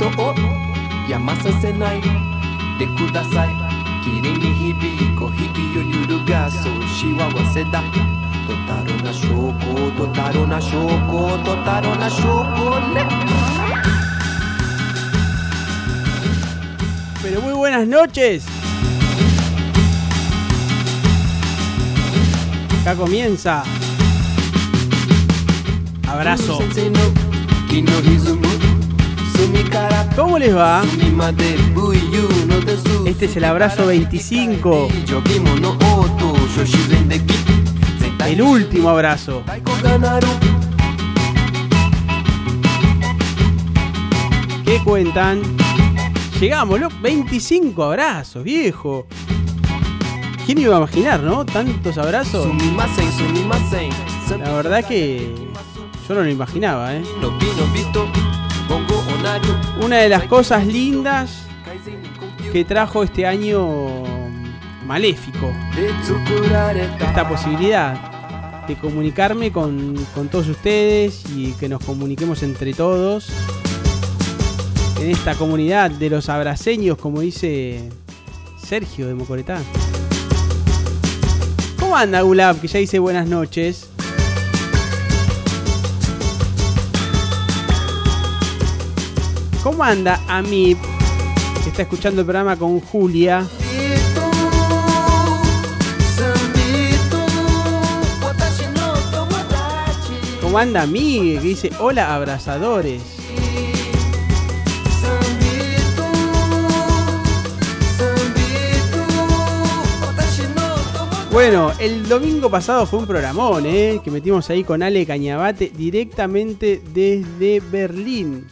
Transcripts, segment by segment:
人を山させないでください霧に響く引きを揺るがす幸せだトタロな証拠トタロな証拠トタロな証拠ね Pero muy buenas noches. Acá comienza. Abrazo. ¿Cómo les va? Este es el abrazo 25. El último abrazo. ¿Qué cuentan? Llegamos, ¿no? 25 abrazos, viejo. ¿Quién iba a imaginar, no? Tantos abrazos. La verdad que yo no lo imaginaba, ¿eh? una de las cosas lindas que trajo este año maléfico. Esta posibilidad de comunicarme con, todos ustedes y que nos comuniquemos entre todos. En esta comunidad de los abraceños, como dice Sergio de Mocoretá. ¿Cómo anda Gulab? Que ya dice buenas noches. ¿Cómo anda Amip? Que está escuchando el programa con Julia. ¿Cómo anda Migue? Que dice, hola abrazadores. Bueno, el domingo pasado fue un programón, ¿eh? que metimos ahí con Ale Cañabate directamente desde Berlín.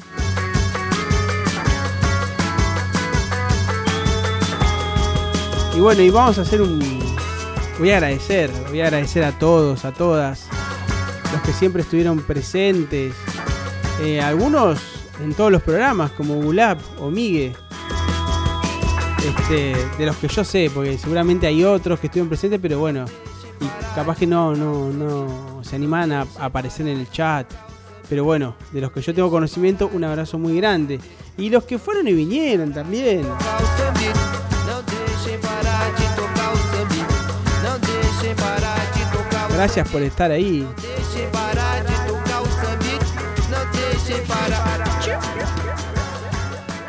Y bueno, y vamos a hacer un... Voy a agradecer, voy a agradecer a todos, a todas, los que siempre estuvieron presentes. Eh, algunos en todos los programas, como Gulab o Migue. Este, de los que yo sé, porque seguramente hay otros que estuvieron presentes, pero bueno, y capaz que no, no, no se animan a, a aparecer en el chat. Pero bueno, de los que yo tengo conocimiento, un abrazo muy grande. Y los que fueron y vinieron también. Gracias por estar ahí.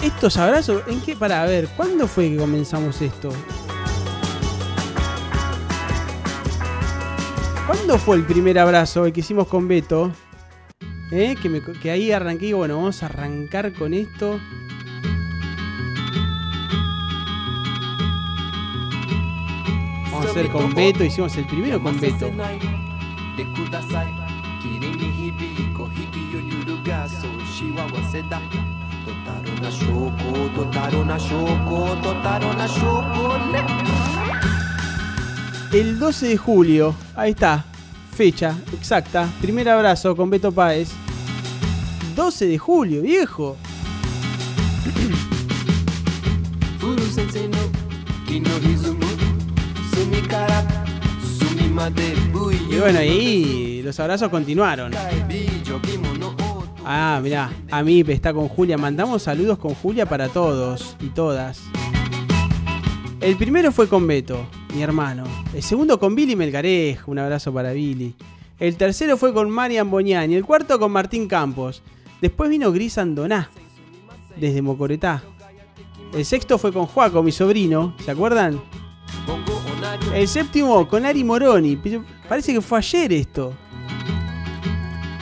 Estos abrazos, ¿en qué? Para, a ver, ¿cuándo fue que comenzamos esto? ¿Cuándo fue el primer abrazo, el que hicimos con Beto? ¿Eh? Que, me- que ahí arranqué y bueno, vamos a arrancar con esto. hacer con Beto, hicimos el primero con Beto. El 12 de julio, ahí está, fecha exacta, primer abrazo con Beto Páez. 12 de julio, viejo. Y bueno, y los abrazos continuaron. Ah, mirá, a mí está con Julia. Mandamos saludos con Julia para todos y todas. El primero fue con Beto, mi hermano. El segundo con Billy Melgarejo. Un abrazo para Billy. El tercero fue con Marian Boñán. Y el cuarto con Martín Campos. Después vino Gris Andoná, desde Mocoretá. El sexto fue con Juaco, mi sobrino. ¿Se acuerdan? El séptimo con Ari Moroni. Parece que fue ayer esto.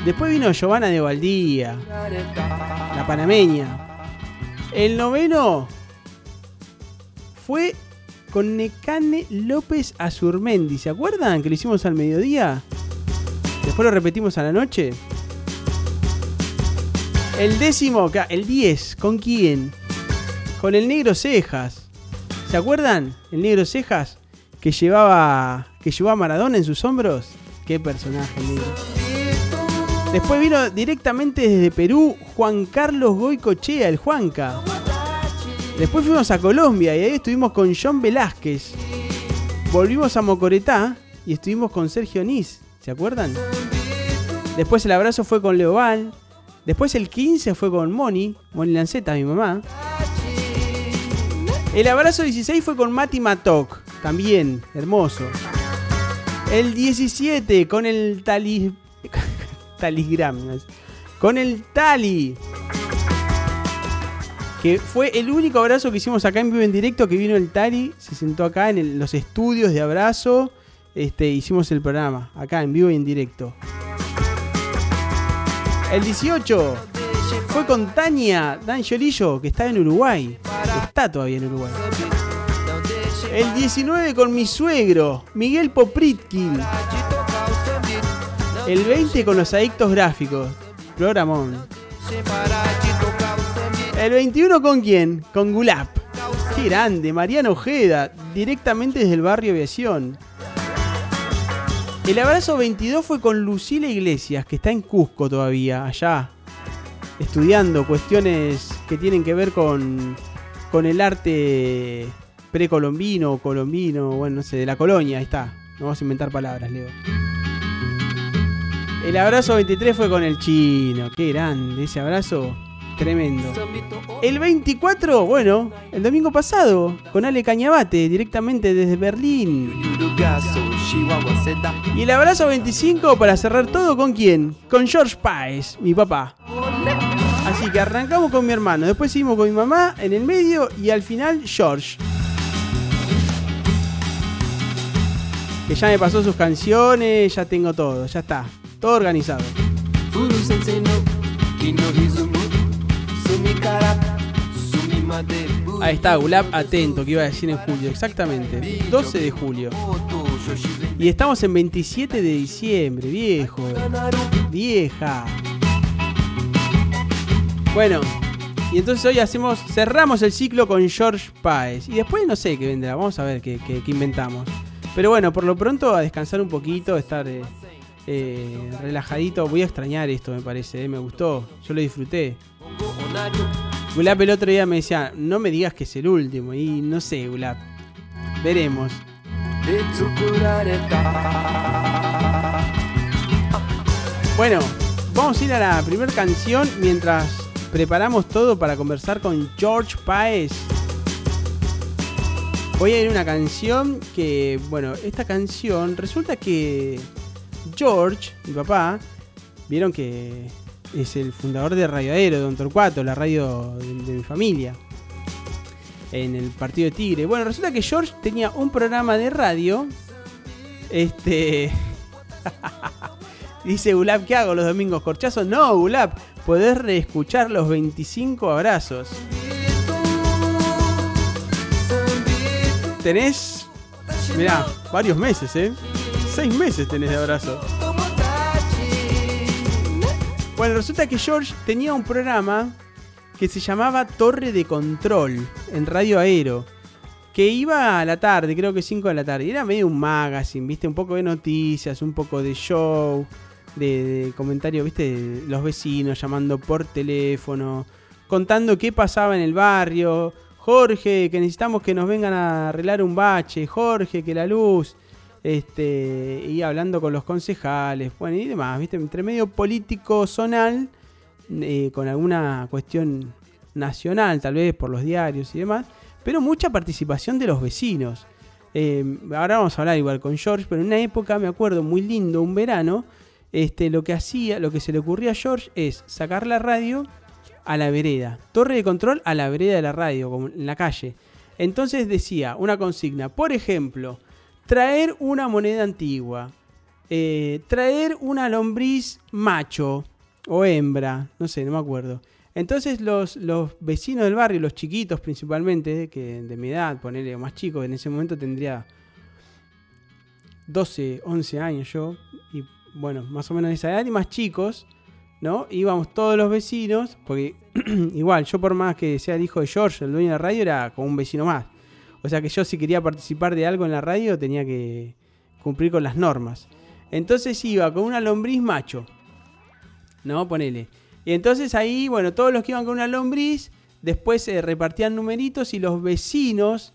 Después vino Giovanna de Valdía, la panameña. El noveno fue con Necane López Azurmendi. ¿Se acuerdan que lo hicimos al mediodía? Después lo repetimos a la noche. El décimo, el 10, ¿con quién? Con el negro Cejas. ¿Se acuerdan? El negro Cejas que llevaba que llevaba Maradona en sus hombros. Qué personaje. Después vino directamente desde Perú Juan Carlos Goicochea, el Juanca. Después fuimos a Colombia y ahí estuvimos con John Velázquez. Volvimos a Mocoretá y estuvimos con Sergio Nis. ¿Se acuerdan? Después el abrazo fue con Leoval. Después el 15 fue con Moni, Moni Lanceta, mi mamá. El abrazo 16 fue con Mati Matok, también, hermoso. El 17 con el Tali... Taligram. Con el Tali. Que fue el único abrazo que hicimos acá en vivo en directo, que vino el Tali, se sentó acá en los estudios de abrazo. Este, hicimos el programa, acá en vivo y en directo. El 18 fue con Tania D'Angiolillo, que está en Uruguay. Está todavía en Uruguay. El 19 con mi suegro, Miguel Popritkin. El 20 con los adictos gráficos, Programón. El 21 con quién? Con Gulap. Qué grande, Mariano Ojeda, directamente desde el barrio Aviación. El abrazo 22 fue con Lucila Iglesias, que está en Cusco todavía, allá, estudiando cuestiones que tienen que ver con, con el arte precolombino colombino, bueno, no sé, de la colonia, ahí está. No vamos a inventar palabras, Leo. El abrazo 23 fue con el chino, qué grande, ese abrazo tremendo. El 24, bueno, el domingo pasado, con Ale Cañabate, directamente desde Berlín. Y el abrazo 25 para cerrar todo con quién? Con George Páez, mi papá. Así que arrancamos con mi hermano, después seguimos con mi mamá en el medio y al final George. Que ya me pasó sus canciones, ya tengo todo, ya está, todo organizado. Ahí está, Gulab atento, que iba a decir en julio, exactamente. 12 de julio. Y estamos en 27 de diciembre, viejo. Vieja. Bueno, y entonces hoy hacemos, cerramos el ciclo con George Páez. Y después no sé qué vendrá, vamos a ver qué, inventamos. Pero bueno, por lo pronto a descansar un poquito, estar eh, eh, relajadito. Voy a extrañar esto, me parece, eh, me gustó, yo lo disfruté. Gulap el otro día me decía, no me digas que es el último. Y no sé, Gulap. Veremos. Bueno, vamos a ir a la primera canción mientras preparamos todo para conversar con George Paez. Voy a ir una canción que, bueno, esta canción resulta que George, mi papá, vieron que es el fundador de Radio Aero, Don Torcuato, la radio de, mi familia, en el partido de Tigre. Bueno, resulta que George tenía un programa de radio. Este. Dice Gulab, ¿qué hago los domingos? ¿Corchazos? No, Gulab, podés reescuchar los 25 abrazos. Tenés, mirá, varios meses, ¿eh? Seis meses tenés de abrazo. Bueno, resulta que George tenía un programa que se llamaba Torre de Control en Radio Aero. Que iba a la tarde, creo que 5 de la tarde. Era medio un magazine, viste, un poco de noticias, un poco de show, de, comentarios, viste, los vecinos llamando por teléfono, contando qué pasaba en el barrio. Jorge, que necesitamos que nos vengan a arreglar un bache. Jorge, que la luz este, y hablando con los concejales, bueno, y demás, ¿viste? Entre medio político zonal, eh, con alguna cuestión nacional, tal vez por los diarios y demás, pero mucha participación de los vecinos. Eh, ahora vamos a hablar igual con George, pero en una época, me acuerdo, muy lindo, un verano, este, lo que hacía, lo que se le ocurría a George es sacar la radio a la vereda, torre de control a la vereda de la radio, en la calle. Entonces decía una consigna, por ejemplo, traer una moneda antigua, eh, traer una lombriz macho o hembra, no sé, no me acuerdo. Entonces los, los vecinos del barrio, los chiquitos principalmente, que de mi edad, ponerle más chicos, en ese momento tendría 12, 11 años yo, y bueno, más o menos de esa edad, y más chicos, ¿no? Íbamos todos los vecinos, porque igual, yo por más que sea el hijo de George, el dueño de la radio, era como un vecino más. O sea que yo si quería participar de algo en la radio tenía que cumplir con las normas. Entonces iba con una lombriz macho. ¿No? Ponele. Y entonces ahí, bueno, todos los que iban con una lombriz, después se repartían numeritos y los vecinos,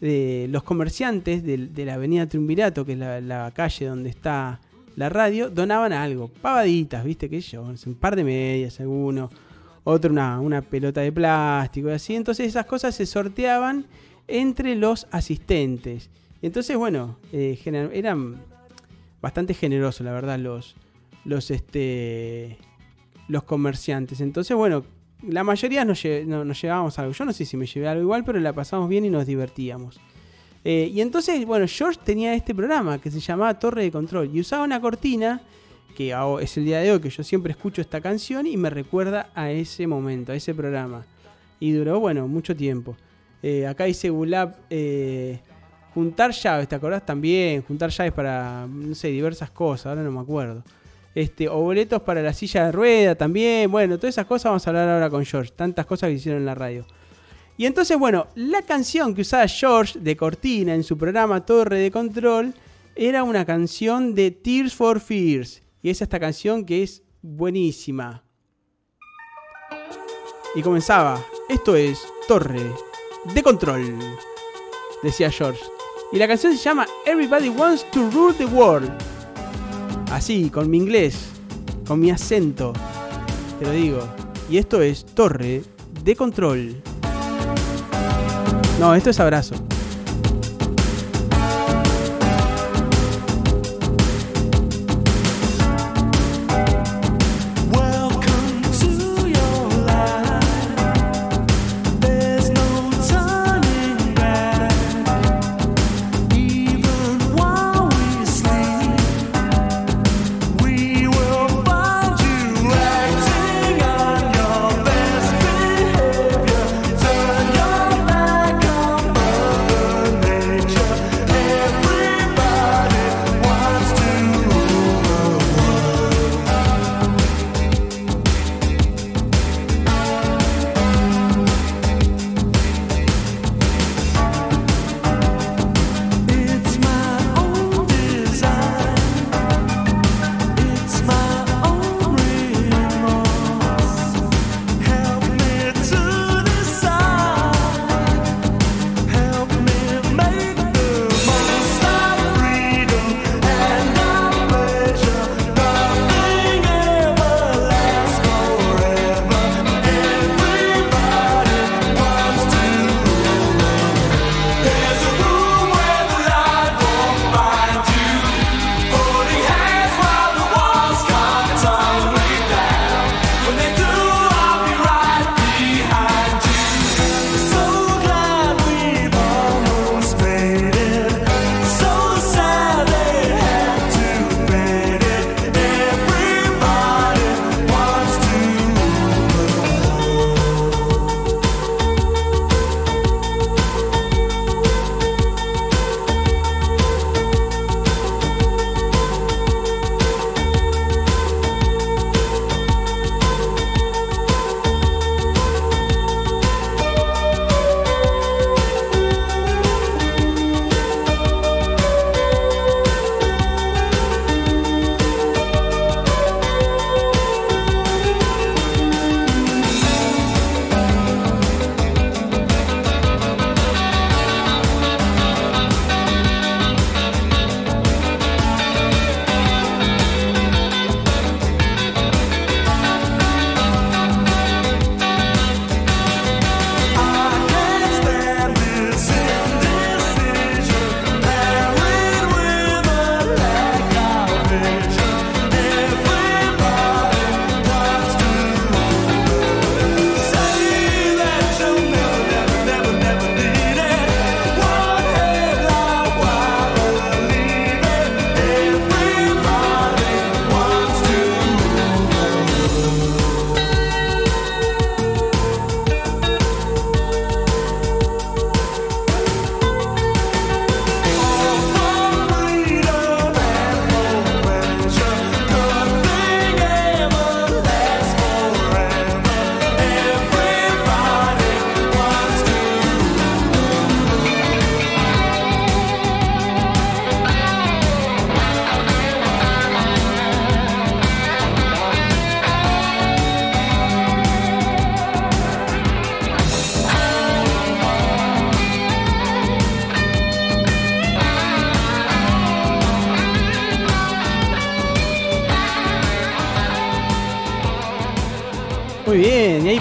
de, los comerciantes de, la avenida Triunvirato, que es la, calle donde está la radio, donaban algo, pavaditas, viste, que yo, un par de medias, alguno, otro una, una pelota de plástico y así. Entonces esas cosas se sorteaban entre los asistentes. Entonces, bueno, eh, eran bastante generosos, la verdad, los, los, este, los comerciantes. Entonces, bueno, la mayoría nos, llevábamos algo. Yo no sé si me llevé algo igual, pero la pasamos bien y nos divertíamos. Eh, y entonces, bueno, George tenía este programa que se llamaba Torre de Control y usaba una cortina que es el día de hoy que yo siempre escucho esta canción y me recuerda a ese momento, a ese programa. Y duró, bueno, mucho tiempo. Eh, acá dice Gulab, eh, juntar llaves, ¿te acordás también? Juntar llaves para, no sé, diversas cosas, ahora no me acuerdo. Este, o boletos para la silla de rueda también. Bueno, todas esas cosas vamos a hablar ahora con George. Tantas cosas que hicieron en la radio. Y entonces, bueno, la canción que usaba George de cortina en su programa Torre de Control era una canción de Tears for Fears. Y es esta canción que es buenísima. Y comenzaba, esto es Torre de Control, decía George. Y la canción se llama Everybody Wants to Rule the World. Así, con mi inglés, con mi acento, te lo digo. Y esto es Torre de Control. No, esto es abrazo.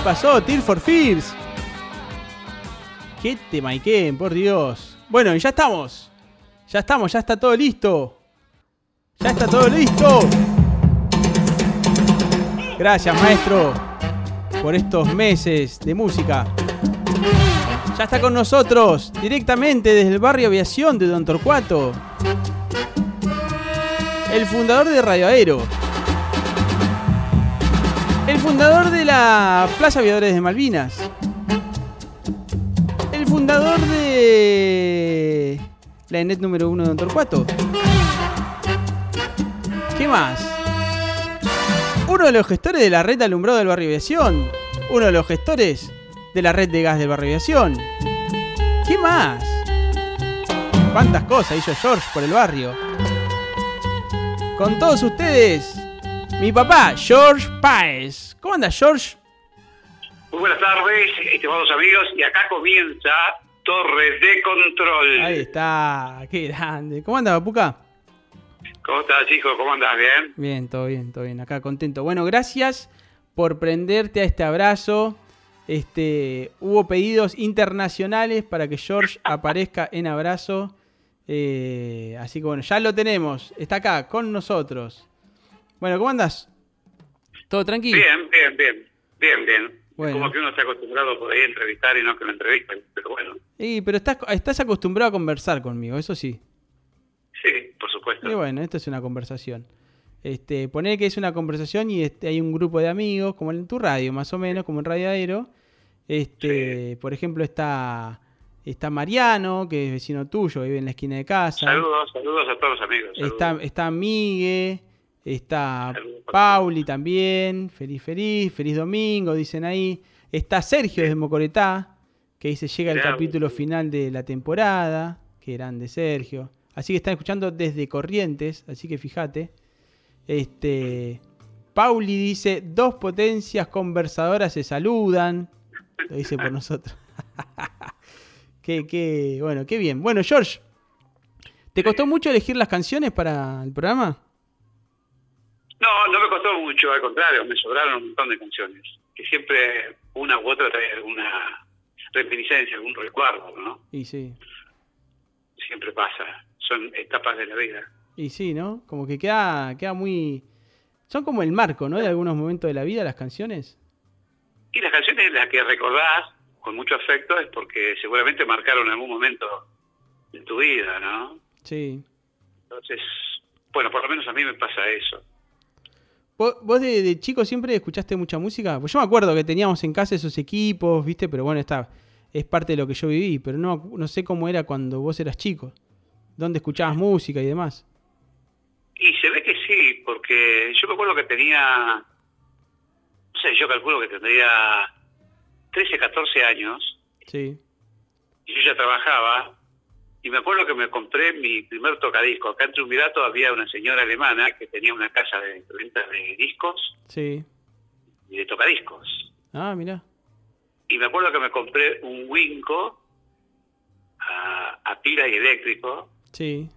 Pasó Tear for Fears. Qué te maiquen, por Dios. Bueno, y ya estamos. Ya estamos, ya está todo listo. Ya está todo listo. Gracias, maestro, por estos meses de música. Ya está con nosotros, directamente desde el barrio Aviación de Don Torcuato. El fundador de Radio Aero. Fundador de la Plaza Aviadores de Malvinas. El fundador de la ENET número 1 de Don Torcuato. ¿Qué más? Uno de los gestores de la red de alumbrado del barrio Aviación. Uno de los gestores de la red de gas del barrio Aviación. ¿Qué más? ¿Cuántas cosas hizo George por el barrio? Con todos ustedes, mi papá, George Páez. ¿Cómo anda, George? Muy buenas tardes, estimados amigos, y acá comienza Torre de Control. Ahí está, qué grande. ¿Cómo anda, Papuca? ¿Cómo estás, hijo? ¿Cómo andas? ¿Bien? Bien, todo bien, todo bien. Acá contento. Bueno, gracias por prenderte a este abrazo. Este, hubo pedidos internacionales para que George aparezca en abrazo. Eh, así que bueno, ya lo tenemos. Está acá con nosotros. Bueno, ¿cómo andas? ¿Todo tranquilo? Bien, bien, bien. Bien, bien. Bueno. Como que uno está acostumbrado por ahí a entrevistar y no que lo entrevisten, pero bueno. Sí, pero estás, estás acostumbrado a conversar conmigo, eso sí. Sí, por supuesto. Y bueno, esto es una conversación. Este, poner que es una conversación y este, hay un grupo de amigos, como en tu radio, más o menos, como en Radio Aero. Este, por ejemplo, está, está Mariano, que es vecino tuyo, vive en la esquina de casa. Saludos, saludos a todos los amigos. saludos. Está, está Migue, está. Pauli también, feliz, feliz, feliz domingo, dicen ahí. Está Sergio de Mocoretá, que dice llega el capítulo final de la temporada, que grande Sergio. Así que están escuchando desde Corrientes, así que fíjate. Este, Pauli dice, dos potencias conversadoras se saludan. Lo dice por nosotros. qué, qué, bueno, qué bien. Bueno, George, ¿te costó mucho elegir las canciones para el programa? No, no me costó mucho, al contrario, me sobraron un montón de canciones. Que siempre una u otra trae alguna reminiscencia, algún recuerdo, ¿no? Y sí, Siempre pasa. Son etapas de la vida. y sí, ¿no? Como que queda, queda muy... Son como el marco, ¿no? De algunos momentos de la vida, las canciones. Y las canciones las que recordás con mucho afecto es porque seguramente marcaron algún momento de tu vida, ¿no? Sí. Entonces, bueno, por lo menos a mí me pasa eso. ¿Vos, de, de chico siempre escuchaste mucha música? Pues yo me acuerdo que teníamos en casa esos equipos, ¿viste? Pero bueno, está, es parte de lo que yo viví, pero no, no sé cómo era cuando vos eras chico. ¿Dónde escuchabas música y demás? Y se ve que sí, porque yo me acuerdo que tenía, no sé, yo calculo que tendría 13, 14 años, Sí. y yo ya trabajaba, y me acuerdo que me compré mi primer tocadisco. Acá en Triunvirato había una señora alemana que tenía una casa de venta de discos Sí. y de tocadiscos. Ah, mirá. Y me acuerdo que me compré un Winco a, a pila y eléctrico, Sí.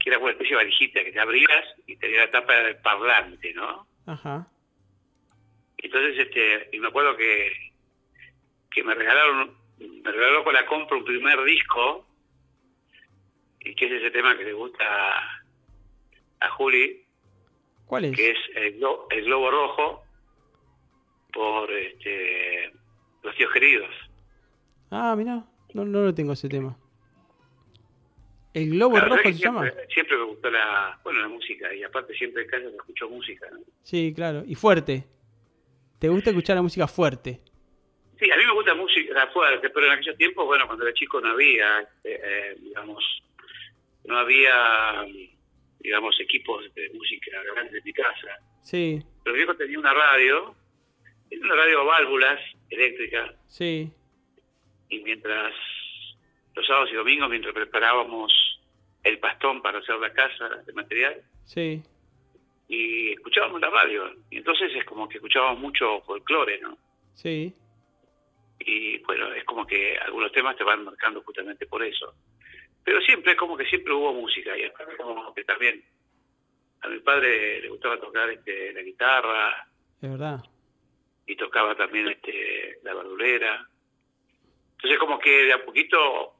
que era una especie de valijita que te abrías y tenía la tapa del parlante, ¿no? Ajá. Entonces, este, y me acuerdo que, que me regalaron, me regaló con la compra un primer disco, y que es ese tema que le gusta a, Juli, ¿Cuál es? que es el, Glo- el Globo Rojo, por este, Los Tíos Queridos. Ah, mirá. No, no lo tengo ese tema. ¿El globo La rojo se llama? siempre, siempre me gustó la, bueno, la música, y aparte siempre en casa se escucho música, ¿no? Sí, claro. Y fuerte. ¿Te gusta escuchar la música fuerte? Sí, a mí me gusta música fuerte, pero en aquellos tiempos, bueno, cuando era chico no había, este, eh, digamos, no había, digamos, equipos de música grandes en mi casa. Sí, Pero mi viejo tenía una radio, tenía una radio a válvulas eléctrica, sí. y mientras, los sábados y domingos, mientras preparábamos el pastón para hacer la casa de material, Sí, y escuchábamos la radio. Y entonces es como que escuchábamos mucho folclore, ¿no? sí. y bueno, es como que algunos temas te van marcando justamente por eso. Pero siempre, es como que siempre hubo música, y aparte como que también a mi padre le gustaba tocar este, la guitarra, Es verdad. y tocaba también este la verdulera. Entonces como que de a poquito,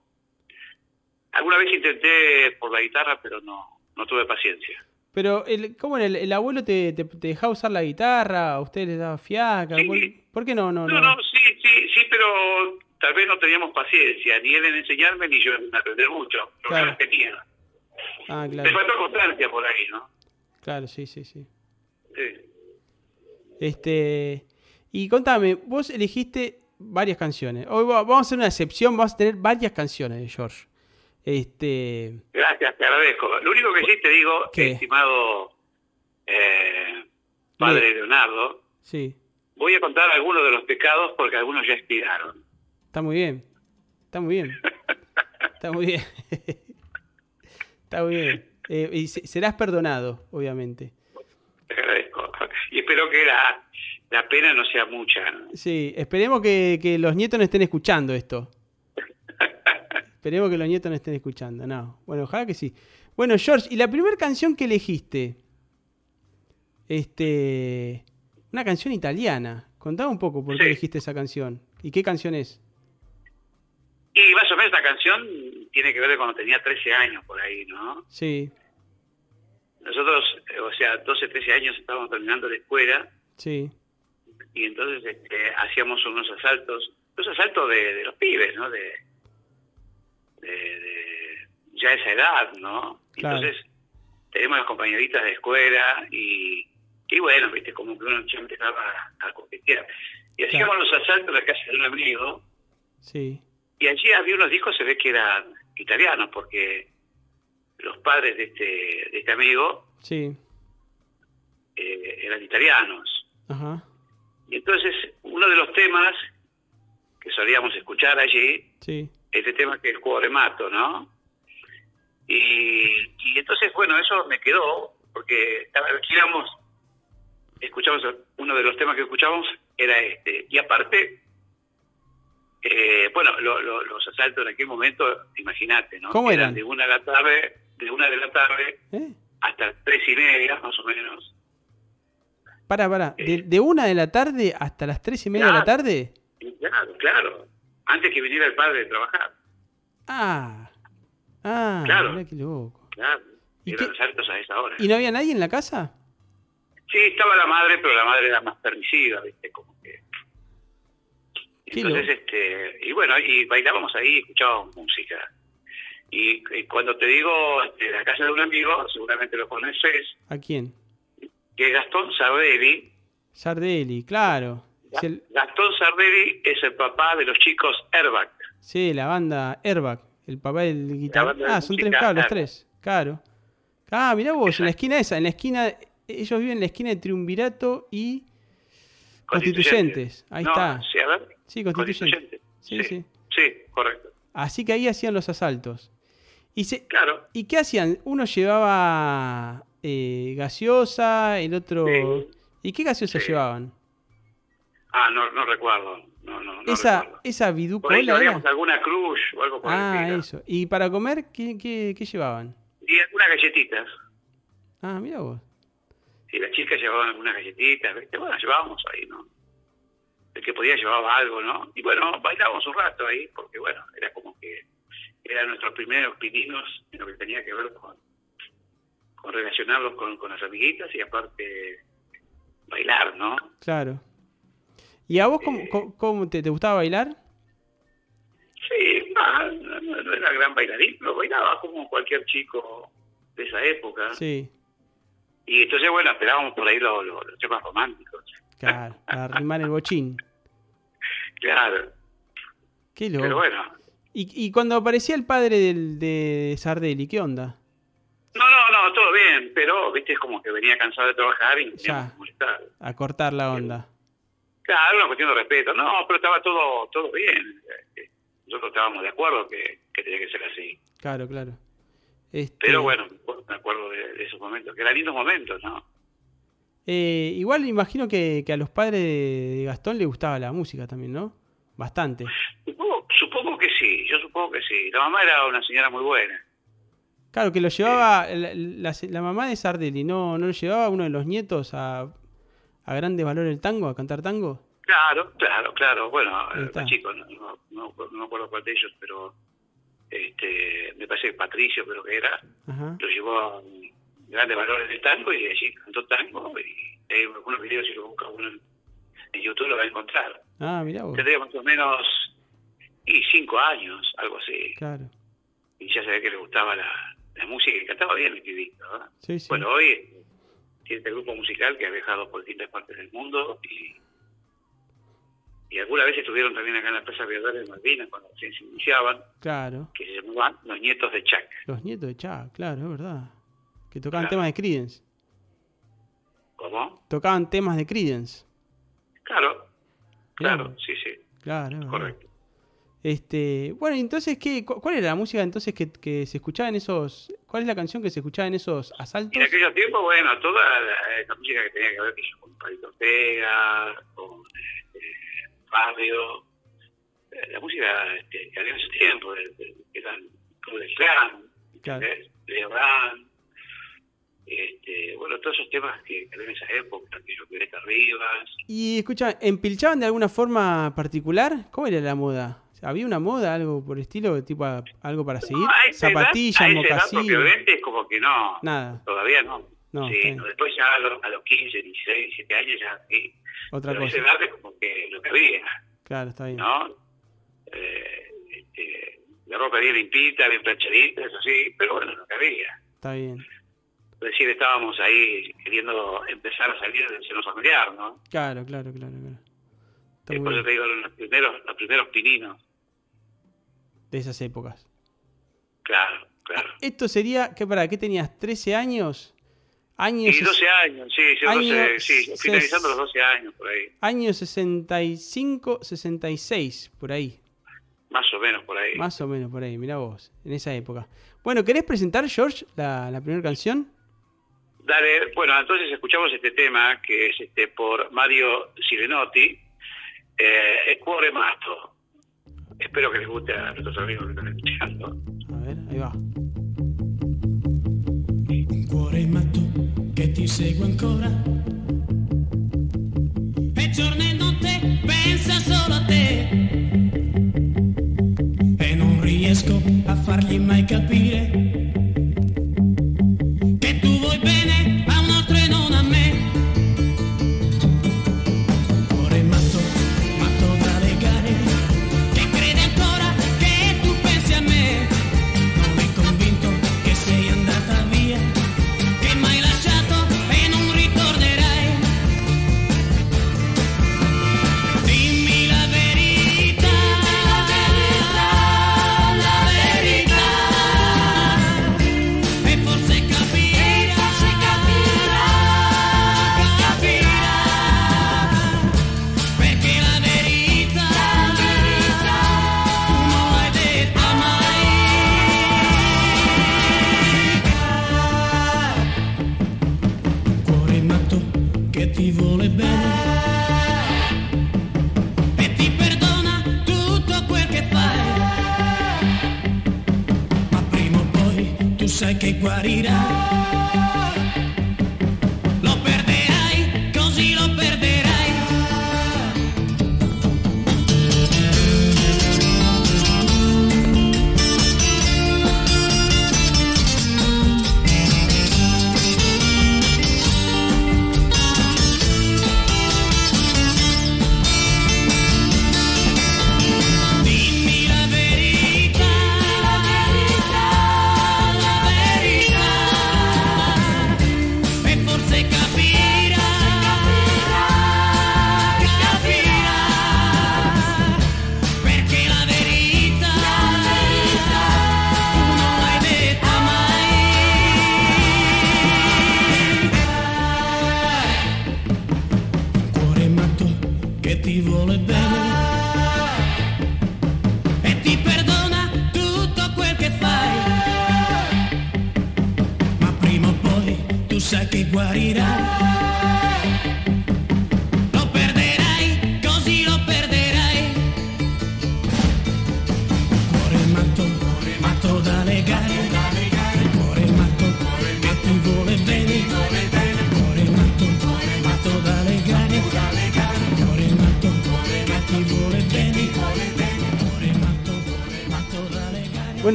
alguna vez intenté por la guitarra, pero no, no tuve paciencia. Pero, el, ¿cómo el, el abuelo te, te, te dejaba usar la guitarra? ¿A ustedes les daba fiaca? Sí. ¿Por, por qué no? No, No, no, sí, sí, sí, pero tal vez no teníamos paciencia, ni él en enseñarme, ni yo en aprender mucho. Lo Claro. que tenía. Ah, Me claro. faltó constancia por ahí, ¿no? Claro, sí, sí, sí. Sí. Este, y contame, vos elegiste varias canciones. Hoy va- vamos a hacer una excepción, vamos a tener varias canciones de George. Este, Gracias, te agradezco. Lo único que sí te digo, ¿Qué? estimado eh, padre Leonardo, sí, voy a contar algunos de los pecados porque algunos ya expiraron. está muy bien. Está muy bien. Está muy bien. Está muy bien. Eh, y se- serás perdonado, obviamente. Te agradezco. Y espero que la, la pena no sea mucha. ¿no? Sí, esperemos que, que los nietos no estén escuchando esto. Esperemos que los nietos no estén escuchando. No, bueno, ojalá que sí. Bueno, George, ¿y la primera canción que elegiste? Este. Una canción italiana. Contame un poco por qué Sí. elegiste esa canción. ¿Y qué canción es? Y más o menos esta canción tiene que ver de cuando tenía 13 años por ahí, ¿no? Sí, Nosotros, o sea, 12, 13 años estábamos terminando la escuela sí, y entonces este, hacíamos unos asaltos, los asaltos de, de los pibes, ¿no? De, de, de ya esa edad, ¿no? Claro. Entonces teníamos las compañeritas de escuela y, y bueno, viste, como que uno ya empezaba a, a coquetear. Y hacíamos los asaltos en la casa de un amigo sí. y allí había unos discos, se ve que eran italianos, porque los padres de este, de este amigo Sí. eh, eran italianos. Ajá. Y entonces uno de los temas que solíamos escuchar allí, Sí. Este tema que es el cuore mato, ¿no? Y, y entonces, bueno, eso me quedó, porque alquilamos, escuchamos, uno de los temas que escuchamos era este. Y aparte, eh, bueno, lo- lo- los asaltos en aquel momento, imagínate, ¿no? ¿Cómo eran? De una de la tarde, de una de la tarde ¿Eh? hasta las tres y media, más o menos. Para, para. De, de una de la tarde hasta las tres y media de la tarde? Claro, claro. Antes que viniera el padre de trabajar. Ah. Ah, Claro. qué loco. Claro. ¿Y Eran qué- asaltos a esa hora. ¿Y no había nadie en la casa? Sí, estaba la madre, pero la madre era más permisiva, ¿viste? Como que... Entonces, este, y bueno, y bailábamos ahí, escuchábamos música. Y, y cuando te digo este, la casa de un amigo, seguramente lo conoces, ¿A quién? que es Gastón Sardelli. Sardelli, claro. Es el- Gastón Sardelli es el papá de los chicos Airbag. sí, la banda Airbag, el papá del de Ah, son tres cabros, los tres. Claro. Ah, mirá vos, en la Exacto. esquina esa, en la esquina, ellos viven en la esquina de Triunvirato y Constituyentes. Constituyentes. Ahí No, está. Sí, a ver. Sí, Constituyentes. Sí, sí. sí. Sí, correcto. Así que ahí hacían los asaltos. Y, se, Claro. ¿Y qué hacían? Uno llevaba eh, gaseosa, el otro... Sí. ¿Y qué gaseosa llevaban? Ah, no, no recuerdo. No, no, no esa, recuerdo. esa Por ahí biducola llevaríamos alguna cruz o algo por Ah, eso. ¿Y para comer qué, qué, qué llevaban? Y algunas galletitas. Ah, mira vos. Si las chicas llevaban algunas galletitas, ¿viste? bueno, llevábamos ahí, ¿no? El que podía llevaba algo, ¿no? Y bueno, bailábamos un rato ahí, porque bueno, era como que eran nuestros primeros pininos en lo que tenía que ver con, con relacionarlos con, con las amiguitas y aparte bailar, ¿no? Claro. ¿Y a vos cómo, Eh. cómo- cómo te, te gustaba bailar? Sí, no, no, no- no era gran bailarín, pero bailaba como cualquier chico de esa época. Sí, Y entonces, bueno, esperábamos por ahí los, los, los temas románticos. claro, para arrimar el bochín. Claro, Qué loco. pero bueno. ¿Y, y cuando aparecía el padre del, de Sardelli, qué onda? No, no, no, todo bien, pero, viste, es como que venía cansado de trabajar y Ya. molestar. A cortar la onda. Claro, una cuestión de respeto. No, pero estaba todo todo bien. Este, Nosotros estábamos de acuerdo que, que tenía que ser así. Claro, claro. Este, Pero bueno, me acuerdo de, de esos momentos, que eran lindos momentos, ¿no? eh, igual imagino que, que a los padres de Gastón le gustaba la música también, ¿no? Bastante. Supongo, supongo que sí, yo supongo que sí. La mamá era una señora muy buena. Claro, que lo llevaba la, la- la mamá de Sardelli, ¿no, ¿no lo llevaba uno de los nietos a, a grandes valores el tango, a cantar tango? Claro, claro, claro. Bueno, eh, está. chico, no, no, no, no me acuerdo cuál de ellos, pero este, me parece que Patricio creo que era, Ajá. lo llevó a grandes valores del tango y allí cantó tango y hay algunos videos, si lo busca uno en, YouTube lo va a encontrar. Ah, mirá vos. Tendría más o menos y cinco años, algo así. Claro. Y ya ve que le gustaba la, la música y cantaba bien el pibito, ¿verdad? Sí, sí. Bueno, hoy tiene este grupo musical que ha viajado por distintas partes del mundo y, y algunas veces estuvieron también acá en la Plaza Aviadores de Malvinas cuando se iniciaban, Claro. que se llamaban Los Nietos de Chuck. Los nietos de Chuck, claro, es verdad. Que tocaban Claro. temas de Creedence. ¿Cómo? Tocaban temas de Creedence. Claro, claro, sí, sí, Claro, es verdad. Este, bueno, entonces, ¿qué, cu- ¿cuál era la música entonces que, que se escuchaba en esos... ¿Cuál es la canción que se escuchaba en esos asaltos? en aquellos tiempos, bueno, toda la, esa música que tenía que ver que con Palito Ortega, con este, Fabio, eh, la música este, que había en ese tiempo, de, de, que eran Club del Clan, Claro. Dan, este, bueno, todos esos temas que, que había en esa época, que yo Rivas, Y escucha, ¿empilchaban de alguna forma particular? ¿Cómo era la moda? ¿Había una moda, algo por el estilo, tipo a- algo para seguir? No, a esa edad- Zapatillas, a esa edad es como que no, Nada, todavía no. No, sí, no, después ya a los, a los 15, 16, 17 años ya sí. otra Pero a esa cosa. edad es como que lo que había. Claro, está bien. ¿no? Eh, este, la ropa bien limpita, bien planchadita, eso sí, pero bueno, lo que había. Está bien. Es decir, estábamos ahí queriendo empezar a salir del seno familiar, ¿no? Claro, claro, claro, claro. Está Eh, por eso te digo, los primeros, los primeros pininos, De esas épocas. claro, claro. Esto sería, ¿qué para? ¿Qué tenías? ¿13 años? Años, Y 12 años, sí, sí, Año 12, sí, ses- finalizando los 12 años, por ahí, años 65, 66, por ahí. más o menos por ahí. Más o menos por ahí, mirá vos, en esa época. Bueno, ¿querés presentar, George, la, la primera canción? Dale, bueno, entonces escuchamos este tema que es este por Mario Sirenotti, eh, Cuore Mato. Espero que les guste a nuestros amigos que están escuchando. A ver, ahí va. Un cuore matto che ti segue ancora. E giorno e notte pensa solo a te. E non riesco a fargli mai capire tu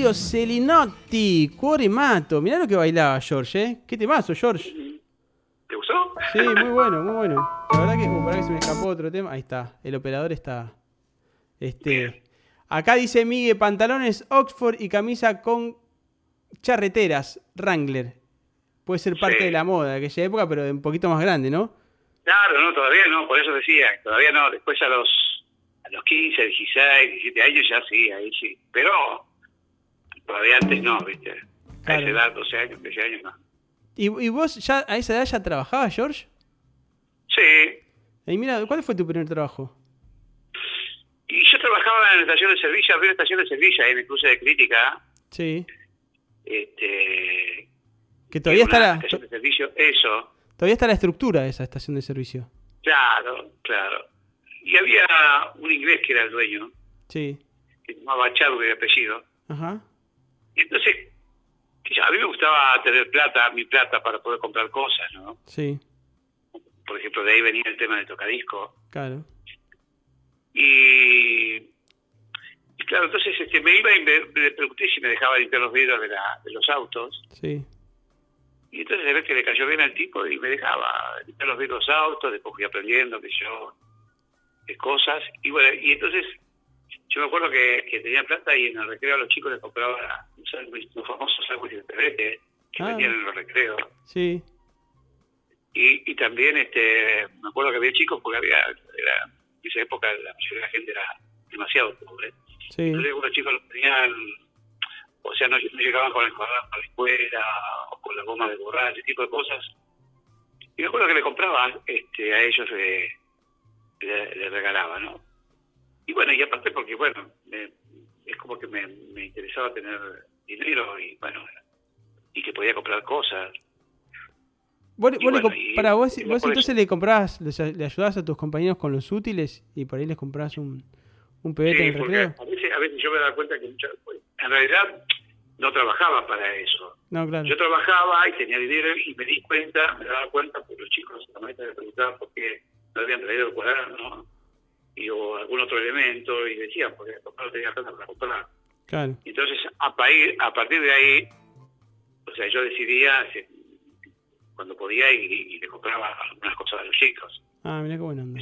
Mario Celinotti, Cuore Mato. Mirá lo que bailaba George, ¿eh? ¿Qué temazo, George? ¿Te gustó? Sí, muy bueno, muy bueno. La verdad que, uh, se me escapó otro tema. Ahí está, el operador está. Este. Acá dice Miguel, pantalones Oxford y camisa con charreteras, Wrangler. Puede ser parte Sí. de la moda de aquella época, pero un poquito más grande, ¿no? Claro, no, todavía no, por eso decía, todavía no, después a los a los 15, 16, 17 años ya sí, ahí sí, pero todavía antes no, ¿viste? A esa edad, 12 años, 13 años no. ¿Y, y vos ya a esa edad ya trabajabas, George? Sí, Y mira, ¿cuál fue tu primer trabajo? y yo trabajaba en la estación de servicio, había una estación de servicio ahí en el cruce de crítica, Sí. este... Que todavía está la, estación de servicio, eso, todavía está la estructura de esa estación de servicio. claro, claro. Y había un inglés que era el dueño, Sí. que se llamaba Chadwick de apellido, Ajá. Entonces, a mí me gustaba tener plata, mi plata para poder comprar cosas, ¿no? Sí. por ejemplo, de ahí venía el tema del tocadisco. Claro. Y, y claro, entonces este, me iba y me, le pregunté si me dejaba limpiar los vidrios de, la, de los autos. Sí. Y entonces se ve que le cayó bien al tipo y me dejaba limpiar los vidrios de los autos, después fui aprendiendo, que yo, de cosas. Y bueno, y entonces yo me acuerdo que, que tenía plata y en el recreo a los chicos les compraba un sándwich, los famosos sándwiches de pebete que Ah. vendían en los recreos. Sí. Y, y también este me acuerdo que había chicos porque había era, en esa época la mayoría de la gente era demasiado pobre Sí. entonces algunos chicos lo tenían o sea no, no llegaban con el cuaderno a la escuela o con la goma de borrar ese tipo de cosas y me acuerdo que le compraba este a ellos eh, le, le regalaba no y bueno y aparte porque bueno me- es como que me, me interesaba tener dinero y bueno y que podía comprar cosas Vos, Y vos le bueno, y- para vos, y vos entonces eso- le comprabas, les- le ayudabas a tus compañeros con los útiles y por ahí les comprabas un, un pebete Sí, en el recreo. a veces, a veces yo me daba cuenta que muchas, en realidad no trabajaba para eso. No, claro. Yo trabajaba y tenía dinero y me di cuenta, me daba cuenta porque los chicos, la maestra me preguntaba por qué no habían traído el cuaderno y, o algún otro elemento y decían, porque el papá no tenía plata para comprar. Claro. Entonces, a, pair- a partir de ahí, o sea, yo decidía eh, cuando podía y, y le compraba algunas cosas a los chicos. Ah, mira qué buena onda.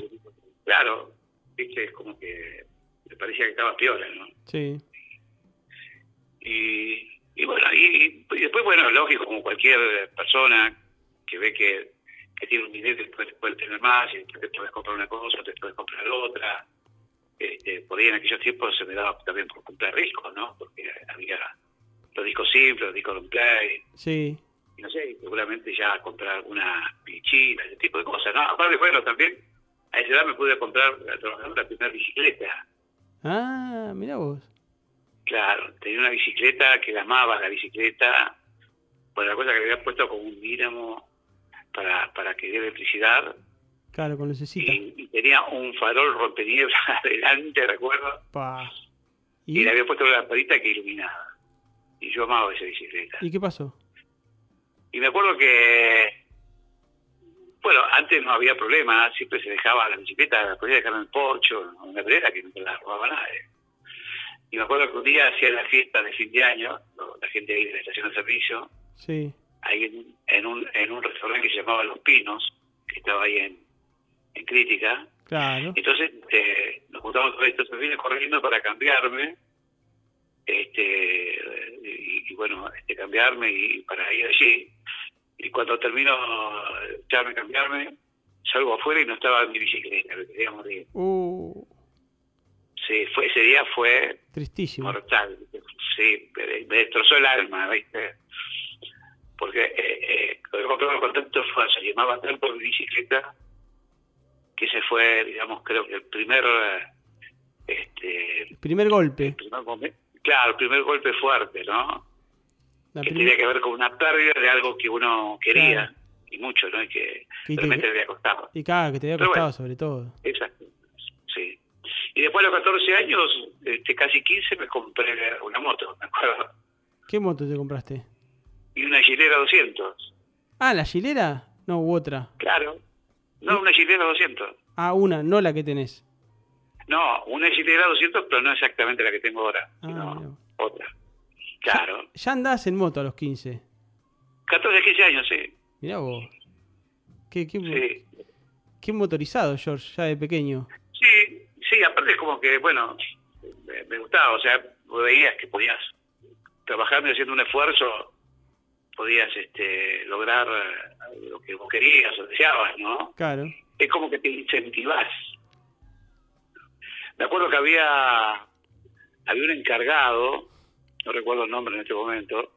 Claro, viste, es como que me parecía que estaba piola, ¿no? Sí. Y, y bueno, y, y después, bueno, lógico, como cualquier persona que ve que, que tiene un dinero y después puede tener más, y después te puedes comprar una cosa, te puedes comprar otra. Este, por ahí en aquellos tiempos se me daba también por comprar discos, ¿no? Porque había los discos simples, los discos de play, Sí. y no sé, seguramente ya comprar una pichina, ese tipo de cosas, ¿no? Aparte, bueno, también a esa edad me pude comprar, trabajando la primera bicicleta. Ah, mira vos. Claro, tenía una bicicleta que la amaba, la bicicleta, por la cosa que le había puesto como un dínamo para, para que dé electricidad, Claro, con lucecita. y, y tenía un farol rompeniebla adelante, recuerdo, Pa. y ¿Y? le había puesto una lamparita que iluminaba. Y yo amaba esa bicicleta. ¿Y qué pasó? Y me acuerdo que, bueno, antes no había problema, siempre se dejaba la bicicleta, la podía dejar en el porcho, en una vereda que no te la robaba nadie. Y me acuerdo que un día hacía la fiesta de fin de año, la gente ahí de la estación de servicio, Sí. Ahí en, en un, en un restaurante que se llamaba Los Pinos, que estaba ahí en, en Crítica. Claro. Entonces este, nos juntamos con estos, me vine corriendo para cambiarme, este y, y bueno, este, cambiarme y para ir allí. Y cuando termino de echarme cambiarme, salgo afuera y no estaba mi bicicleta, me quería morir. Uh, Sí, fue, ese día fue tristísimo. mortal. Sí, me, me destrozó el alma, ¿viste? Porque eh, eh, lo que con tanto fuerza, llamaba tanto mi bicicleta, que ese fue, digamos, creo que el primer, eh, este, El primer golpe. el primer momen- claro, el primer golpe fuerte, ¿no? La que tenía que ver con una pérdida de algo que uno quería, Claro. y mucho, ¿no? Y que Y te- realmente le había costado. Y claro, que te había costado bueno. sobre todo. Exacto, sí. Y después a los 14 años, este, casi 15, me compré una moto, me acuerdo. ¿Qué moto te compraste? Y una Gilera 200, Ah, ¿la gilera? No, u otra. claro. No, una Gilera 200. Ah, una, no la que tenés. No, una Citilera 200, pero no exactamente la que tengo ahora, Ah, sino mirá. otra. Claro. Ya andás en moto a los 15. 14, 15 años, sí. Mirá vos. Qué, qué, Sí, qué motorizado, George, ya de pequeño. sí, sí, aparte es como que, bueno, me, me gustaba, o sea, veías que podías, trabajando y haciendo un esfuerzo, podías este, lograr lo que vos querías o deseabas, ¿no? Claro. es como que te incentivás. Me acuerdo que había había un encargado, no recuerdo el nombre en este momento,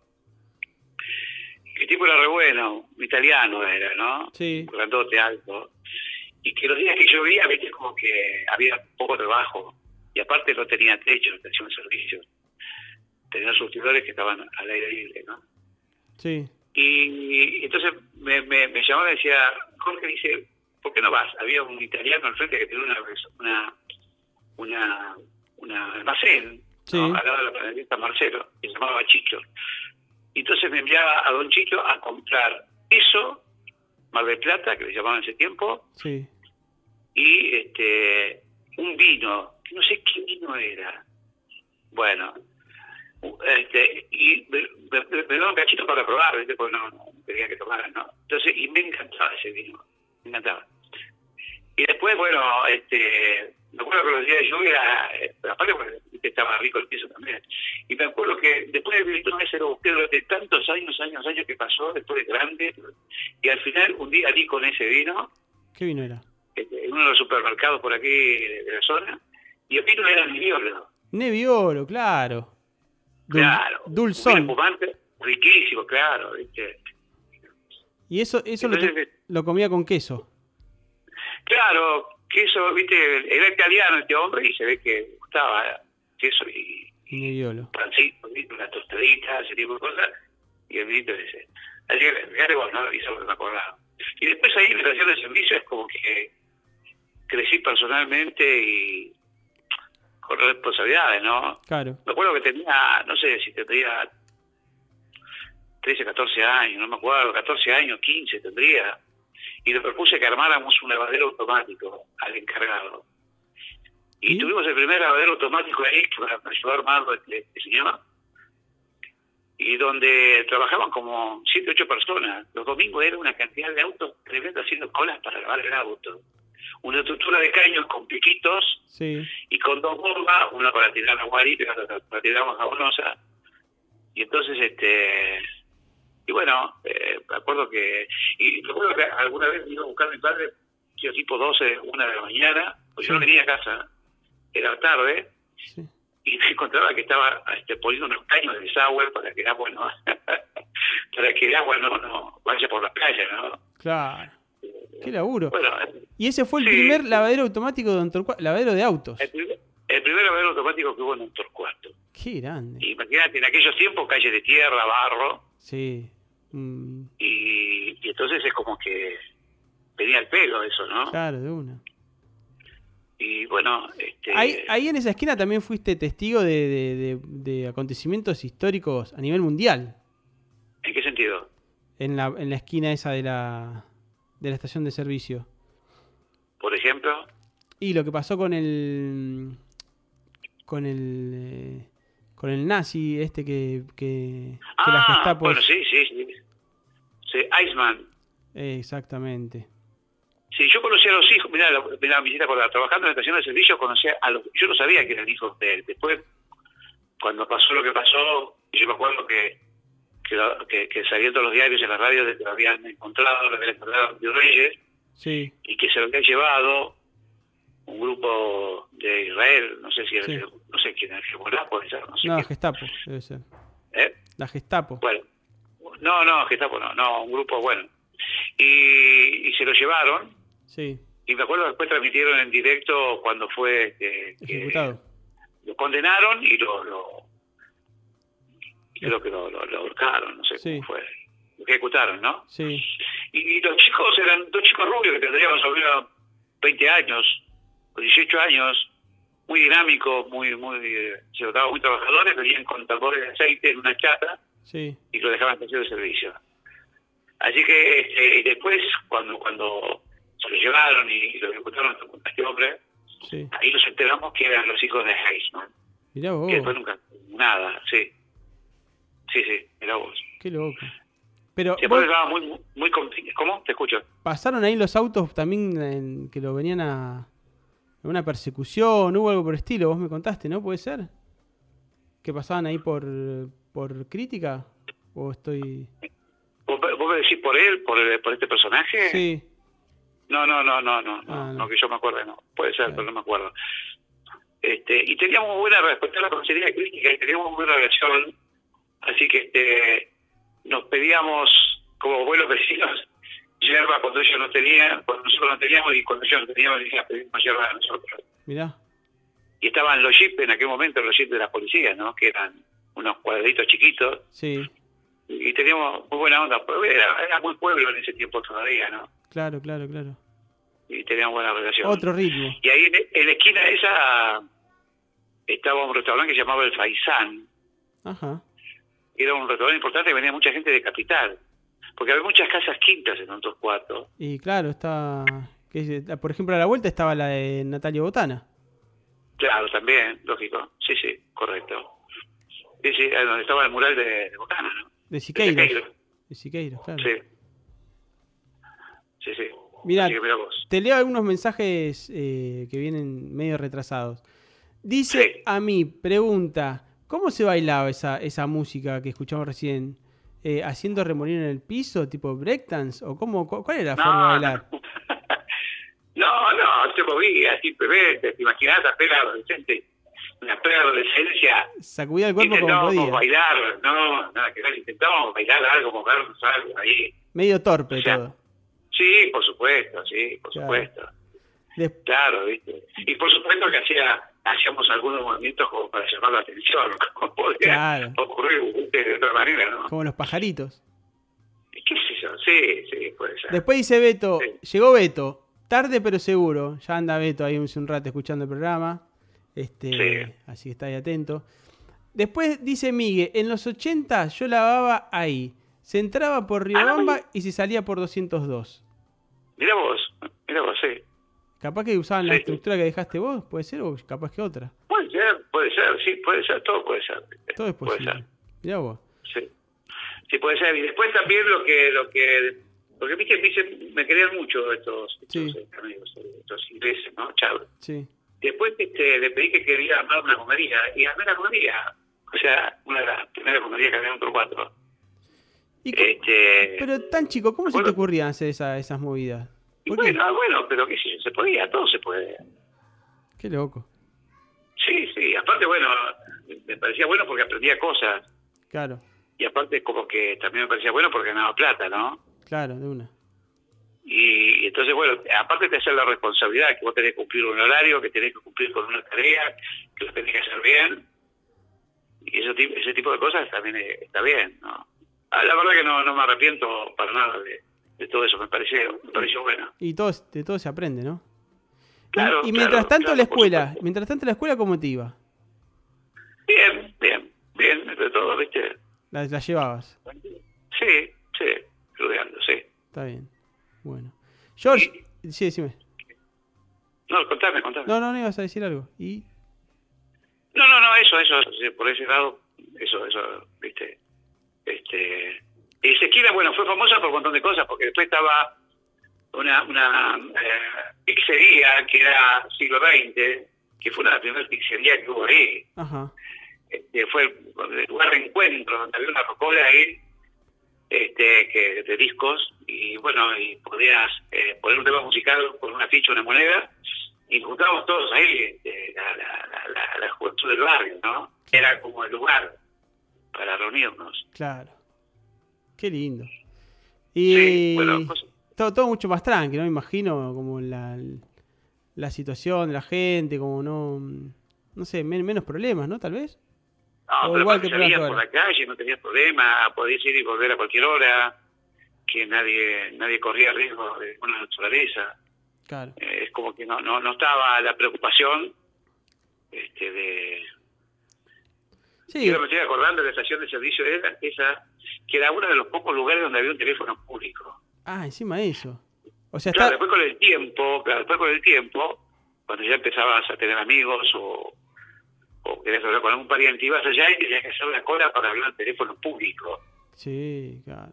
que el tipo era re bueno, un italiano era, ¿no? Sí. Grandote, alto. Y que los días que llovía, viste, como que había poco trabajo. Y aparte no tenía techo, no tenía un servicio. Tenía surtidores que estaban al aire libre, ¿no? Sí. Y entonces me, me, me llamaba y decía, Jorge dice, ¿por qué no vas? Había un italiano al frente que tenía una una una, una almacén Sí. ¿no? al lado de la panadería Marcelo, que se llamaba Chicho. Y entonces me enviaba a Don Chicho a comprar eso, Mar del Plata, que le llamaban ese tiempo, Sí. y este un vino, que no sé qué vino era. Bueno, este, y me, me, me- daba un cachito para probar, ¿viste? porque no, no quería que tomara, ¿no? Entonces, y me encantaba ese vino, me encantaba. Y después, bueno, este, me acuerdo que los días de lluvia, eh, aparte estaba rico el piso también, y me acuerdo que después de todo ese lo busqué durante tantos años, años, años que pasó, después de grande, y al final un día di con ese vino, ¿Qué vino era? este, en uno de los supermercados por aquí de la zona, y el vino era Nebbiolo. Nebbiolo, claro. Dul- Claro. Dulzón. Riquísimo, claro, ¿viste? Y eso, eso Entonces, lo comía con queso. Claro, queso, ¿viste? Era italiano este hombre y se ve que gustaba eh, queso y Y pancito, ¿viste? unas tostaditas, ese tipo de cosas, y el vinito ese. Así que, fíjate vos, ¿no? Y eso me acordaba. Y después ahí en la estación de servicio es como que crecí personalmente y con responsabilidades, ¿no? Claro. Me acuerdo que tenía, no sé si tendría 13, 14 años, no me acuerdo, 14 años, 15 tendría. Y le propuse que armáramos un lavadero automático al encargado. Y tuvimos el primer lavadero automático ahí, que me ayudó a armarlo este, este señor. Y donde trabajaban como 7, 8 personas. Los domingos era una cantidad de autos tremenda haciendo colas para lavar el auto. Una estructura de caños con piquitos Sí. y con dos bombas, una para tirar agua y otra para tirar agua jabonosa. Y entonces, este, y bueno, eh, me acuerdo que, y recuerdo que alguna vez me iba a buscar a mi padre, yo tipo 12, una de la mañana, pues yo no venía a casa, era tarde, sí. y me encontraba que estaba este, poniendo unos caños de desagüe para que el agua no, para que el agua no, no vaya por la playa, ¿no? Claro. Qué laburo. Bueno, Y ese fue el Sí. primer lavadero automático de Don Torcuato, lavadero de autos. el primer, el primer lavadero automático que hubo en Torcuato. Qué grande. Imagínate, en aquellos tiempos, calle de tierra, barro, Sí. Mm, y, y entonces es como que venía el pelo eso, ¿no? claro, de una. Y bueno, este, Ahí, ahí en esa esquina también fuiste testigo de, de- de- de acontecimientos históricos a nivel mundial. ¿en qué sentido? En la, en la esquina esa de la, de la estación de servicio. Por ejemplo, Y lo que pasó con el. con el. eh, con el nazi este que. que, que la ah, Gestapo. bueno, sí, sí, sí. Sí, Iceman. Exactamente. Sí, yo conocí a los hijos, mirá, mirá, me acordar, trabajando en la estación de servicio, conocí a los, yo no sabía que eran hijos de él. Después, cuando pasó lo que pasó, yo me acuerdo que que, que, que salían todos los diarios en las radios de que lo habían encontrado, lo habían encontrado de Reyes, Sí, y que se lo había llevado un grupo de Israel, no sé si era, Sí. no sé quién era, ser, no sé no, quién. Gestapo, debe ser. ¿Eh? La Gestapo. Bueno, no, no, Gestapo no, no, un grupo bueno. Y, y se lo llevaron, Sí, y me acuerdo después transmitieron en directo cuando fue que ejecutado. lo condenaron y lo, lo creo que lo, lo, lo ahorcaron, no sé Sí. cómo fue, lo ejecutaron, ¿no? Sí, Y los chicos eran dos chicos rubios que tendrían menos 20 años, o 18 años, muy dinámicos, muy, muy, eh, se notaban muy trabajadores, venían con tambores de aceite en una chata sí, y lo dejaban en de servicio. Así que este, y después, cuando cuando se lo llevaron y lo ejecutaron a este hombre, Sí. ahí nos enteramos que eran los hijos de ¿no? Mirá vos, Que después nunca, nada, sí. Sí, sí, mirá vos. qué loco. Pero Después vos- estaba muy, muy, ¿cómo? Te escucho. pasaron ahí los autos también en- que lo venían a a una persecución, hubo algo por el estilo, vos me contaste, ¿no? ¿Puede ser? ¿Que pasaban ahí por, por crítica? ¿O estoy...? ¿Vos, vos me decís por él, por, el- por este personaje? Sí, No, no, no, no, no, no, Ah, no. no, que yo me acuerde, no. Puede ser, Claro. pero no me acuerdo. Este, y teníamos buena respecto a la comisaría crítica y teníamos buena relación, así que este, nos pedíamos, como buenos vecinos, yerba cuando ellos no tenían, cuando nosotros no teníamos y cuando ellos no teníamos, les pedimos yerba a nosotros. mirá. Y estaban los jeeps en aquel momento, los jeeps de la policía, ¿no? Que eran unos cuadraditos chiquitos Sí, y teníamos muy buena onda. Era, era muy pueblo en ese tiempo todavía, ¿no? claro, claro, claro. Y teníamos buena relación. Otro ritmo. Y ahí en, en la esquina esa estaba un restaurante que se llamaba El Faisán. Ajá. Era un restaurante importante que venía mucha gente de capital. Porque había muchas casas quintas en otros cuartos. Y claro, está... que es- Por ejemplo, a la vuelta estaba la de Natalia Botana. Claro, también, lógico. Sí, sí, correcto. Sí, sí, donde estaba el mural de, de Botana, ¿no? De Siqueiros. Siqueiros. De Siqueiros, claro. Sí. Sí, sí. Mirá, mirá vos. Te leo algunos mensajes eh, que vienen medio retrasados. Dice Sí. a mí, pregunta, ¿cómo se bailaba esa, esa música que escuchamos recién? Eh, ¿Haciendo remolino en el piso, tipo breakdance? ¿O cómo, cu- cuál era la forma de bailar? No, no, se movía simplemente. ¿Te imaginás apenas adolescente? Una preadolescencia. Sacudía el cuerpo como podía. bailar, no, nada que ver. Intentábamos bailar algo, movernos algo ahí. Medio torpe O sea, todo. Sí, por supuesto, sí, por Claro. supuesto. Claro, ¿viste? Y por supuesto que hacía, hacíamos algunos movimientos como para llamar la atención, como podía Claro. ocurrir de otra manera, ¿no? como los pajaritos. ¿Qué sé yo? Sí, sí, puede ser. Después dice Beto, Sí. llegó Beto, tarde pero seguro. Ya anda Beto ahí un rato escuchando el programa. Este, Sí. Así que está ahí atento. Después dice Migue, en los 80 yo lavaba ahí. Se entraba por Riobamba y se salía por 202. Mira vos, mira vos, sí. Capaz que usaban la Sí. estructura que dejaste vos, puede ser, o capaz que otra. Puede ser, puede ser, sí, puede ser, todo puede ser. Todo es Puede posible. ser, Mirá vos. sí. Sí, puede ser. Y después también lo que, lo que, porque viste, me, me querían mucho estos, estos Sí. eh, amigos, eh, estos ingleses, ¿no? Chao. Sí. Después este, le pedí que quería armar una comedia, y armé la comedia. O sea, una de las primeras comedias que había en otro cuatro. Y Este, pero tan chico, ¿cómo se te ocurrían hacer esa- esas movidas? bueno, ah, bueno, pero qué sé se podía, todo se puede. Qué loco. Sí, sí, aparte, bueno, me parecía bueno porque aprendía cosas. Claro, Y aparte, como que también me parecía bueno porque ganaba plata, ¿no? claro, de una. Y, y entonces, bueno, aparte de hacer la responsabilidad, que vos tenés que cumplir un horario, que tenés que cumplir con una tarea, que lo tenés que hacer bien, y eso, ti- ese tipo de cosas también eh, está bien, ¿no? Ah, la verdad que no, no me arrepiento para nada de, de todo eso, me pareció, me pareció bueno. Y todo, de todo se aprende, ¿no? Y- Claro, y, mientras claro, tanto claro, la escuela, mientras tanto la escuela, ¿cómo te iba? Bien, bien, bien, entre todo, ¿viste? La, la llevabas. Sí, sí, estudiando, sí. Está bien. Bueno. George, sí, decime. No, contame, contame. No, no, no ibas a decir algo. Y No, no, no, eso, eso, por ese lado, eso, eso, viste. Este, Ezequiela, bueno, fue famosa por un montón de cosas, porque después estaba una, una eh, pizzería que era siglo XX, que fue una de las primeras pizzerías que hubo ahí. ajá. Este, fue el, lugar de encuentro, donde había una rocola ahí, este, que, de discos, y bueno, y podías eh, poner un tema musical con una ficha, una moneda, y juntábamos todos ahí, este, la, la, la- la juventud del barrio, ¿no? Era como el lugar para reunirnos. Claro. Qué lindo. Y Sí, bueno, pues- todo, todo mucho más tranquilo, ¿no? Me imagino como la, la situación de la gente, como no, no sé, men- menos problemas, ¿no? Tal vez. No, O pero igual que por salías ahora. por la calle, no tenías problema, podías ir y volver a cualquier hora, que nadie nadie corría riesgo de ninguna naturaleza. Claro. Eh, es como que no, no, no estaba la preocupación este, de... Sí, Yo me estoy acordando de la estación de servicio esa, esa, que era uno de los pocos lugares donde había un teléfono público. ah, encima de eso. O sea, Claro, está... después con el tiempo, claro, después con el tiempo, cuando ya empezabas a tener amigos o, o querías hablar con algún pariente, ibas allá y tenías que hacer la cola para hablar al teléfono público. Sí, claro.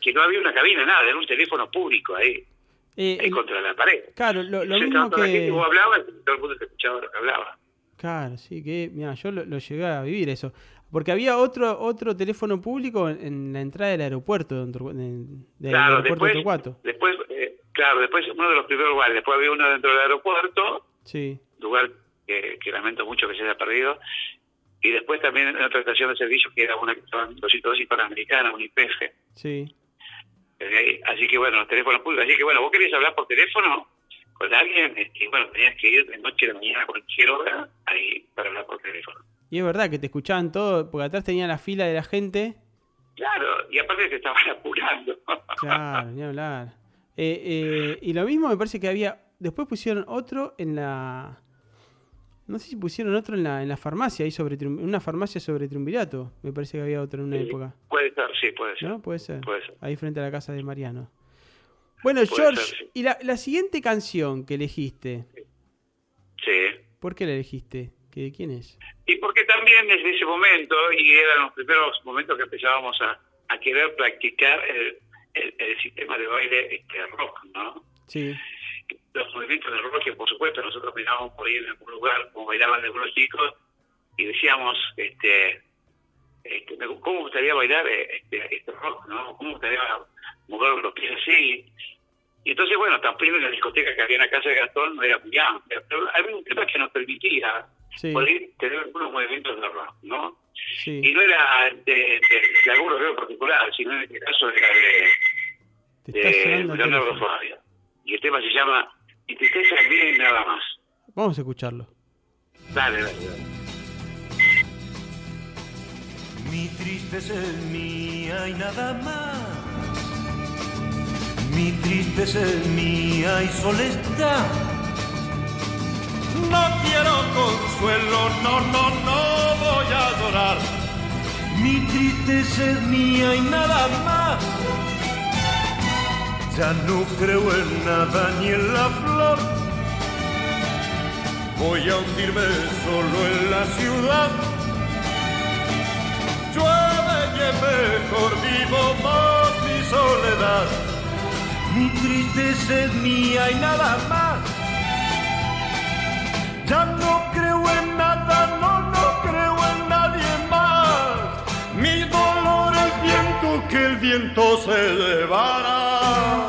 Que no había una cabina, nada, era un teléfono público ahí, Eh, ahí contra la pared. claro, lo, mismo la gente, que... vos hablabas todo el mundo te escuchaba lo que hablaba. Claro, sí, que, mira, yo lo, lo llegué a vivir eso. Porque había otro otro teléfono público en, en la entrada del aeropuerto, de, de- del Claro, aeropuerto de después, Torcuato. después eh, claro, después uno de los primeros lugares, después había uno dentro del aeropuerto, Sí, lugar que, que lamento mucho que se haya perdido, y después también en otra estación de servicio que era una que estaba en 202 y Panamericana, un IPF. sí. Ahí. Así que bueno, los teléfonos públicos. Así que bueno, vos querías hablar por teléfono con alguien, este, y bueno, tenías que ir de noche a la mañana a cualquier hora ahí para hablar por teléfono. Y es verdad que te escuchaban todo, porque atrás tenía la fila de la gente. Claro, y aparte te estaban apurando. Claro, ni hablar. Eh, eh, y lo mismo me parece que había. Después pusieron otro en la. No sé si pusieron otro en la, en la farmacia, ahí sobre una farmacia sobre Triunvirato. Me parece que había otro en una Sí. época. puede ser, sí, puede ser. ¿No? Puede ser. Puede ser. Ahí frente a la casa de Mariano. Bueno, Puede George, ser, sí. y la, la siguiente canción que elegiste, Sí. ¿por qué la elegiste? ¿Que, ¿De quién es? Y porque también desde ese momento, y eran los primeros momentos que empezábamos a, a querer practicar el, el- el sistema de baile este, rock, ¿no? Sí, Los movimientos de rock, que por supuesto nosotros mirábamos por ahí en algún lugar como bailaban algunos chicos y decíamos, este, este, ¿cómo gustaría bailar eh, este, este rock, no? ¿Cómo gustaría mover los pies así? Y entonces, bueno, también en la discoteca que había en la casa de Gastón no era muy amplia, pero había un tema que nos permitía sí, poder tener algunos movimientos de rock, ¿no? Y sí. no era de, de, de algún rockero en particular, sino en este caso era de, de Leonardo. Fabio. Y el tema se llama Y tristeza bien y nada más. Vamos a escucharlo. Dale, dale, dale. Mi tristeza es mía y nada más. Mi tristeza es mía y soledad. No quiero consuelo, no, no, no voy a llorar. Mi tristeza es mía y nada más. Ya no creo en nada ni en la flor. Voy a hundirme solo en la ciudad. Llueve y es mejor vivo más mi soledad. Mi tristeza es mía y nada más. Ya no creo en nada, no, no creo en nadie más. Mi dolor es viento que el viento se llevará.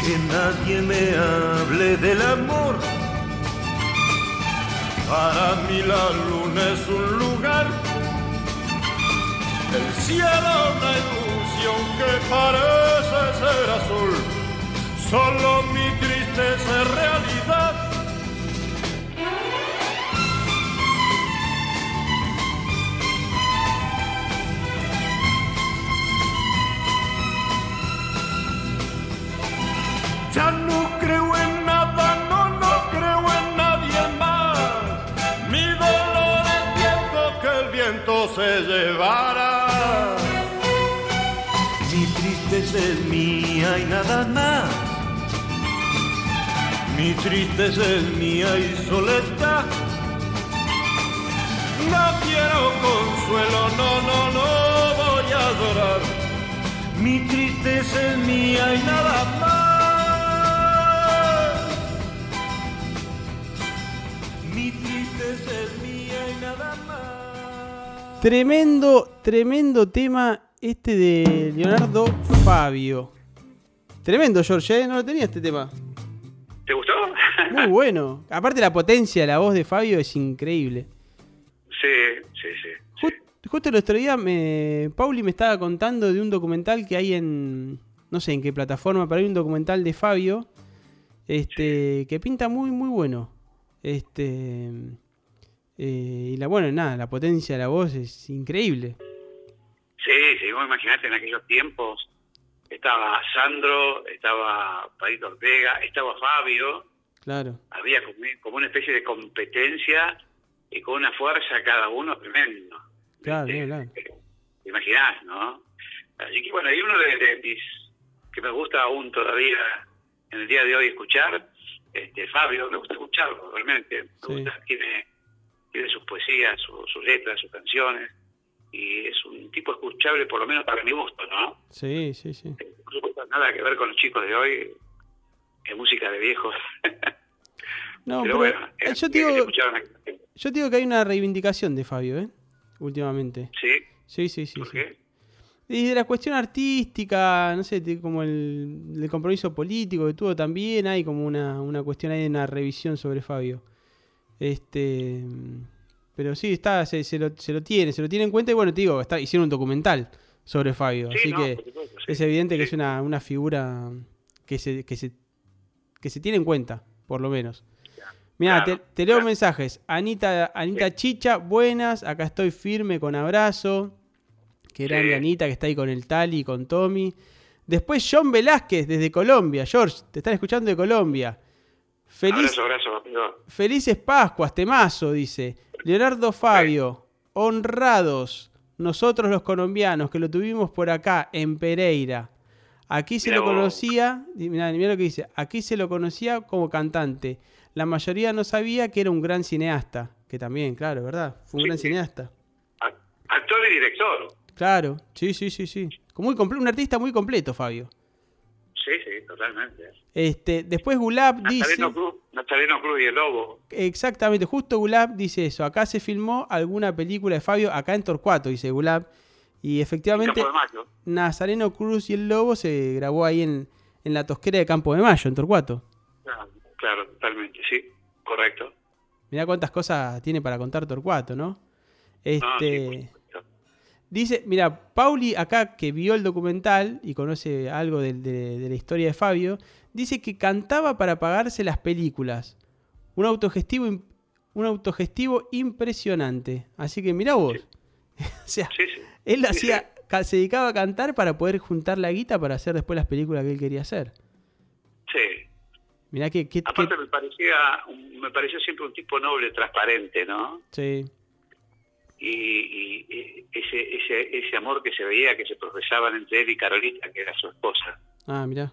Que nadie me hable del amor. Para mí la luna es un lugar el cielo una ilusión que parece ser azul. Solo mi tristeza es realidad. Ya no creo en nada, no, no creo en nadie más. Mi dolor es viento que el viento se llevará. Mi tristeza es mía y nada más. Mi tristeza es mía y soledad. No quiero consuelo, no, no, no voy a llorar. Mi tristeza es mía y nada más. Mi tristeza es mía y nada más. Tremendo, tremendo tema este de Leonardo Fabio. Tremendo, George, ¿eh? No lo tenía este tema. ¿Te gustó? Muy bueno. Aparte la potencia de la voz de Fabio es increíble. sí, sí, sí. Ju- justo el otro día me, Pauli me estaba contando de un documental que hay en, no sé en qué plataforma, pero hay un documental de Fabio, este, que pinta muy, muy bueno. Este, eh, y la, bueno, nada, la potencia de la voz es increíble. Sí, sí, vos imaginate en aquellos tiempos estaba Sandro, estaba Padito Ortega, estaba Fabio, Claro, había como, una especie de competencia y con una fuerza cada uno tremendo. Claro, ¿Viste? claro. Te imaginás, ¿no? Así que bueno, hay uno de, de mis que me gusta aún todavía en el día de hoy escuchar, Este, Fabio, me gusta escucharlo, realmente. Me Sí. gusta, tiene, tiene sus poesías, su- sus letras, sus canciones. Y es un tipo escuchable, por lo menos para mi gusto, ¿no? Sí, sí, sí. Por supuesto, nada que ver con los chicos de hoy. Es música de viejos. No, pero, pero, bueno, eh, es- yo, se digo, yo digo que hay una reivindicación de Fabio, ¿eh? Últimamente. Sí, Sí, sí, sí. ¿por sí. qué? Y de la cuestión artística, no sé, como el, el compromiso político que tuvo también, hay como una, una cuestión ahí de una revisión sobre Fabio. Este. Pero sí, está, se, se lo, se lo tiene, se lo tiene en cuenta y bueno, te digo, está, hicieron un documental sobre Fabio. Sí, así no, que por supuesto, sí. es evidente que es una, una figura que se, que se que se tiene en cuenta, por lo menos. Mira, Claro, te, te leo claro. mensajes. Anita, Anita Chicha, buenas, acá estoy firme con abrazo. Qué grande. Anita que está ahí con el Tali y con Tommy. Después John Velázquez desde Colombia. George, te están escuchando de Colombia. Feliz, Abrazo, abrazo, felices Pascuas, temazo, dice. Leonardo Fabio, honrados. Nosotros los colombianos que lo tuvimos por acá en Pereira. Aquí se Mirá lo conocía, mirá, mirá lo que dice, aquí se lo conocía como cantante. La mayoría no sabía que era un gran cineasta, que también, claro, ¿verdad? Fue un Sí, gran cineasta. Ac- Actor y director. Claro, sí, sí, sí, sí. Muy un artista muy completo, Fabio. Sí, sí, totalmente. Este, después Gulab dice, Nazareno Cruz, Nazareno Cruz y el Lobo. exactamente, justo Gulab dice eso. Acá se filmó alguna película de Fabio, acá en Torcuato, dice Gulab. Y efectivamente, Campo de Mayo. Nazareno Cruz y el Lobo se grabó ahí en, en la tosquera de Campo de Mayo, en Torcuato. Claro, claro, totalmente, sí, correcto. Mirá cuántas cosas tiene para contar Torcuato, ¿no? Este. Dice, mira, Pauli acá que vio el documental y conoce algo de, de la historia de Fabio, dice que cantaba para pagarse las películas. Un autogestivo, un autogestivo impresionante. Así que mirá vos. o sea, Sí, sí. él hacía, se dedicaba a cantar para poder juntar la guita para hacer después las películas que él quería hacer. Sí. Mirá que, que- que- Aparte me parecía, me pareció siempre un tipo noble, transparente, ¿no? sí, Y, y- ese, ese, ese amor que se veía, que se profesaban entre él y Carolita, que era su esposa, ah, mirá.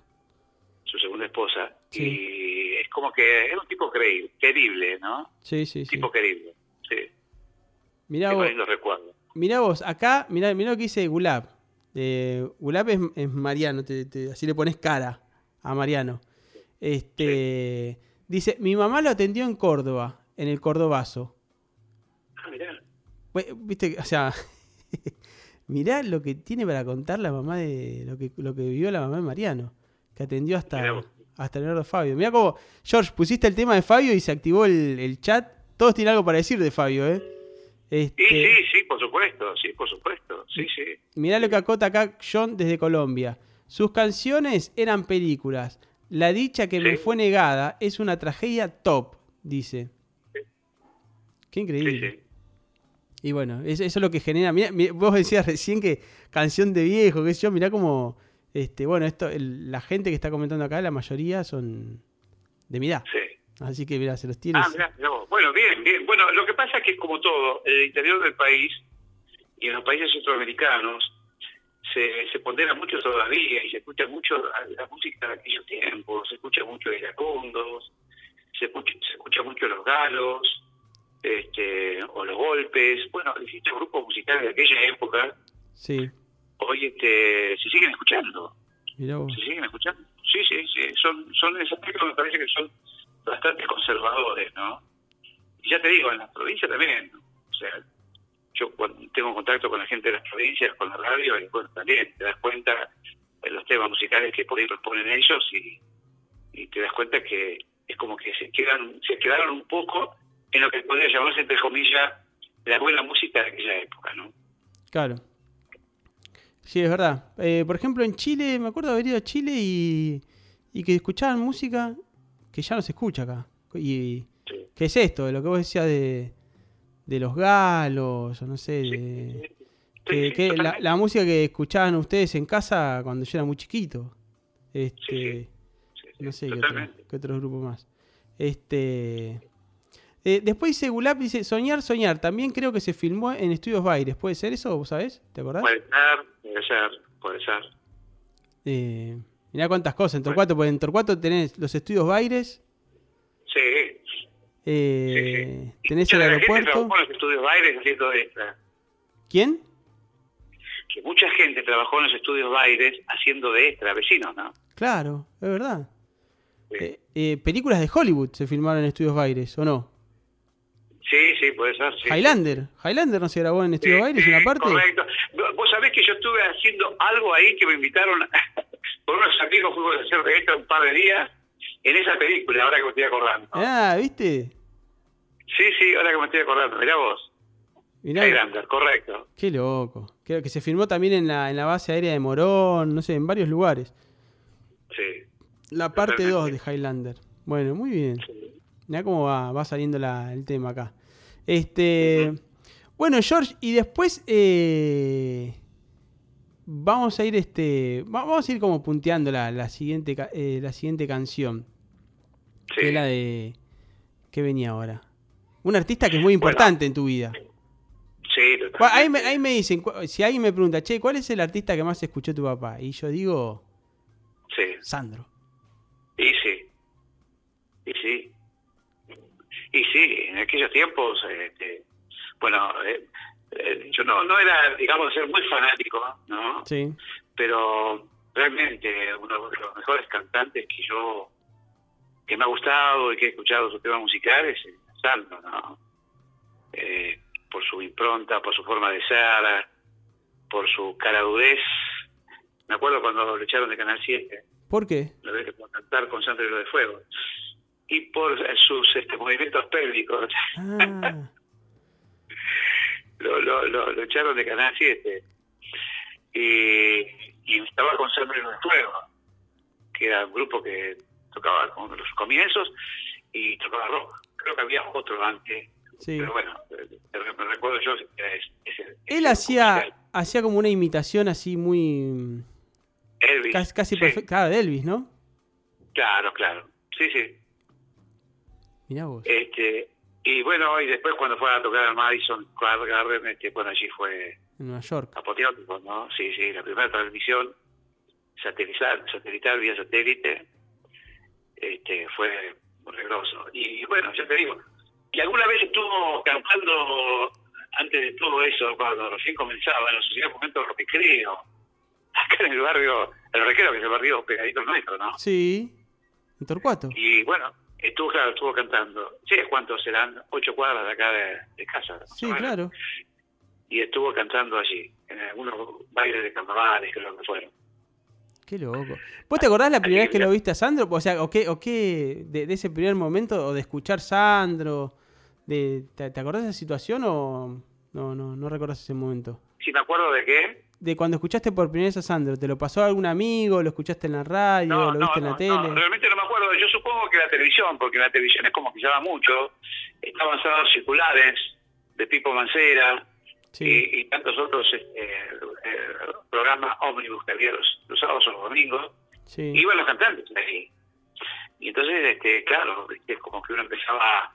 su segunda esposa. Sí. Y es como que era un tipo creíble, querible, ¿no? Sí, sí, sí. Tipo querible. Sí, Mirá vos, lindos recuerdos. mirá vos, acá, mirá, mirá lo que dice Gulab. Eh, Gulab es, es Mariano, te- te- así le pones cara a Mariano. Este dice, mi mamá lo atendió en Córdoba, en el Cordobazo. Ah, mirá. Bue- Viste, o sea, mirá lo que tiene para contar la mamá de lo que, lo que vivió la mamá de Mariano, que atendió hasta, hasta Leonardo Fabio. Mirá como, George, pusiste el tema de Fabio y se activó el, el chat. Todos tienen algo para decir de Fabio, ¿eh? Este, Sí, sí, sí, por supuesto, sí, por supuesto, sí, sí. Mirá lo que acota acá John desde Colombia. Sus canciones eran películas. La dicha que me Sí. fue negada es una tragedia top, dice. Qué Sí, increíble. sí. Y bueno, eso, eso es lo que genera. Mirá, mirá, vos decías recién que canción de viejo, qué sé yo, mirá como. Este, bueno, esto, el- la gente que está comentando acá, la mayoría son de mi edad. sí. Así que mirá, se los tienes. Ah, mirá. Bueno, bien, bien. Bueno, lo que pasa es que como todo, en el interior del país y en los países centroamericanos se, se pondera mucho todavía y se escucha mucho la, la música de aquellos tiempos, se escucha mucho iracundos, se escucha, se escucha mucho los galos, este, o los golpes, bueno, distintos grupos musicales de aquella época, Sí, hoy este, se siguen escuchando. mirá vos. ¿Se siguen escuchando? Sí, sí, sí. Son, son en ese aspecto me parece que son bastante conservadores, ¿no? Y ya te digo, en las provincias también. O sea, yo cuando tengo contacto con la gente de las provincias, con la radio, y bueno, también te das cuenta de los temas musicales que por ahí proponen ellos y, y te das cuenta que es como que se quedan se quedaron un poco en lo que podría llamarse, entre comillas, la buena música de aquella época, ¿no? Claro. Sí, es verdad. Eh, por ejemplo, en Chile, me acuerdo haber ido a Chile y, y que escuchaban música que ya no se escucha acá. Y Sí. ¿qué es esto? De lo que vos decías de, de los galos, o no sé, de, que, Sí, que la, música que escuchaban ustedes en casa cuando yo era muy chiquito. Este, Sí, Sí, sí, no sé qué, otro, qué otros grupos más. Este. Eh, después dice Gulab, dice Soñar, Soñar. También creo que se filmó en Estudios Baires. ¿Puede ser eso? ¿Vos sabés? ¿Te acordás? Puede ser, puede ser, puede ser. Eh, mirá cuántas cosas. En Torcuato, porque en Torcuato tenés los Estudios Baires, Sí. Eh, sí, sí. Tenés el aeropuerto. trabajó en los estudios Baires haciendo extra. ¿Quién? Que mucha gente trabajó en los estudios Baires haciendo de extra, vecinos, ¿no? Claro, es verdad. Sí. Eh, eh, películas de Hollywood se filmaron en estudios Baires, ¿o no? Sí, sí, puede ser. Sí. Highlander. Highlander no se grabó en estudios Sí, Baires, sí, una parte. Correcto. Vos sabés que yo estuve haciendo algo ahí que me invitaron por unos amigos, fuimos a hacer extra un par de días en esa película, ahora que me estoy acordando. Ah, ¿viste? Sí, sí, ahora que me estoy acordando. Mirá vos. Mirá, Highlander, correcto. qué loco. Creo que se filmó también en la, en la base aérea de Morón, no sé, en varios lugares. Sí. La parte 2 Totalmente. de Highlander. Bueno, muy bien. Mirá cómo va, va saliendo la- el tema acá. Este. Bueno, George, y después eh, vamos a ir este. va- Vamos a ir como punteando la, la siguiente eh, la siguiente canción. Que es la de. ¿Qué venía ahora? Un artista que es muy Bueno. importante en tu vida. Sí, totalmente. Ahí me, ahí me dicen, si alguien me pregunta, che, ¿cuál es el artista que más escuchó tu papá? Y yo digo, Sí, Sandro. y sí. Y sí. Y sí, en aquellos tiempos, este, bueno, eh, eh, yo no, no era, digamos, ser muy fanático, ¿no? Sí. pero realmente uno de los mejores cantantes que yo que me ha gustado y que he escuchado sus temas musicales es Sandro, ¿no? Eh, por su impronta, por su forma de ser, por su caradurez. Me acuerdo cuando lo echaron de Canal 7, ¿Por qué? lo que cantar con Sandro y lo de Fuego. Y por sus este, movimientos pélvicos, Ah, lo, lo, lo, lo echaron de Canal 7 y, y estaba con los de Fuego que era un grupo que tocaba con los comienzos y tocaba rock. Creo que había otro antes sí. pero bueno me recuerdo yo ese- ese- Él hacía, hacía como una imitación así muy... Elvis Casi, casi sí, perfecta. Claro, de Elvis, ¿no? claro claro. Sí sí Mirá vos. este y bueno y después cuando fue a tocar al Madison Square Garden este, bueno allí fue En Nueva York. apoteótico, ¿no? Sí, sí, la primera transmisión satelital, satelital vía satélite este, fue muy grosso. Y bueno, ya te digo, y alguna vez estuvo cantando antes de todo eso, cuando recién comenzaba, en los sociedad momentos recreo, acá en el barrio, el recreo que es el barrio pegadito al nuestro, ¿no? Sí. En Torcuato. Y bueno, estuvo, claro, estuvo cantando, sí, ¿cuántos serán? Ocho cuadras de acá de, de casa. Sí, claro. y estuvo cantando allí, en algunos bailes de carnavales, creo que fueron. Qué loco. ¿Vos te acordás la Así primera vez que que lo viste a Sandro? O sea, ¿o qué, o qué de, de ese primer momento, o de escuchar Sandro? De, ¿te, te acordás de esa situación o no, no, no recordás ese momento? Si me acuerdo de qué, De cuando escuchaste por primera vez a Sandro, ¿te lo pasó algún amigo? ¿Lo escuchaste en la radio? no, ¿Lo no, viste en no, la tele? no, realmente no me acuerdo. Yo supongo que la televisión, porque la televisión es como que se llama mucho, estaban sábados circulares de Pipo Mancera Sí. y, y tantos otros este, eh, programas ómnibus que había los, los sábados o los domingos, sí. iban los cantantes ahí. Y entonces, este, claro, es como que uno empezaba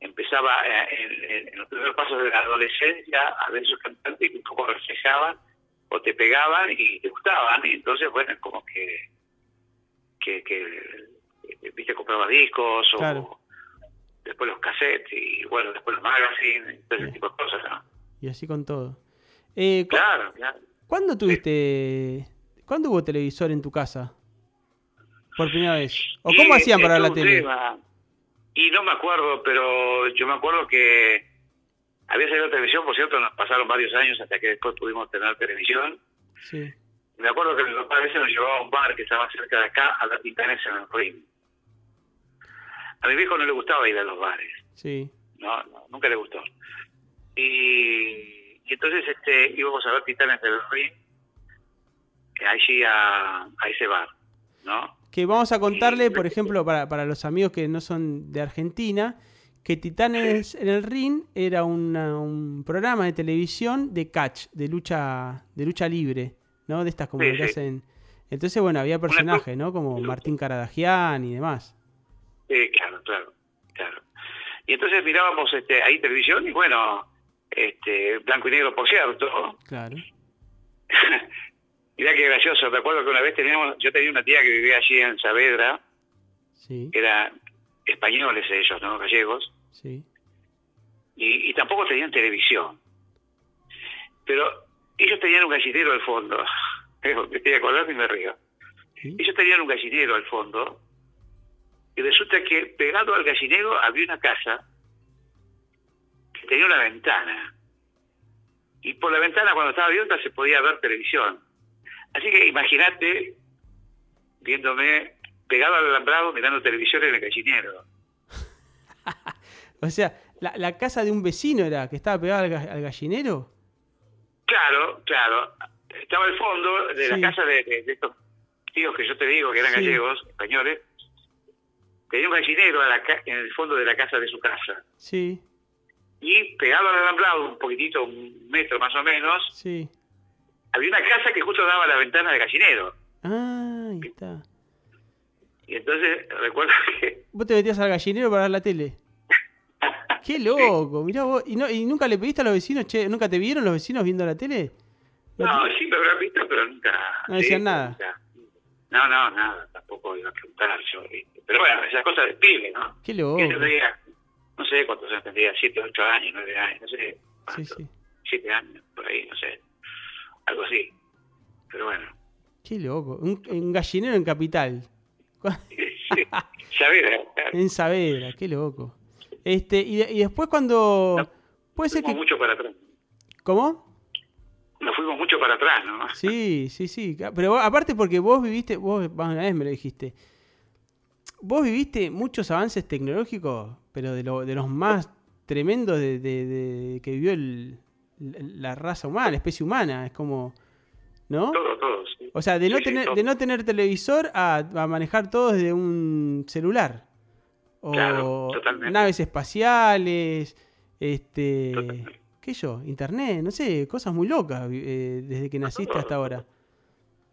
empezaba eh, en, en- en los primeros pasos de la adolescencia a ver esos cantantes que un poco reflejaban o te pegaban y te gustaban. Y entonces, bueno, es como que, que, que eh, viste, compraba discos o Claro. después los cassettes y bueno, después los magazines, y todo ese Sí. tipo de cosas, ¿no? Y así con todo. Eh, cu- Claro, claro. ¿Cuándo tuviste... ¿Cuándo hubo televisor en tu casa? Por primera vez. ¿O Y cómo hacían para la tele? tema. Y no me acuerdo, pero yo me acuerdo que había salido televisión, por cierto, nos pasaron varios años hasta que después pudimos tener televisión. Sí. Me acuerdo que mi papá a veces nos llevaba a un bar que estaba cerca de acá, a la Tintanes en el ring. A mi viejo no le gustaba ir a los bares, Sí. no, no, nunca le gustó. Y, y entonces este íbamos a ver Titanes del ring, allí a, a ese bar, ¿no? Que vamos a contarle, Y- por ejemplo, para, para los amigos que no son de Argentina, que Titanes en el Ring era una- un programa de televisión de catch, de lucha, de lucha libre, ¿no? De estas como Sí, que sí. hacen. Entonces, bueno, había personajes, ¿no? Como Martín Caradagian y demás. Sí, claro, claro, claro. Y entonces mirábamos este, ahí televisión y bueno, este, blanco y negro, por cierto. Claro. Mirá qué gracioso, recuerdo que una vez teníamos, yo tenía una tía que vivía allí en Saavedra, Sí. que era españoles ellos, ¿no? Gallegos, Sí. y, y tampoco tenían televisión. Pero ellos tenían un gallinero al fondo. Me estoy acordando y me río. ¿Sí? Ellos tenían un gallinero al fondo y resulta que pegado al gallinero había una casa que tenía una ventana. Y por la ventana cuando estaba abierta se podía ver televisión. Así que imagínate viéndome pegado al alambrado mirando televisión en el gallinero. O sea, la, la casa de un vecino era que estaba pegada al, ga- al gallinero. Claro, claro. Estaba al fondo de Sí. la casa de, de- de estos tíos que yo te digo que eran Sí. gallegos, españoles. Tenía un gallinero a la ca- en el fondo de la casa de su casa. Sí, Y pegado al alambrado, un poquitito, un metro más o menos, sí. había una casa que justo daba la ventana del gallinero. Ah, ahí está. Y entonces recuerdo que Vos te metías al gallinero para ver la tele. Qué loco, mirá vos. ¿Y, no, ¿Y nunca le pediste a los vecinos, che, nunca te vieron los vecinos viendo la tele? No, sí me habrán visto, pero nunca. No decían sí, nada. No, no, nada, tampoco iba a preguntar yo. ¿viste? Pero bueno, esas cosas de pibe, ¿no? Qué loco. Que yo tenía, no sé cuántos años tendría, 7, 8 años, 9 años, no sé. Sí, cuánto, sí. 7 años, por ahí, no sé. Algo así. Pero bueno. Qué loco. Un, un gallinero en capital. Sí, ¿eh? En Saavedra, qué loco. Este, y, de- y después cuando. No, Puede ser Fuimos que. mucho para atrás. ¿Cómo? Nos fuimos mucho para atrás, ¿no? Sí, sí, sí. Pero vos- aparte porque vos viviste, vos más una vez me lo dijiste. Vos viviste muchos avances tecnológicos, pero de, lo- de los más tremendos de, de- de- que vivió el- la raza humana, la especie humana. Es como. ¿No? Todo, todo. sí. O sea, de no, tener, de no tener televisor a, a manejar todo desde un celular. O Claro, naves espaciales, este, Totalmente. qué yo, internet, no sé, cosas muy locas eh, desde que naciste hasta ahora.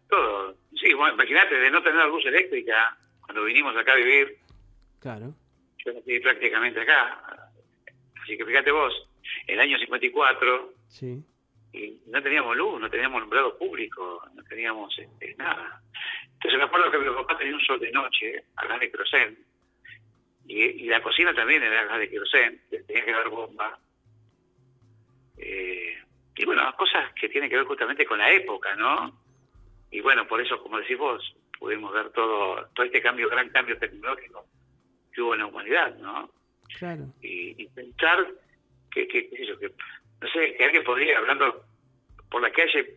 Todo. Sí, bueno, imagínate, de no tener luz eléctrica, cuando vinimos acá a vivir, Claro. yo nací prácticamente acá. Así que fíjate vos, el año 54, Sí. Y no teníamos luz, no teníamos alumbrado público, no teníamos este, nada. Entonces me acuerdo que mi papá tenía un sol de noche, a gas de querosén, y, y la cocina también era a gas de querosén, que tenía que dar bomba. Eh, y bueno, cosas que tienen que ver justamente con la época, ¿no? Y bueno, por eso, como decís vos, pudimos ver todo, todo este cambio, gran cambio tecnológico que hubo en la humanidad, ¿no? Claro. y, y pensar que, que, yo, que, no sé, que alguien podría ir hablando por la calle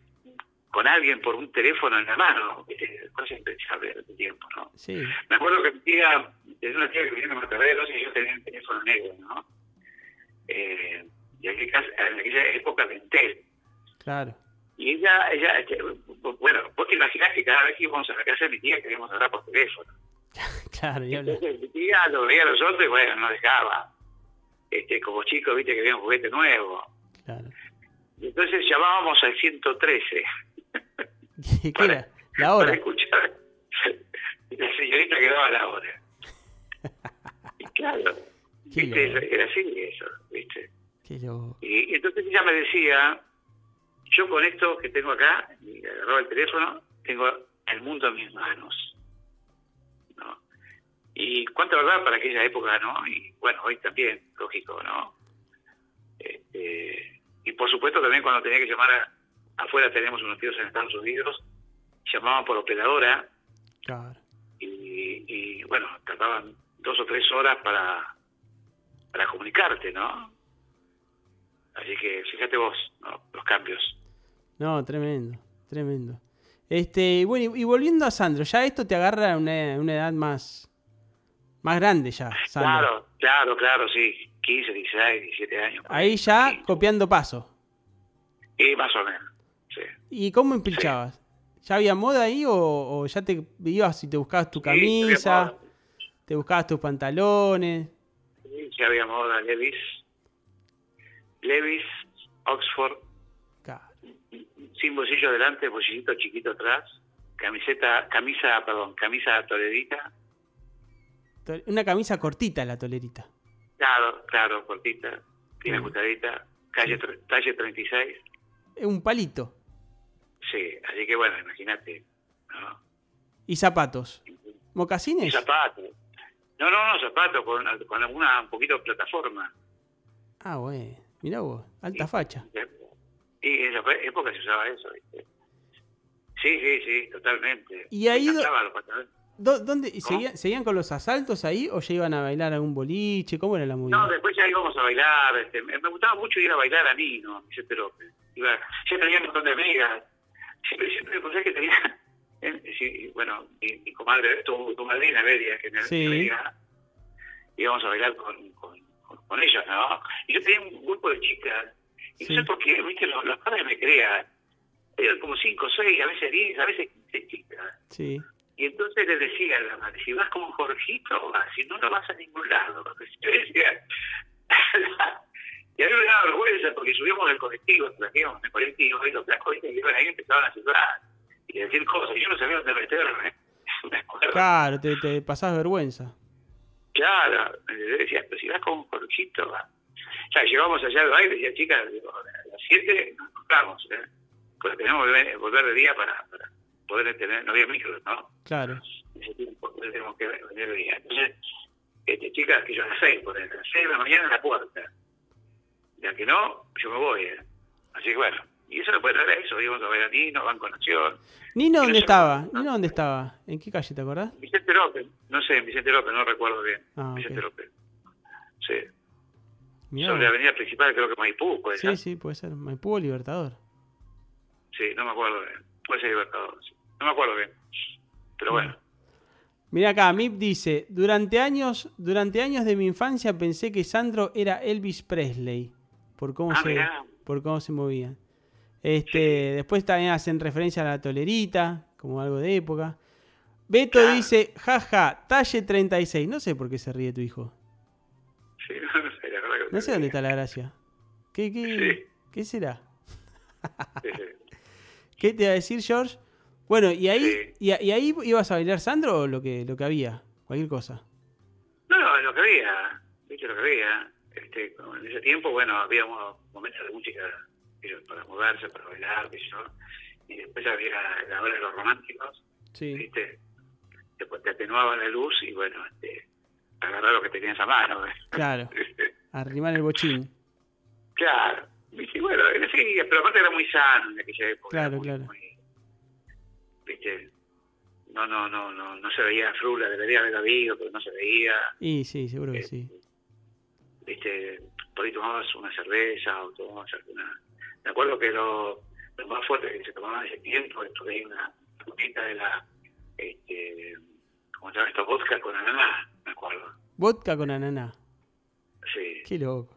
con alguien por un teléfono en la mano, cosa impensable en ese tiempo, ¿no? Sí. Me acuerdo que mi tía, tenía una tía que vivía en Mataderos y yo tenía el teléfono negro, ¿no? Eh, y en aquella, en aquella época de Entel. Claro. Y ella, ella, este, bueno, vos te imaginás que cada vez que íbamos a la casa de mi tía queríamos hablar por teléfono. Claro, Entonces mi tía lo veía a los otros y bueno, no dejaba. Este, como chicos, viste que había un juguete nuevo. Claro. Y entonces llamábamos al 113 ¿Qué Para- era? La para hora. escuchar la señorita que daba la hora. Y claro, viste, era así eso, viste. Y, entonces ella me decía, yo con esto que tengo acá, y agarraba el teléfono, tengo el mundo en mis manos. ¿no? Y cuánta verdad para aquella época, ¿no? Y bueno, hoy también, lógico, ¿no? Este, y por supuesto también cuando tenía que llamar a- afuera, tenemos unos tíos en Estados Unidos, llamaban por operadora Claro. y, y, bueno, tardaban dos o tres horas para, para comunicarte, ¿no? Así que fíjate vos, ¿no? Los cambios. No, tremendo, tremendo. Este, bueno, y, y volviendo a Sandro, ya esto te agarra a una, una edad más, más grande ya, Sandro. Claro, claro, claro, sí. 15, 16, 17 años. Ahí ya Sí. copiando paso. Y más o menos, sí. ¿Y cómo empilchabas? ¿Ya había moda ahí o, o ya te ibas y te buscabas tu Sí, camisa, te buscabas tus pantalones? Sí, ya había moda, Levis. Levis, Oxford, Claro. sin bolsillo delante, bolsillito chiquito atrás, camiseta, camisa, perdón, camisa toledita, To- Una camisa cortita la tolerita. Claro, claro, cortita, bien ajustadita, calle, talle 36, Es un palito. sí, así que bueno, imagínate, ¿no? Y zapatos. Y ¿Mocasines? zapatos. No, no, no, zapatos, con, con alguna, un poquito de plataforma. Ah, bueno. Mirá vos, alta facha. Y en esa época se usaba eso, ¿viste? Sí, sí, sí, totalmente. ¿Y ahí Me do- encantaban los pantalones. ¿Dó- ¿Dónde, seguían, seguían con los asaltos ahí o ya iban a bailar algún boliche? ¿Cómo era la movida? No, después ya íbamos a bailar. Este, me, gustaba mucho ir a bailar a Nino, Vicente López. Iba, ya tenía un montón de amigas. Siempre, siempre pensé que tenía. eh, sí, bueno, mi, mi comadre, tu, tu madrina, Beria, que me Sí. me diga, íbamos a bailar con, con, con, con ellas, ¿no? Y yo tenía un grupo de chicas. Y Sí. no sé por qué, viste, los, los padres me crean. Eran como cinco, seis, a veces diez, a veces quince chicas. Sí. Y entonces le decía a la madre, si vas como Jorgito, vas, si no, no vas a ningún lado. Yo decía, y a mí me daba vergüenza porque subíamos del colectivo, trajimos del colectivo, y los flacos ¿viste? que iban ahí empezaban a silbar y a decir cosas, y yo no sabía dónde meterme. Me. Claro, te, te pasás vergüenza. Claro, le decía, pero si vas con Jorgito, va. Sea, llegamos allá al baile y decía, chicas, a las 7 nos encontramos, ¿eh? Porque tenemos que volver de día para, para poder tener, no había micros, ¿no? Claro. en ese tiempo, tenemos que venir de día. Entonces, este, chicas, que yo a las 6, por ejemplo, a las 6 de la mañana en la puerta. Ya que no, yo me voy. ¿eh? Así que bueno, y eso no puede traer a eso, íbamos a ver a Nino, Banco Nación, ¿Nino Y no dónde sé- estaba? ¿Nino dónde estaba? ¿En qué calle te acordás? Vicente López, no sé, Vicente López, no recuerdo bien. Ah, Vicente. López. Sí. Mirá Sobre la avenida principal, creo que Maipú, puede Sí, ser. sí, puede ser. Maipú o Libertador. Sí, no me acuerdo bien. Puede ser Libertador. sí. No me acuerdo bien. Pero bueno. Mira acá, Mip dice, durante años, durante años de mi infancia pensé que Sandro era Elvis Presley, por cómo Ah, se, mirá. por cómo se movía. Este, después también hacen referencia a la tolerita, como algo de época. Beto Claro. dice, jaja, talle 36. No sé por qué se ríe tu hijo. Sí, no, sé, la verdad que No sé dónde está la gracia. ¿Qué, qué, Sí. qué será? Sí, sí. ¿Qué te iba a decir, George? Bueno, ¿y ahí, Sí. y, y ahí ibas a bailar Sandro o lo que, lo que había? Cualquier cosa. No, no, lo que había, viste lo que había. Este, en ese tiempo, bueno, había momentos de música para moverse, para bailar, qué sé yo. Y después había la hora de los románticos, Sí. viste. Después te atenuaba la luz y bueno, este, agarrar lo que tenías a mano. Claro, arrimar el bochín. claro. Viste, bueno, pero aparte era muy sano en aquella época. Claro, muy- claro. muy- viste, no, no, no, no, no se veía frula, debería haber habido, pero no se veía. Y sí, seguro que Eh, sí. viste, por ahí tomabas una cerveza o tomabas alguna... Me acuerdo que lo, lo más fuerte que se tomaba en ese tiempo, estuve ahí una puntita de la, este, ¿cómo se llama esto? Vodka con ananá, me acuerdo. Vodka con ananá. Sí, Qué loco.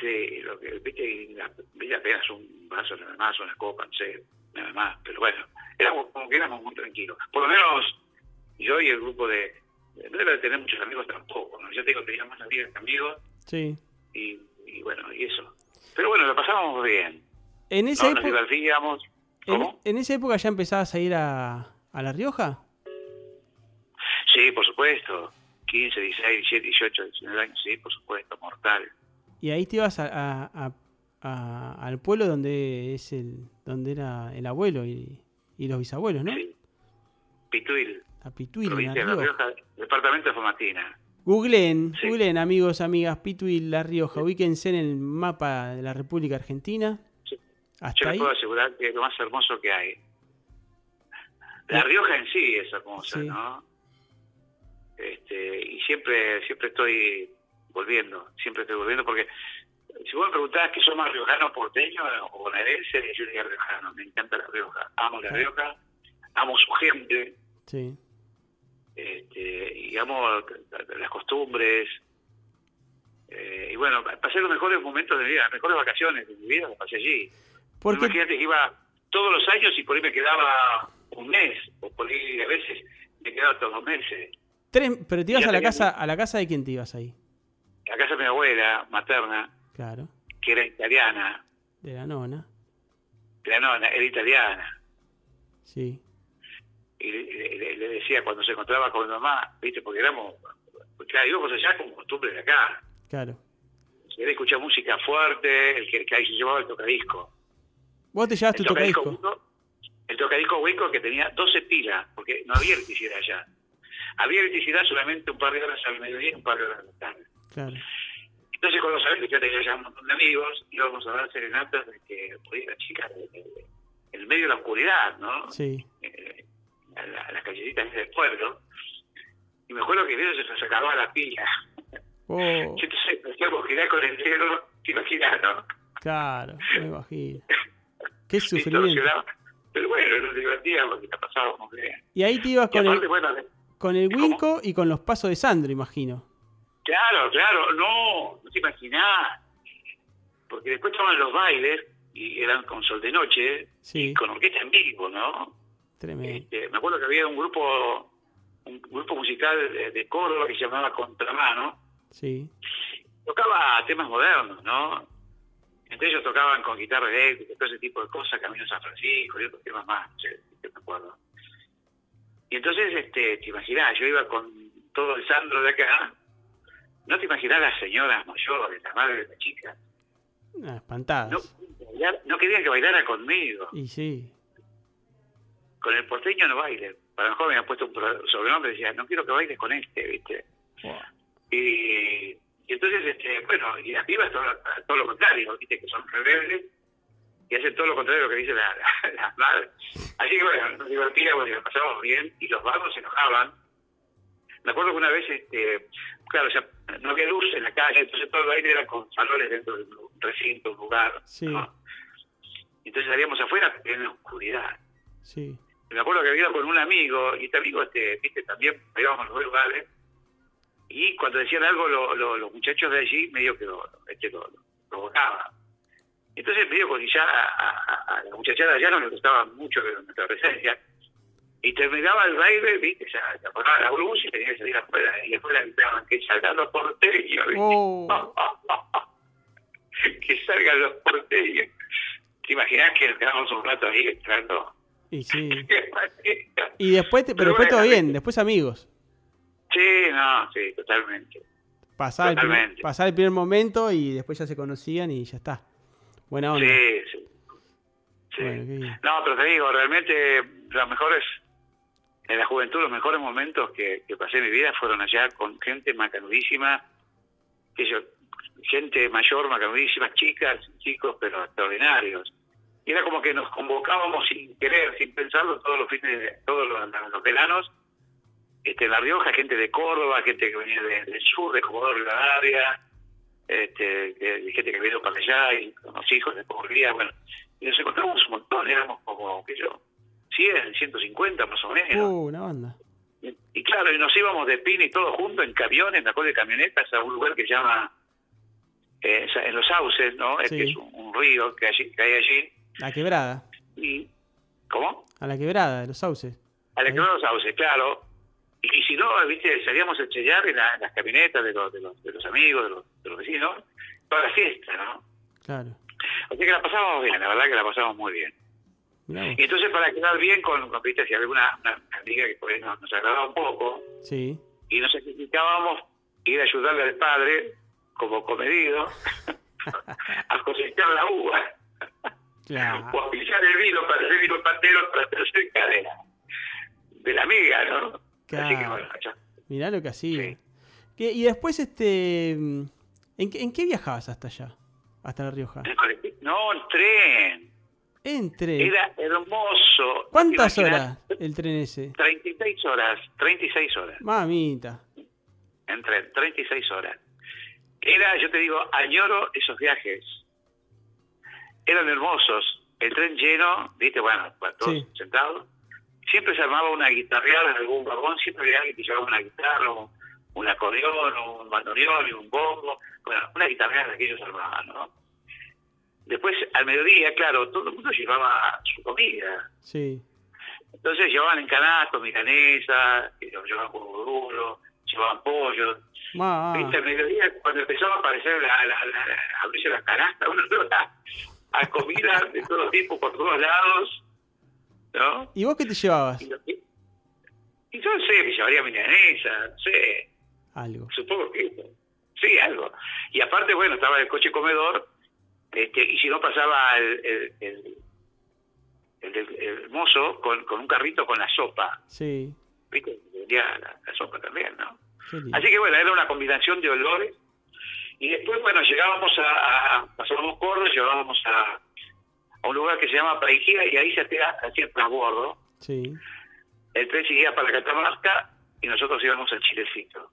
Sí, lo que, viste, y la- viste apenas un vaso nada más, una copa, no sé, nada más, pero bueno, éramos como que éramos muy tranquilos. Por lo menos yo y el grupo de... No era de tener muchos amigos tampoco, ¿no? Yo te digo, tenía más amigas que amigos, Sí. y, y bueno, y eso. Pero bueno, lo pasábamos bien. En esa, No, nos época, en, ¿Cómo? en esa época ya empezabas a ir a, a La Rioja. Sí, por supuesto. 15, 16, 17, 18, 19 años, sí, por supuesto, mortal. Y ahí te ibas a, a- a- a- al pueblo donde es el donde era el abuelo y, y los bisabuelos, ¿no? Sí. Pituil, A Pituil, provincia La Rioja. Rioja, departamento de Fomatina. Googleen, Sí. googleen, amigos, amigas, Pituil, La Rioja. Ubíquense en el mapa de la República Argentina. Sí. Yo Hasta les ahí. puedo asegurar que es lo más hermoso que hay. La Rioja en sí es hermosa, Sí. ¿no? Este, y siempre siempre estoy volviendo, siempre estoy volviendo porque si vos me preguntás que soy más riojano porteño o bonaerense, yo diría riojano, me encanta La Rioja, amo La. Rioja, amo su gente, Sí. este, y amo las costumbres. eh, y bueno, pasé los mejores momentos de mi vida, las mejores vacaciones de mi vida las pasé allí. Porque Imagínate que iba todos los años y por ahí me quedaba un mes, o por ahí a veces me quedaba todos los meses. tres, pero te ibas a la casa, a la casa de quién te ibas ahí. La casa de mi abuela materna, Claro, que era italiana, de la nona. la nona era italiana, Sí. y le, le- le decía cuando se encontraba con mi mamá, viste, porque éramos, porque claro, íbamos allá como costumbre de acá. Claro. Se quería escuchar música fuerte, el que, que ahí se llevaba el tocadisco. Vos te llevas tu El tocadisco, tocadisco. El tocadisco Winco que tenía 12 pilas, porque no había el que hiciera allá. había electricidad solamente un par de horas al mediodía y un par de horas a la tarde. Claro. Entonces, cuando sabés que yo tenía ya un montón de amigos, íbamos a dar serenatas de que podía la chica en el medio de la oscuridad, ¿no? Sí. Eh, a, la- a las callecitas del pueblo. Y me acuerdo que de eso se nos acababa la pila. Oh, Entonces, hacíamos girar con el dedo, te imaginas, ¿no? claro, me imagino. Qué Y sufrimiento. Pero bueno, nos divertíamos porque la pasábamos bien. Y ahí te ibas Y con aparte, el, bueno, con el. Winco y con los pasos de Sandro, imagino. Claro, claro, no, no te imaginás. Porque después estaban los bailes y eran con sol de noche Sí. y con orquesta en vivo, ¿no? Tremendo. Este, me acuerdo que había un grupo un grupo musical de, de Córdoba que se llamaba Contramano. Sí. Tocaba temas modernos, ¿no? Entre ellos tocaban con guitarra eléctrica, todo ese tipo de cosas, Camino a San Francisco y otros temas más, no sé, que me acuerdo. Y entonces, este, te imaginás, yo iba con todo el Sandro de acá, no te imaginás las señoras mayores, las madres de la chica, Ah, espantadas. no, bailar- no querían que bailara conmigo, Y sí. con el porteño no baile. Para lo mejor me habían puesto un sobrenombre, decía, no quiero que bailes con este, ¿viste? Y, y entonces, este, bueno, y las pibas todo, todo lo contrario, ¿viste? Que son rebeldes y hacen todo lo contrario de lo que dicen la- la- las madres. Así que bueno, nos divertíamos y nos pasábamos bien y los vagos se enojaban. Me acuerdo que una vez, este, claro, o sea, no había luz en la calle, entonces todo el baile era con faroles dentro de un recinto, un lugar. Sí. ¿no? Entonces salíamos afuera en la oscuridad. Sí. Me acuerdo que había ido con un amigo, y este amigo, este, viste, también íbamos a los dos lugares, y cuando decían algo lo- lo- los muchachos de allí, medio que lo, este, lo, lo provocaban. Entonces medio que ya a, a- a la muchachada allá no le gustaba mucho nuestra presencia, y terminaba el baile, viste, ya apagaba la luz y tenía que salir afuera, y después la gritaban que salgan los porteños, ¿viste? Oh. que salgan los porteños. ¿Te imaginas que quedamos un rato ahí entrando? Y sí. Y después, te- pero, Pero después todo bien, después amigos. Sí, no, sí, totalmente. Pasar el, primer, el momento y después ya se conocían y ya está. Buena onda. Sí, sí. Bueno. No, pero te digo, realmente los mejores, en la juventud, los mejores momentos que, que pasé en mi vida fueron allá con gente macanudísima, que yo, gente mayor, macanudísima, chicas, chicos, pero extraordinarios. Y era como que nos convocábamos sin querer, sin pensarlo, todos los fines, de- todos los, los veranos, este, en La Rioja, gente de Córdoba, gente que venía de- del sur, de Comodoro Rivadavia, este, que- gente que vino para allá, y con los hijos de volvía, bueno, y nos encontramos un montón, éramos como, sé yo, 100, 150 más o menos. Uh, una banda. Y, y claro, y nos íbamos de pin y todo juntos en camiones, me acuerdo de camionetas, a un lugar que se llama, eh, en Los Sauces, ¿no? Es Sí. que es un, un río que, allí, que hay allí. La quebrada. Y, ¿Cómo? A la quebrada de los sauces. A la Ahí. que los sauces, claro. Y, y si no, viste, salíamos a estrellar en, la- en las camionetas de los, de los, de los amigos, de los, de los vecinos, toda la fiesta, ¿no? Claro. Sea que la pasábamos bien, la verdad que la pasábamos muy bien. Y entonces para quedar bien con, con viste, si había una, una amiga que por ahí nos, nos agradaba un poco, Sí. y nos sacrificábamos ir a ayudarle al padre, como comedido, a cosechar la uva, Claro. o a pillar el vino para hacer vino patero para estar cerca de la, de la amiga, ¿no? Así que Claro. bueno, ya. Mirá lo que hacía. Sí. ¿Qué- Y después, este. ¿en, qué- ¿En qué viajabas hasta allá? Hasta La Rioja. No, el tren. En tren. Era hermoso. ¿Cuántas horas el tren ese? 36 horas, 36 horas. Mamita. En tren, 36 horas. Era, yo te digo, añoro esos viajes. Eran hermosos. El tren lleno, viste, bueno, para todos Sí. sentados. Siempre se armaba una guitarreada en algún vagón, siempre había alguien que llevaba una guitarra, un, un acordeón, un bandoneón y un bombo. Bueno, una guitarreada que ellos armaban, ¿no? Después, al mediodía, claro, todo el mundo llevaba su comida. Sí. Entonces llevaban en canastos, milanesa, llevaban huevo duro, llevaban pollo. Viste, al mediodía, cuando empezaba a aparecer, la, la, la, la- a abrirse las canastas, uno a comida de todo tipo, por todos lados, ¿no? ¿Y vos qué te llevabas? Y, yo no sé, me llevaría milanesa, no sé, Algo. supongo que. Sí, algo. Y aparte, bueno, estaba el coche comedor, este, y si no pasaba el, el, el, el- mozo con, con un carrito con la sopa. Sí. ¿viste? De sentía la, la sopa también, ¿no? Así que bueno, era una combinación de olores. Y después, bueno, llegábamos a, a pasábamos Córdoba, llegábamos a, a un lugar que se llama Paijía y ahí se hacía, hacía transbordo. Sí. El tren seguía para Catamarca y nosotros íbamos al Chilecito.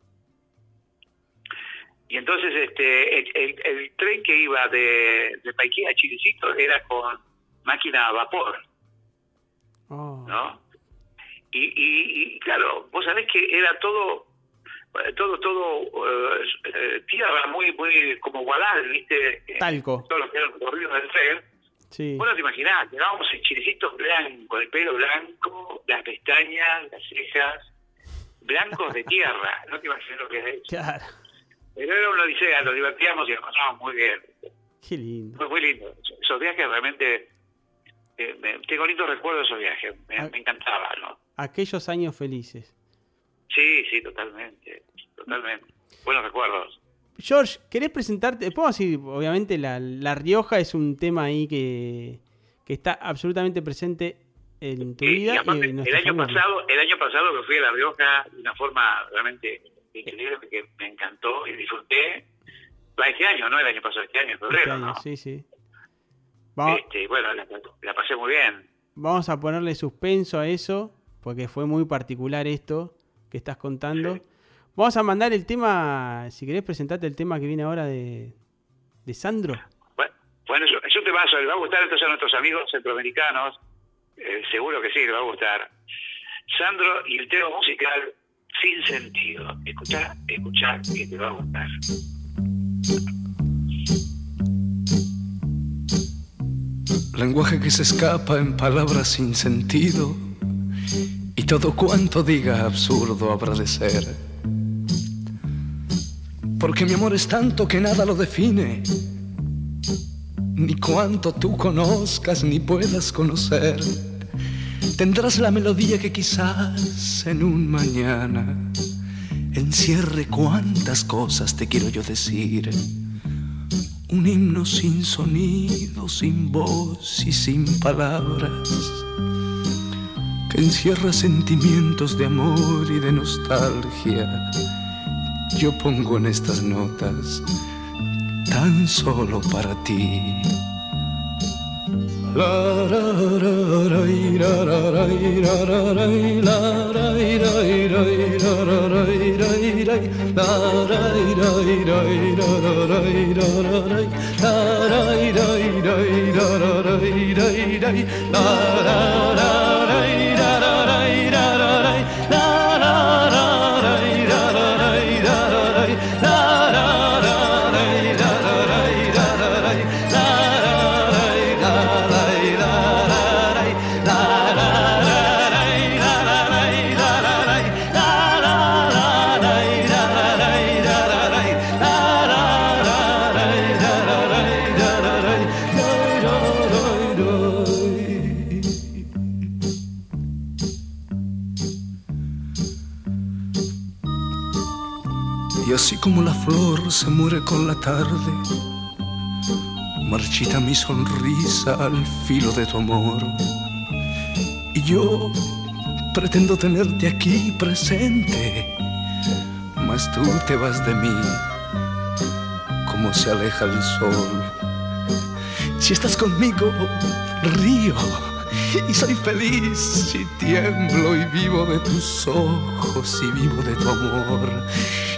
Y entonces este el, el- el tren que iba de, de Paijía a Chilecito era con máquina a vapor, Oh. ¿no? Y, y, y, claro, vos sabés que era todo todo todo eh, eh, tierra muy muy como guadal, ¿viste? Talco. Todo lo que era el recorrido del tren. Sí. Vos no te imaginás, llegábamos en chilecitos blancos, el pelo blanco, las pestañas, las cejas, blancos de tierra. No te imaginas lo que es eso. Claro. Pero era una odisea, nos divertíamos y nos pasábamos muy bien. Qué lindo. Fue muy lindo. Esos viajes realmente, eh, me- tengo lindos recuerdos de esos viajes, me, Ah. me encantaba, ¿no? Aquellos años felices. Sí, sí, totalmente, totalmente. Buenos recuerdos. George, ¿querés presentarte? Puedo decir, obviamente, la, la Rioja es un tema ahí que, que está absolutamente presente en tu vida. y aparte, en el año familia. pasado, el año pasado que fui a La Rioja de una forma realmente increíble que me encantó y disfruté. Va, Este año, no el año pasado, este año, en Este febrero, año, ¿no? sí, sí. Vamos, Este, bueno, la, la pasé muy bien. vamos a ponerle suspenso a eso, porque fue muy particular esto que estás contando. Sí. Vamos a mandar el tema, si querés presentarte el tema que viene ahora de, de Sandro. Bueno, bueno es, un- es un temazo, le va a gustar entonces a nuestros amigos centroamericanos, eh, seguro que sí, le va a gustar. Sandro y el tema musical sin sentido. Escuchá, escuchá, que te va a gustar. Lenguaje que se escapa en palabras sin sentido y todo cuanto diga absurdo habrá de ser. Porque mi amor es tanto que nada lo define, ni cuanto tú conozcas ni puedas conocer. Tendrás la melodía que quizás en un mañana encierre cuantas cosas te quiero yo decir. Un himno sin sonido, sin voz y sin palabras, que encierra sentimientos de amor y de nostalgia. Yo pongo en estas notas tan solo para ti. la la la se muere con la tarde, marchita mi sonrisa al filo de tu amor. Y yo pretendo tenerte aquí presente, mas tú te vas de mí como se aleja el sol. Si estás conmigo, río y soy feliz si tiemblo y vivo de tus ojos y vivo de tu amor.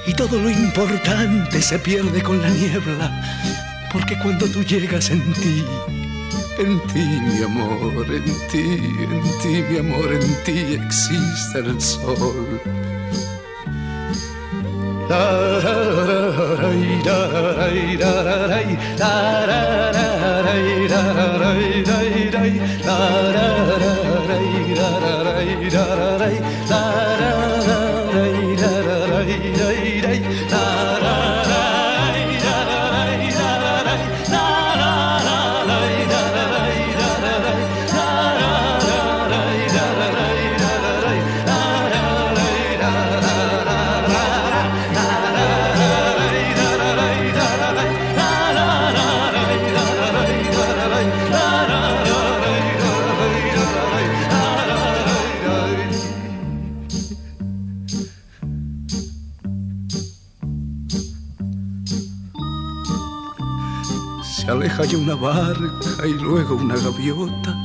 Y todo lo importante se pierde con la niebla, porque cuando tú llegas en ti, en ti mi amor, en ti, en ti mi amor, en ti existe el sol. Una barca y luego una gaviota.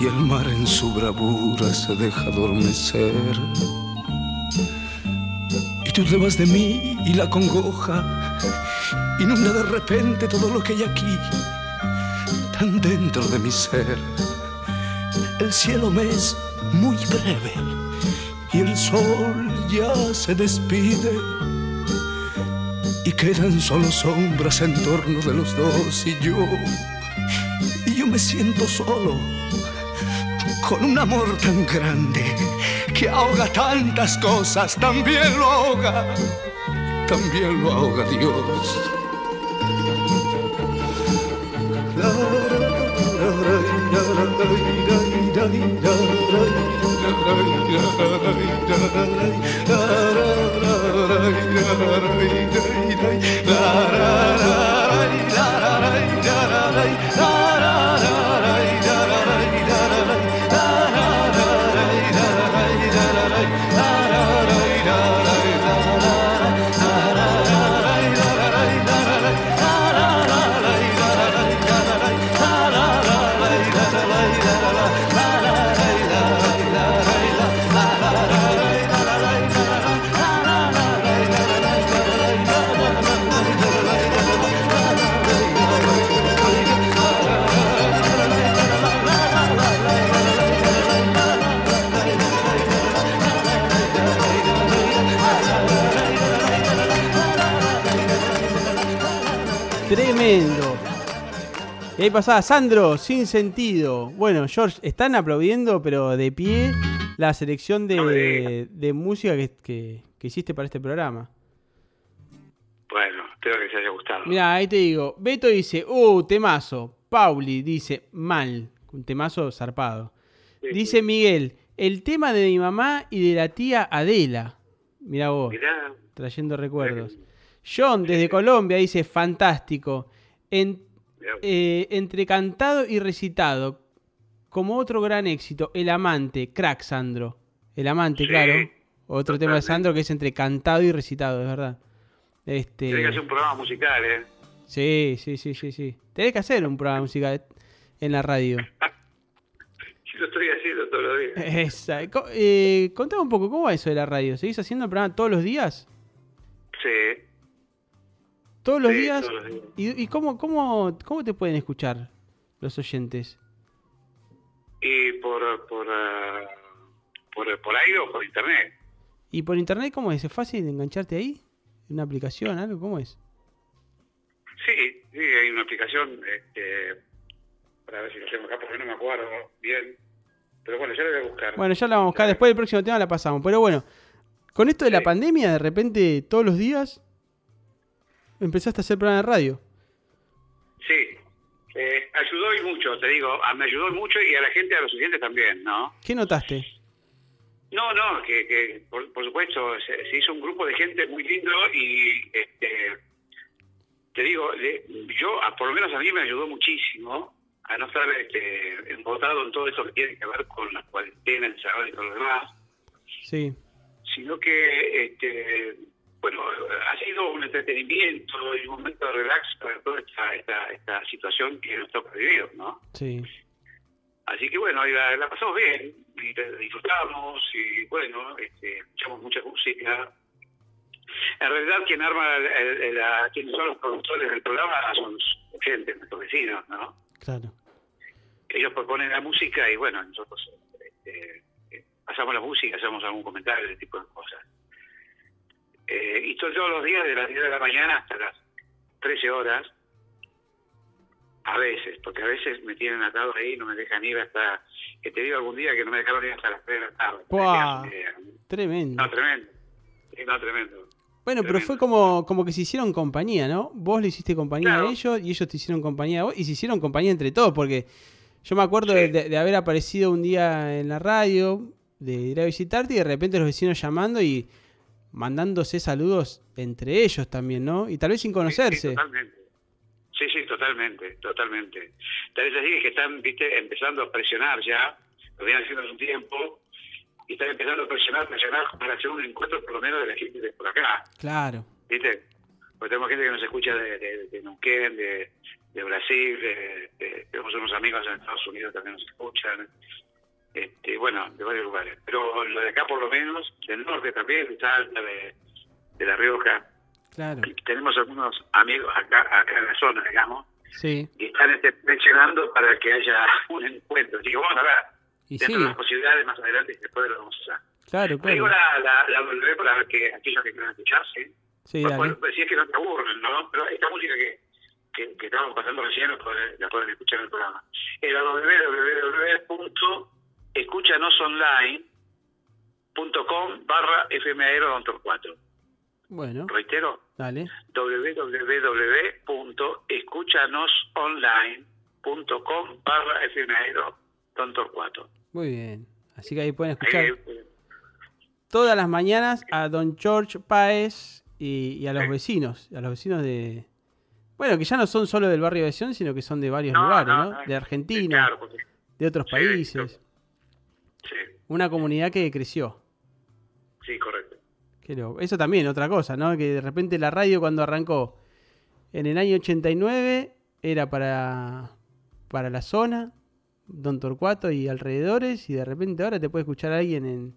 Y el mar en su bravura se deja adormecer. Y tú te vas de mí y la congoja inunda de repente todo lo que hay aquí, tan dentro de mi ser. El cielo me es muy breve y el sol ya se despide y quedan solo sombras en torno de los dos y yo, y yo me siento solo con un amor tan grande que ahoga tantas cosas, también lo ahoga, también lo ahoga Dios. Ahí pasaba Sandro, sin sentido. Bueno, George, están aplaudiendo, pero de pie, la selección No de, de música que, que- que hiciste para este programa. Bueno, espero que les haya gustado. Mira, ahí te digo. Beto dice, uh, temazo. Pauli dice, mal. Un temazo zarpado. Sí, Dice Miguel, el tema de mi mamá y de la tía Adela. Mira vos, Mirá, trayendo recuerdos. John desde Colombia dice, fantástico. En- mirá, eh, entre cantado y recitado, como otro gran éxito, El Amante, crack Sandro. El Amante, Sí, claro. Otro tema de. Sandro que es entre cantado y recitado, es verdad. Este, Tenés que hacer un programa musical, ¿eh? Sí, sí, sí, sí, sí. Tenés que hacer un programa musical en la radio. Si lo estoy haciendo todos los días. Esa. Co- Eh, contame un poco, ¿cómo va eso de la radio? ¿Seguís haciendo el programa todos los días? Sí, ¿Todos los Sí, días? todos los días. ¿Y, y cómo, cómo, cómo te pueden escuchar los oyentes? y por, por, ah, por, por aire o por internet. ¿Y por internet cómo es? ¿Es fácil engancharte ahí? ¿En una aplicación, algo? ¿Cómo es? Sí, sí, hay una aplicación, este, para ver si lo tengo acá, porque no me acuerdo bien. Pero bueno, ya lo voy a buscar. Bueno, ya la vamos a buscar. Después del próximo tema la pasamos. Pero bueno, con esto de la pandemia, de repente, todos los días, empezaste a hacer programa de radio. Sí, eh, ayudó y mucho, te digo, a- me ayudó mucho y a la gente, a los oyentes también, ¿no? ¿Qué notaste? No, no, que, que por, por supuesto se, se hizo un grupo de gente muy lindo y este, te digo, yo, por lo menos a mí me ayudó muchísimo a no estar este, embotado en todo esto que tiene que ver con la cuarentena, el encerrado y todo lo demás, Sí. sino que, este, bueno, ha sido un entretenimiento y un momento de relax para toda esta, esta, esta situación que nos toca vivir, ¿no? Sí. Así que bueno, la, la pasamos bien, y la disfrutamos, y bueno, este, escuchamos mucha música. En realidad, quien arma, el- el- el- la- quienes son los productores del programa son gente, nuestros vecinos, ¿no? Claro. Ellos proponen la música y bueno, nosotros este, eh, pasamos la música, hacemos algún comentario, ese tipo de cosas. Eh, y to- todos los días, de las 10 de la mañana hasta las 13 horas, a veces, porque a veces me tienen atado ahí y no me dejan ir hasta, que te digo algún día que no me dejaron ir hasta las 3 de la tarde. Buah. Eh, Tremendo. No, tremendo. No, tremendo. Bueno, pero fue como, como que se hicieron compañía, ¿no? Vos le hiciste compañía Claro. a ellos y ellos te hicieron compañía a vos y se hicieron compañía entre todos, porque yo me acuerdo Sí. de- de haber aparecido un día en la radio, de ir a visitarte y de repente los vecinos llamando y mandándose saludos entre ellos también, ¿no? Y tal vez sin Sí, conocerse. Sí, totalmente. Sí, sí, totalmente, totalmente. Tal vez así que están, viste, empezando a presionar ya, lo vienen haciendo hace un tiempo, y están empezando a presionar, presionar para hacer un encuentro por lo menos de la gente de por acá, Claro. ¿viste? Porque tenemos gente que nos escucha de, de, de Neuquén, de, de Brasil, tenemos unos amigos en Estados Unidos también nos escuchan. Este, bueno, de varios lugares. Pero lo de acá por lo menos, del norte también, de Salta, de, de La Rioja. Claro. Y tenemos algunos amigos acá, acá en la zona, digamos, Sí. y están este, mencionando para que haya un encuentro. Digo, vamos a ver, Y dentro sí, de las posibilidades más adelante, después lo vamos a usar. claro, Te digo claro. la, la, la W para que aquellos que quieran escuchar, sí. Sí, Pues, dale. pues, si es que no te aburren, ¿no? Pero esta música que, que, que estamos pasando recién la pueden, la pueden escuchar en el programa. Es la www.escuchanosonline.com barra FMAero Don Torcuato. Bueno, Reitero, dale. www.escuchanosonline.com barra FMAero Don Torcuato. Muy bien. Así que ahí pueden escuchar Eh, todas las mañanas a Don George Páez y, y a los vecinos. A los vecinos de. Bueno, que ya no son solo del barrio de Sion, sino que son de varios No, lugares, no. De Argentina, claro, porque- de otros Sí, países. Sí, Una comunidad que creció. sí, correcto. Eso también, otra cosa, ¿no? Que de repente la radio cuando arrancó en el año 89 era para, para la zona, Don Torcuato y alrededores, y de repente ahora te puede escuchar alguien en,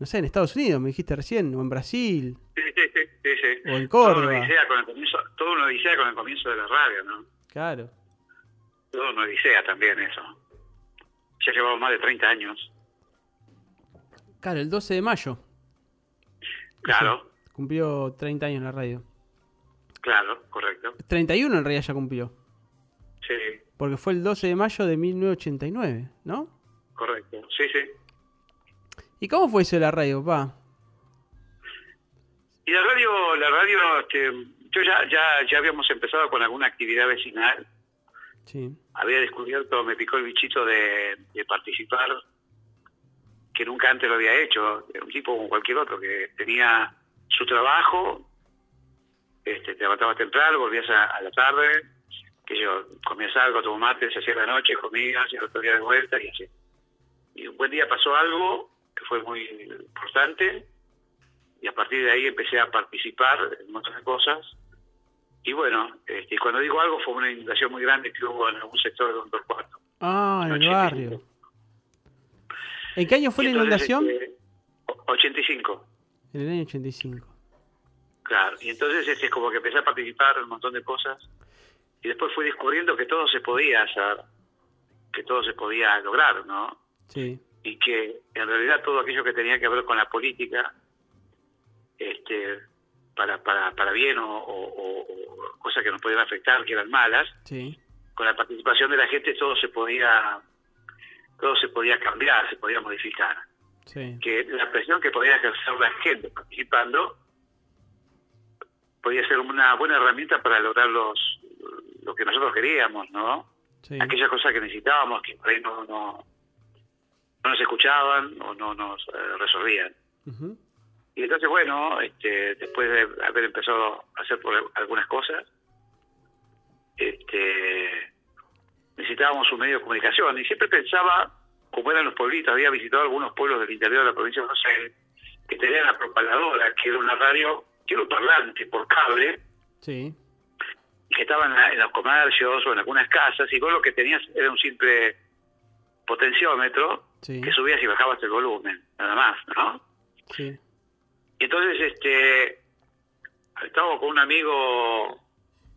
no sé, en Estados Unidos, me dijiste recién, o en Brasil, Sí, sí, sí, sí, sí. o en Todo Córdoba. una odisea con el comienzo, todo una odisea con el comienzo de la radio, ¿no? Claro. Todo una odisea también eso. Ya llevamos más de 30 años. Claro, el 12 de mayo. Claro, Cumplió 30 años la radio. claro, correcto. 31 en realidad ya cumplió. Sí, Porque fue el 12 de mayo de 1989, ¿no? correcto. Sí, sí. ¿Y cómo fue eso de la radio, papá? Y la radio, la radio, este, yo ya, ya, ya habíamos empezado con alguna actividad vecinal. Sí. Había descubierto, me picó el bichito de, de participar, que nunca antes lo había hecho. Era un tipo como cualquier otro, que tenía su trabajo, este, te levantabas temprano, volvías a, a la tarde, que yo comías algo, tomabas mate, se hacía la noche, comías, y el otro día de vuelta, y así. Y un buen día pasó algo que fue muy importante, y a partir de ahí empecé a participar en muchas cosas. Y bueno, este, cuando digo algo fue una inundación muy grande que hubo en algún sector de Don Torcuato. Ah, en el 85. barrio. ¿En qué año fue la inundación? este, o- 85, En el año 85. claro. Y entonces este, es como que empecé a participar en un montón de cosas. Y después fui descubriendo que todo se podía hacer, que todo se podía lograr, ¿no? Sí. y que en realidad todo aquello que tenía que ver con la política, este, para, para, para bien o, o- o- o cosas que nos podían afectar, que eran malas, Sí. con la participación de la gente todo se podía todo se podía cambiar, se podía modificar. Sí. Que la presión que podía ejercer la gente participando podía ser una buena herramienta para lograr los lo que nosotros queríamos, ¿no? Sí. aquellas cosas que necesitábamos que por ahí no, no, no nos escuchaban o no nos eh, resolvían. Y entonces, bueno, este, después de haber empezado a hacer por algunas cosas, este, necesitábamos un medio de comunicación. Y siempre pensaba, como eran los pueblitos, había visitado algunos pueblos del interior de la provincia de Buenos Aires, que tenían la propaladora, que era una radio, que era un parlante por cable, Sí. que estaban en, la- en los comercios o en algunas casas, y vos lo que tenías era un simple potenciómetro Sí. que subías y bajabas el volumen, nada más, ¿no? Sí. Y entonces, este, estábamos con un amigo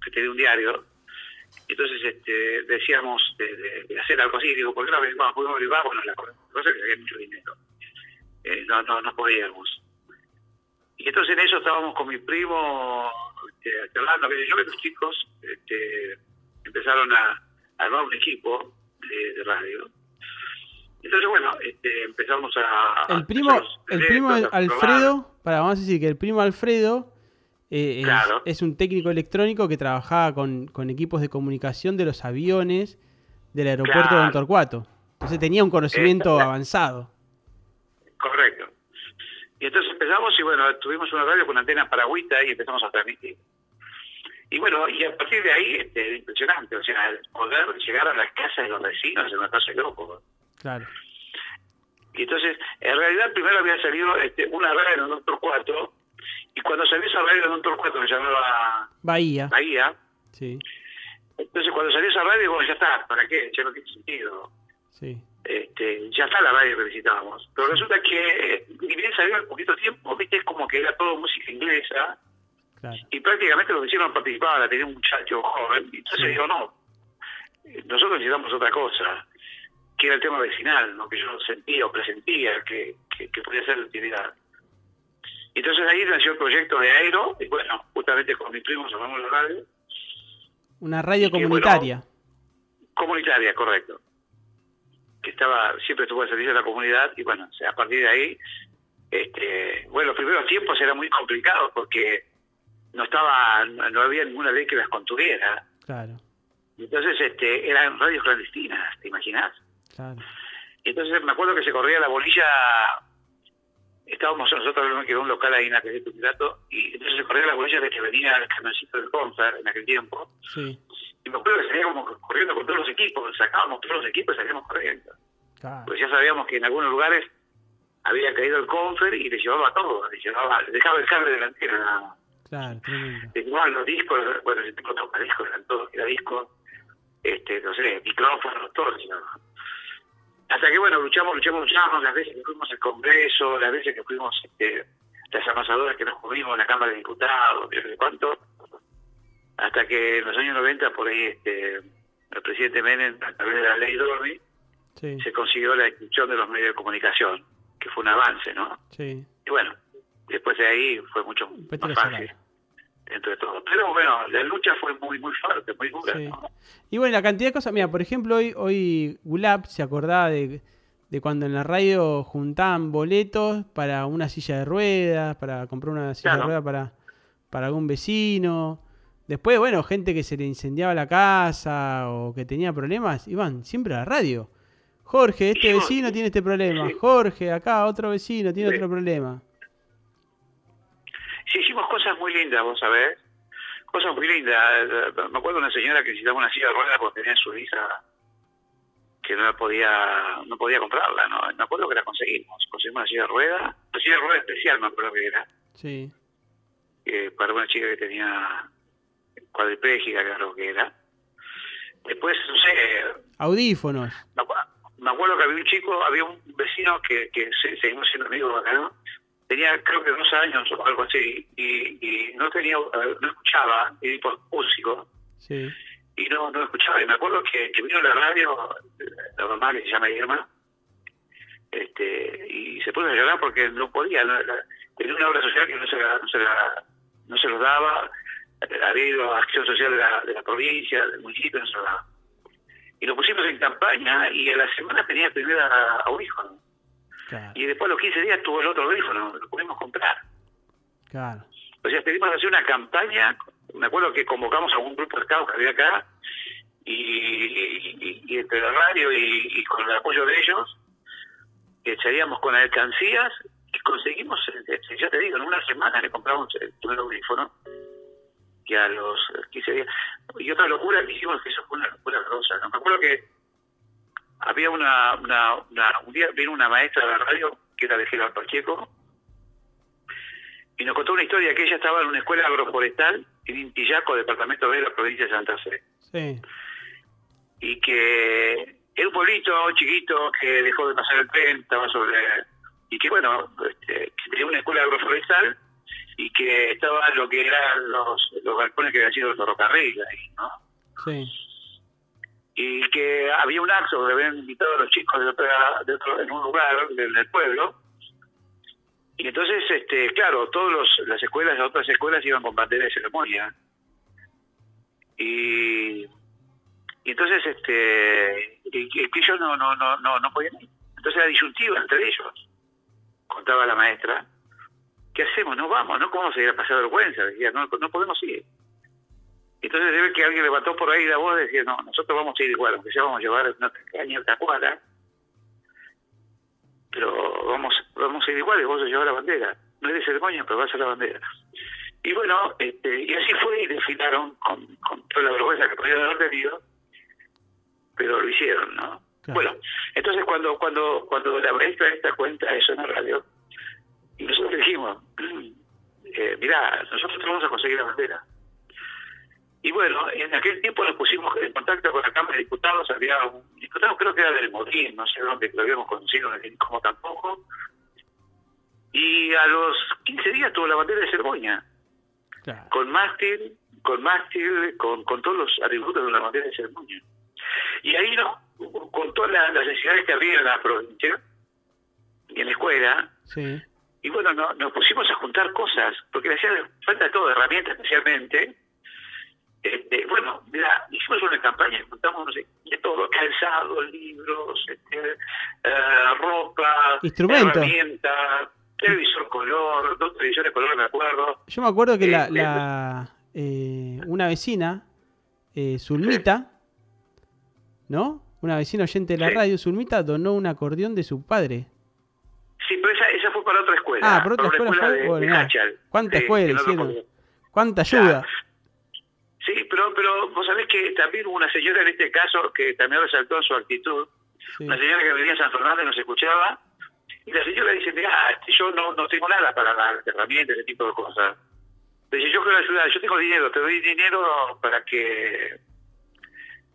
que tenía un diario, entonces este, decíamos de, de- de hacer algo así, digo, ¿por qué no averiguamos? ¿Por qué no averiguamos? Bueno, la cosa es que había mucho dinero. Eh, no, no, no podíamos. Y entonces en eso estábamos con mi primo este, yo que los chicos este, empezaron a, a armar un equipo de, de radio. Entonces, bueno, este, empezamos a... El primo, a el primo. Alfredo, para vamos a decir que el primo Alfredo eh, es, Claro. es un técnico electrónico que trabajaba con, con equipos de comunicación de los aviones del aeropuerto de Claro. Don Torcuato. Entonces tenía un conocimiento avanzado. Correcto. Y entonces empezamos y bueno, tuvimos una radio con antena paragüita y empezamos a transmitir. Y bueno, y a partir de ahí, este, impresionante, o sea, poder llegar a las casas de los vecinos es una cosa de loco. Claro. Y entonces, en realidad primero había salido este, una radio en otro cuatro Y cuando salió esa radio en un Torcuato que se llamaba Bahía. Bahía, Sí, entonces cuando salió esa radio, bueno, ya está, ¿para qué? Ya no tiene sentido. sí. Este, ya está la radio que visitábamos. Pero resulta que, eh, ni bien salió al poquito tiempo, viste, es como que era todo música inglesa, Claro. y prácticamente los vecinos participaban, la tenía un muchacho joven, y entonces Sí. digo, no, nosotros necesitamos otra cosa, que era el tema vecinal, ¿no? que yo sentía o presentía que, que, que podía ser de utilidad. Entonces ahí nació el proyecto de Aero, y bueno, justamente con mis primos llamamos la radio, Una radio bueno, comunitaria. comunitaria, correcto. Que estaba, siempre estuvo al servicio de la comunidad, y bueno, a partir de ahí, este, bueno, los primeros tiempos era muy complicado porque no estaba, no había ninguna ley que las contuviera. Claro, Entonces, este, eran radios clandestinas, ¿te imaginas? claro. Entonces me acuerdo que se corría la bolilla, estábamos nosotros en un local ahí en la calle y entonces se corría la bolilla de que venía el camioncito del Concert en aquel tiempo, Sí, y me acuerdo que salíamos corriendo con todos los equipos, sacábamos todos los equipos y salíamos corriendo. claro. Pues ya sabíamos que en algunos lugares había caído el Confer y le llevaba todo, le llevaba, le dejaba el cable delantero nada más. Claro, tremendo. Le llevaban los discos, bueno, el tipo toca discos, eran todos, era disco, este, no sé, micrófonos, todo le llevaba. Hasta que bueno, luchamos, luchamos, luchamos, las veces que fuimos al Congreso, las veces que fuimos, este, las amasadoras que nos comimos en la Cámara de Diputados, no sé cuánto, hasta que en los años 90 por ahí este, el presidente Menem, a través de la ley Dormi, Sí, se consiguió la inscripción de los medios de comunicación, que fue un avance, ¿no? sí. Y bueno, después de ahí fue mucho más fácil Solano. dentro de todo. Pero bueno, la lucha fue muy muy fuerte, muy dura. Sí. ¿no? Y bueno, la cantidad de cosas. Mira, por ejemplo, hoy, hoy Gulab se acordaba de, de cuando en la radio juntaban boletos para una silla de ruedas, para comprar una silla de ruedas para, para algún vecino. Después, bueno, gente que se le incendiaba la casa o que tenía problemas, iban siempre a la radio. Jorge, este vecino tiene este problema. Jorge, acá otro vecino tiene otro problema. Sí, hicimos cosas muy lindas, vos sabés. Cosas muy lindas. Me acuerdo de una señora que necesitaba una silla de ruedas porque tenía su hija que no la podía no podía comprarla, ¿no? Me acuerdo que la conseguimos. Conseguimos una silla de ruedas, una silla de ruedas especial, me acuerdo que era. Sí, eh, para una chica que tenía cuadriplégica, creo que era. Después, no sé, audífonos. me acu- me acuerdo que había un chico, había un vecino que, que se- seguimos siendo amigos acá, ¿no? Tenía creo que dos años o algo así, y, y no tenía, eh, no escuchaba, y tipo músico, Sí, y no, no escuchaba. Y me acuerdo que, que vino a la radio, la mamá que se llama Irma, este, y se puso a llorar porque no podía, no- la- tenía una obra social que no se, la- no se, la- no se los daba, había ido a acción social de la, de la provincia, del municipio, no se los daba. Y lo pusimos en campaña y a la semana tenía el primer a- audífono. Claro, Y después a los 15 días tuvo el otro audífono, lo pudimos comprar. claro. O sea, pedimos hacer una campaña, me acuerdo que convocamos a un grupo de scouts que había acá, y, y- y entre la radio y, y con el apoyo de ellos, eh, salíamos con alcancías y conseguimos, eh, ya te digo, en una semana le compramos el primer audífono, y a los 15 días. Y otra locura que hicimos, que eso fue una locura grosa, ¿no? Me acuerdo que había una, una, una- un día vino una maestra de la radio, que era de Gerardo Pacheco, y nos contó una historia que ella estaba en una escuela agroforestal en Intillaco, departamento B de la provincia de Santa Fe, Sí, y que era un pueblito chiquito que dejó de pasar el tren, estaba sobre... y que bueno, este, que tenía una escuela agroforestal y que estaba lo que eran los, los galpones que habían sido el ferrocarril ahí, ¿no? sí, y que había un acto donde habían invitado a los chicos de otra, de otro, en un lugar del, pueblo. Y entonces este claro todos los, las escuelas las otras escuelas iban con bandera de ceremonia. Y, y entonces este y, que ellos no no no no no podían ir. Entonces la disyuntiva entre ellos. Contaba la maestra ¿qué hacemos? no vamos no vamos a ir a pasar vergüenza decía no no podemos ir entonces se ve que alguien levantó por ahí la voz y decía, no, nosotros vamos a ir igual, aunque sea vamos a llevar una pequeña tacuara, pero vamos vamos a ir igual y vamos a llevar la bandera. No es de ceremonia, pero va a ser la bandera. Y bueno, este, y así fue y desfilaron con, con toda la vergüenza que podían haber tenido, pero lo hicieron, ¿no? Claro. Bueno, entonces cuando cuando cuando la maestra esta cuenta eso en la radio, y nosotros dijimos, eh, mirá, nosotros vamos a conseguir la bandera. Y bueno, en aquel tiempo nos pusimos en contacto con la Cámara de Diputados, había un diputado, creo que era del Modín, no sé dónde, lo habíamos conocido, no sé cómo tampoco. Y a los 15 días tuvo la bandera de Cerboña, Claro. con mástil, con mástil, con, con todos los atributos de una bandera de Cerboña. Y ahí nos contó la- las necesidades que había en la provincia y en la escuela, Sí. y bueno, no- nos pusimos a juntar cosas, porque le hacía falta todo, herramientas especialmente. Este, bueno, mira, hicimos una campaña, juntamos, no sé, de todo, calzado, libros, este, eh, ropa, herramientas, televisor color, dos televisores color, me acuerdo. Yo me acuerdo que la, Eh, la, eh, una vecina, eh, Zulmita, ¿no? Una vecina oyente de la Sí. radio, Zulmita, donó un acordeón de su padre. Sí, pero esa, esa fue para otra escuela. Ah, ¿por otra para una escuela fue? de, Bueno, de. ¿Cuánta Sí, escuela no hicieron? ¿Cuánta ayuda? Sí, pero, pero vos sabés que también hubo una señora en este caso que también resaltó su actitud, Sí. una señora que venía a San Fernando y nos escuchaba, y la señora dice, mira, yo no, no tengo nada para dar herramientas, ese tipo de cosas. Dice, yo quiero ayudar, yo tengo dinero, te doy dinero para que,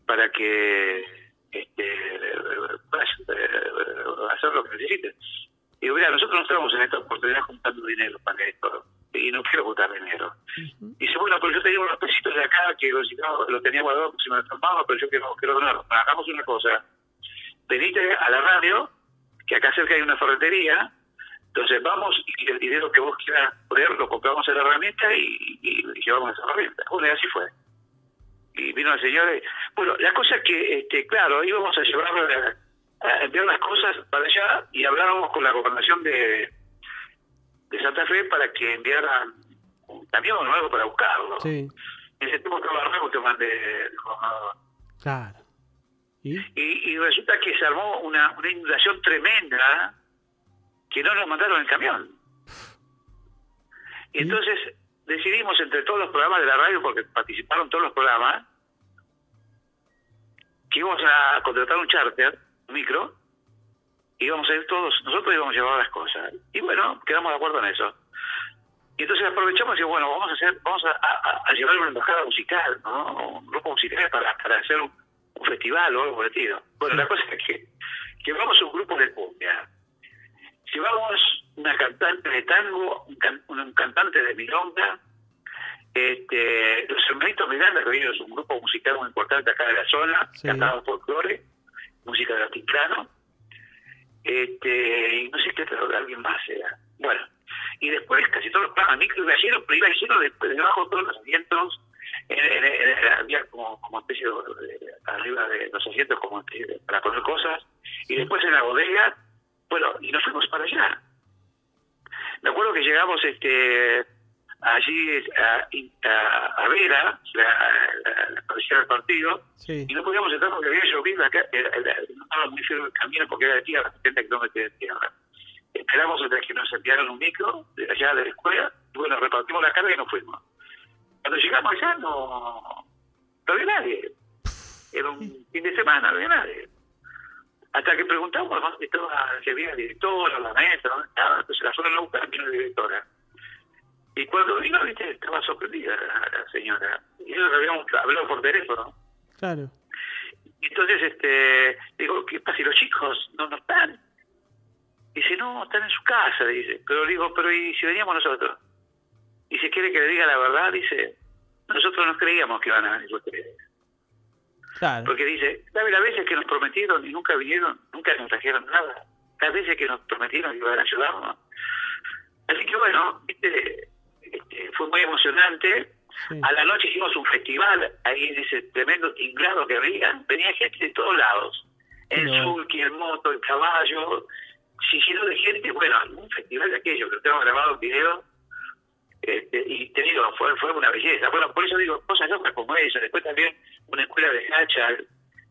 para que, este, puedas eh, hacer lo que necesites. Y digo, mira, nosotros no estamos en esta oportunidad juntando dinero para esto, y no quiero juntar dinero. Ujú. Dice, bueno, pero yo tenía unos pesitos de acá que los, lo tenía guardado por si me enfermaba, pero yo quiero, quiero donar. Hagamos una cosa. Venite a la radio, que acá cerca hay una ferretería, entonces vamos y el dinero que vos quieras poner lo compramos en la herramienta y, y- y llevamos esa herramienta. Bueno, y así fue. Y vino el señor. y- bueno, la cosa es que, este, claro, íbamos a llevar a, a enviar las cosas para allá y hablábamos con la gobernación de, de Santa Fe para que enviaran un camión o algo para buscarlo. Sí, En ese estaba que mandé el gobernador. claro. ¿Y? Y, y resulta que se armó una, una inundación tremenda que no nos mandaron el camión. Y ¿Y? entonces decidimos entre todos los programas de la radio, porque participaron todos los programas, que íbamos a contratar un charter, un micro, y íbamos a ir todos, nosotros íbamos a llevar las cosas. Y bueno, quedamos de acuerdo en eso. Y entonces aprovechamos y decimos, bueno, vamos a hacer, vamos a, a- a llevar una embajada musical, ¿no? Un grupo musical para, para hacer un, un festival o algo por el estilo. Bueno, la cosa es que llevamos un grupo de cumbia, llevamos una cantante de tango, un, can- un cantante de milonga, este, los hermanitos Miranda, que ellos es un grupo musical muy importante acá de la zona, Sí. cantaban folclore, música de altiplano, este, y no sé qué otro, alguien más era. Bueno, y después casi todos los planos micro iba lleno, pero iba lleno de, de debajo de todos los asientos, en- en- en- había como, como especie de, arriba de los asientos como de- para poner cosas, y después en la bodega, bueno, y nos fuimos para allá. Me acuerdo que llegamos este allí a, a, a Vera, la, la, la cabecera del partido, Sí. y no podíamos entrar porque había llovido acá, no estaba muy firme el camino porque era de tierra, 70 kilómetros de tierra. Esperamos hasta que nos enviaron un micro de allá de la escuela, y bueno, repartimos la carga y nos fuimos. Cuando llegamos allá no, no había nadie. Era un fin de semana, no había nadie. Hasta que preguntamos dónde estaba, si había directora, la maestra, dónde estaba, entonces la fueron a buscar, vino la directora. Y cuando vino, viste, estaba sorprendida la, la señora. Y nosotros habíamos hablado por teléfono. Claro. Y entonces, este, digo, ¿qué pasa? ¿Y los chicos no, no están? Dice, no, están en su casa, dice. Pero digo, pero ¿y si veníamos nosotros? Y si quiere que le diga la verdad, dice, nosotros no creíamos que iban a venir ustedes. Claro. Porque dice, ¿sabe las veces que nos prometieron y nunca vinieron? Nunca nos trajeron nada. Las veces que nos prometieron que iban a ayudarnos. Así que bueno, viste, este, fue muy emocionante. Sí. A la noche hicimos un festival ahí en ese tremendo tinglado que había. Venía gente de todos lados. En Pero- sulky, en moto, en caballo. Se llenó de gente. Bueno, un festival de aquello, que tengo grabado en video. Este, y te digo, fue, fue una belleza. Bueno, por eso digo, cosas locas como esa. Después también una escuela de Hachal.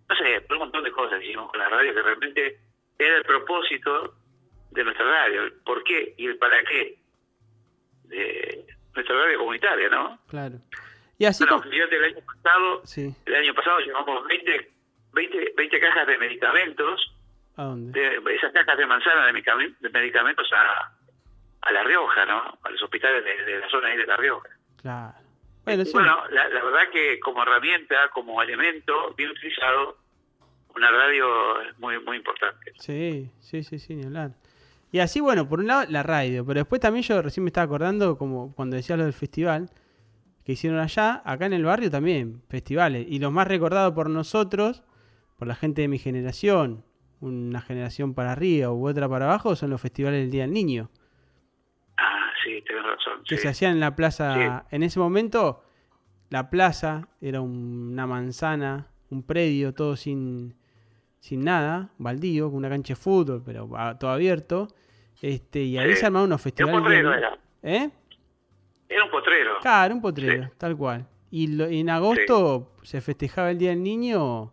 No sé, un montón de cosas hicimos con la radio que realmente era el propósito de nuestra radio. El por qué y el para qué de nuestra radio comunitaria, ¿no? Claro. Y así Bueno, como... fíjate, el año pasado, Sí. el año pasado llevamos 20, 20, 20 cajas de medicamentos, ¿A dónde? de esas cajas de manzana de, medicam- de medicamentos a, a La Rioja, ¿no? A los hospitales de, de la zona ahí de La Rioja. Claro. Bueno, sí. Bueno, la, la verdad que como herramienta, como elemento bien utilizado, una radio es muy muy importante. Sí, sí, sí, sí, ni hablar. Y así, bueno, por un lado la radio, pero después también yo recién me estaba acordando, como cuando decías lo del festival, que hicieron allá, acá en el barrio también, festivales. Y los más recordados por nosotros, por la gente de mi generación, una generación para arriba u otra para abajo, son los festivales del Día del Niño. Ah, sí, tenés razón. que sí. se hacían en la plaza. En ese momento, la plaza era un- una manzana, un predio, todo sin, sin nada, baldío, con una cancha de fútbol, pero todo abierto. Este, y ahí Sí. se armaban unos Era festivales. un potrero, de- era. ¿Eh? Era un potrero. Claro, un potrero, Sí. tal cual. Y lo- en agosto se festejaba el Día del Niño.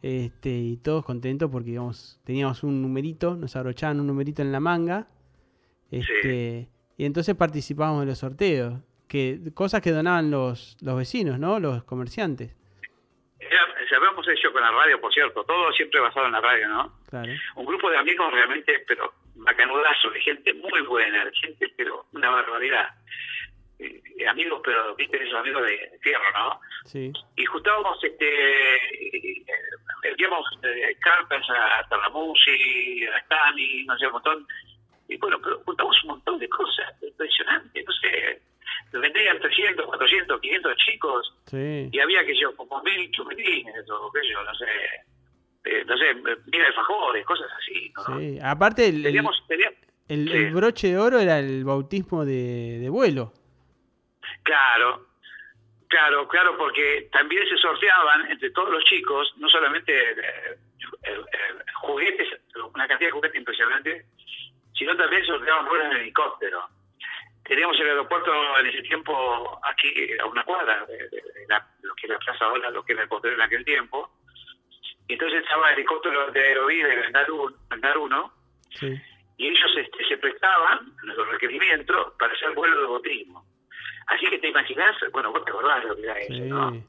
Este, y todos contentos porque digamos, teníamos un numerito, nos abrochaban un numerito en la manga. Este, y entonces participábamos de los sorteos. Que, cosas que donaban los, los vecinos, ¿no? Los comerciantes. Era, se habíamos hecho con la radio, por cierto, todo siempre basado en la radio, ¿no? Claro. Un grupo de amigos realmente, pero macanudazo, de gente muy buena, gente, pero una barbaridad. Eh, eh, amigos, pero, viste, esos amigos de fierro, ¿no? Sí. y juntábamos este eh, enviamos eh, cartas a Tarlamusi, a Stani, no sé, un montón y bueno, pero juntamos un montón de cosas impresionantes, no sé vendían 300, 400, 500 chicos Sí. y había que yo como mil chumelines o qué sé yo, no sé eh, no sé, alfajores, cosas así, ¿no? Sí. Aparte, el, Teníamos, teníamos- el- sí. el broche de oro era el bautismo de, de vuelo. Claro, claro, claro, porque también se sorteaban entre todos los chicos, no solamente eh, eh, eh, juguetes, una cantidad de juguetes impresionante, sino también se sorteaban vuelos en helicóptero. Teníamos el aeropuerto en ese tiempo aquí a una cuadra de, de- de la- lo que es la plaza ahora, lo que era el potrero en aquel tiempo. Y entonces estaba el helicóptero de Aerovía de Andar 1, Sí. y ellos este, se prestaban los requerimientos para hacer vuelo de botismo. Así que te imaginas, bueno, vos te acordás de lo que era eso. ¿no?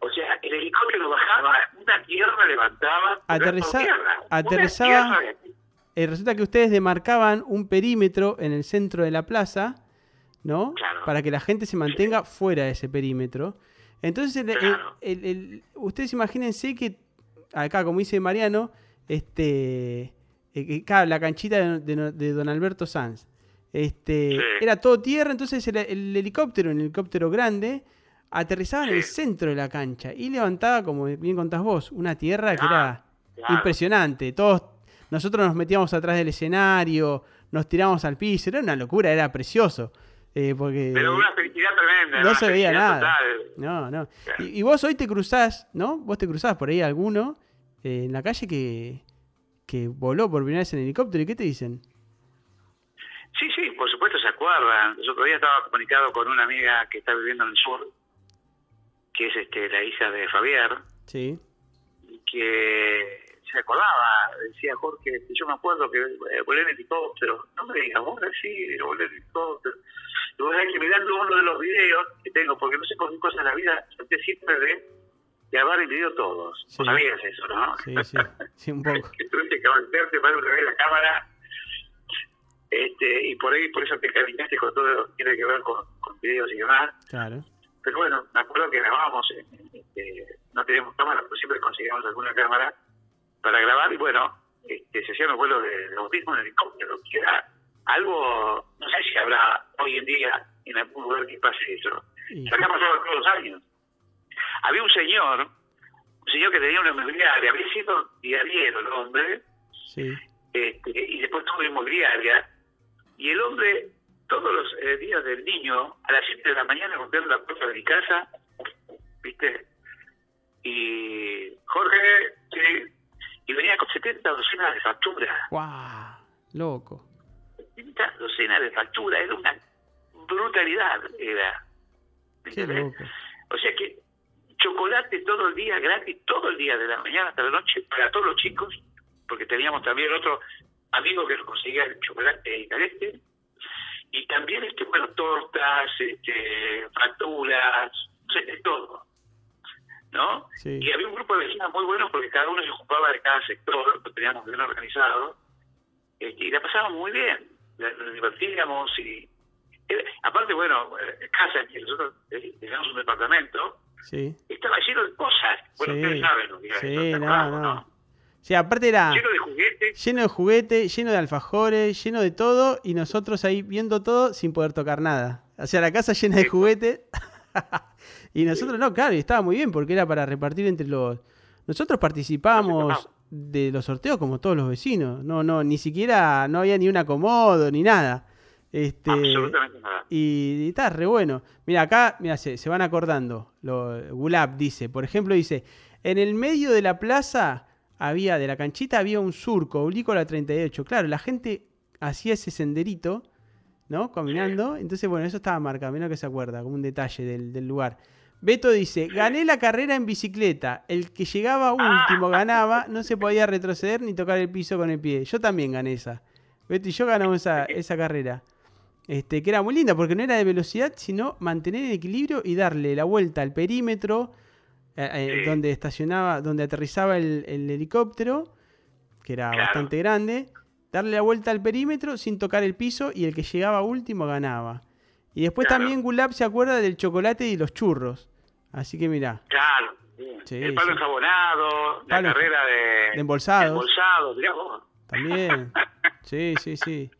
O sea, el helicóptero bajaba, una tierra levantaba, Aterriza- una una aterrizaba- tierra. Eh, resulta que ustedes demarcaban un perímetro en el centro de la plaza, ¿no? Claro. Para que la gente se mantenga fuera de ese perímetro. Entonces, el- el- Claro. el- el- ustedes imagínense que acá, como dice Mariano, este, eh, la canchita de, de- de Don Alberto Sanz, este, Sí. era todo tierra, entonces el, el helicóptero, un helicóptero grande, aterrizaba en el centro de la cancha y levantaba, como bien contás vos, una tierra que era impresionante. Todos, nosotros nos metíamos atrás del escenario, nos tirábamos al piso, era una locura, era precioso. Eh, porque Pero una felicidad tremenda. no se veía nada. total. No, no. Claro. Y, y vos hoy te cruzás, ¿no? Vos te cruzás por ahí alguno eh, en la calle que, que voló por primera vez en helicóptero. ¿Y qué te dicen? Sí, sí, por supuesto se acuerdan. Yo otro día estaba comunicado con una amiga que está viviendo en el sur, que es este la hija de Fabián, Sí. que se acordaba, decía Jorge, yo me acuerdo que eh, volé en helicóptero, no me digas, vos sí, volé en helicóptero. Y vos sabés que mirando uno de los videos que tengo, porque no sé por qué cosa en la vida, traté siempre de grabar el video todos. Sí. Sabías eso, ¿no? Sí, sí, sí, un poco. que tuviste que avanzarte para vez la cámara este y por ahí por eso te caminaste con todo lo que tiene que ver con, con videos y demás Claro. pero bueno me acuerdo que grabábamos en- en- este, no teníamos cámara pero siempre conseguíamos alguna cámara para grabar y bueno este, se hacían los vuelos de, de bautismo en helicóptero que era algo no sé si habrá hoy en día en algún lugar que pase eso Y- acá pasaba todos los años había un señor un señor que tenía una inmobiliaria había sido diariero el hombre sí. este, y después tuvo inmobiliaria. Y el hombre, todos los eh, días del niño, a las 7 de la mañana, golpeando la puerta de mi casa, ¿viste? Y Jorge, sí, y venía con 70 docenas de facturas. ¡Guau! Loco. 70 docenas de facturas, era una brutalidad, era. O sea que chocolate todo el día, gratis, todo el día, de la mañana hasta la noche, para todos los chicos, porque teníamos también otro amigo que nos conseguía el chocolate y caleste, y también, este bueno, tortas, este, facturas, de todo, ¿no? Sí. Y había un grupo de vecinos muy buenos porque cada uno se ocupaba de cada sector, lo teníamos bien organizado, este, y la pasábamos muy bien, nos divertíamos y... eh, aparte, bueno, eh, casa en que nosotros eh, teníamos un departamento, Sí. estaba lleno de cosas. Bueno, Sí. ustedes saben lo que era Sí, esto, ¿te no, no. Sí, aparte era Lleno de juguetes. lleno de juguetes, lleno de alfajores, lleno de todo y nosotros ahí viendo todo sin poder tocar nada. O sea, la casa llena de juguetes. y nosotros no, claro, y estaba muy bien porque era para repartir entre los... Nosotros participábamos Participamos. De los sorteos como todos los vecinos. No, no, ni siquiera, no había ni un acomodo ni nada. Este, Absolutamente nada. y, y está re bueno. Mira, acá, mira, se, se van acordando. Lo, Gulab dice, por ejemplo, dice, en el medio de la plaza había, de la canchita había un surco, oblicuo a la 38. Claro, la gente hacía ese senderito, ¿no? Caminando. Entonces, bueno, eso estaba marcado, mira que se acuerda, como un detalle del, del lugar. Beto dice, gané la carrera en bicicleta. El que llegaba último ganaba, no se podía retroceder ni tocar el piso con el pie. Yo también gané esa. Beto y yo ganamos esa, esa carrera. Este, que era muy linda porque no era de velocidad, sino mantener el equilibrio y darle la vuelta al perímetro eh, eh, Sí. donde estacionaba, donde aterrizaba el, el helicóptero, que era Claro. bastante grande, darle la vuelta al perímetro sin tocar el piso y el que llegaba último ganaba. Y después Claro. también Gulab se acuerda del chocolate y los churros. Así que mirá, Claro. Sí, el palo sí. enjabonado, la carrera de, de embolsados. embolsados, mirá vos. También. Sí, sí, sí.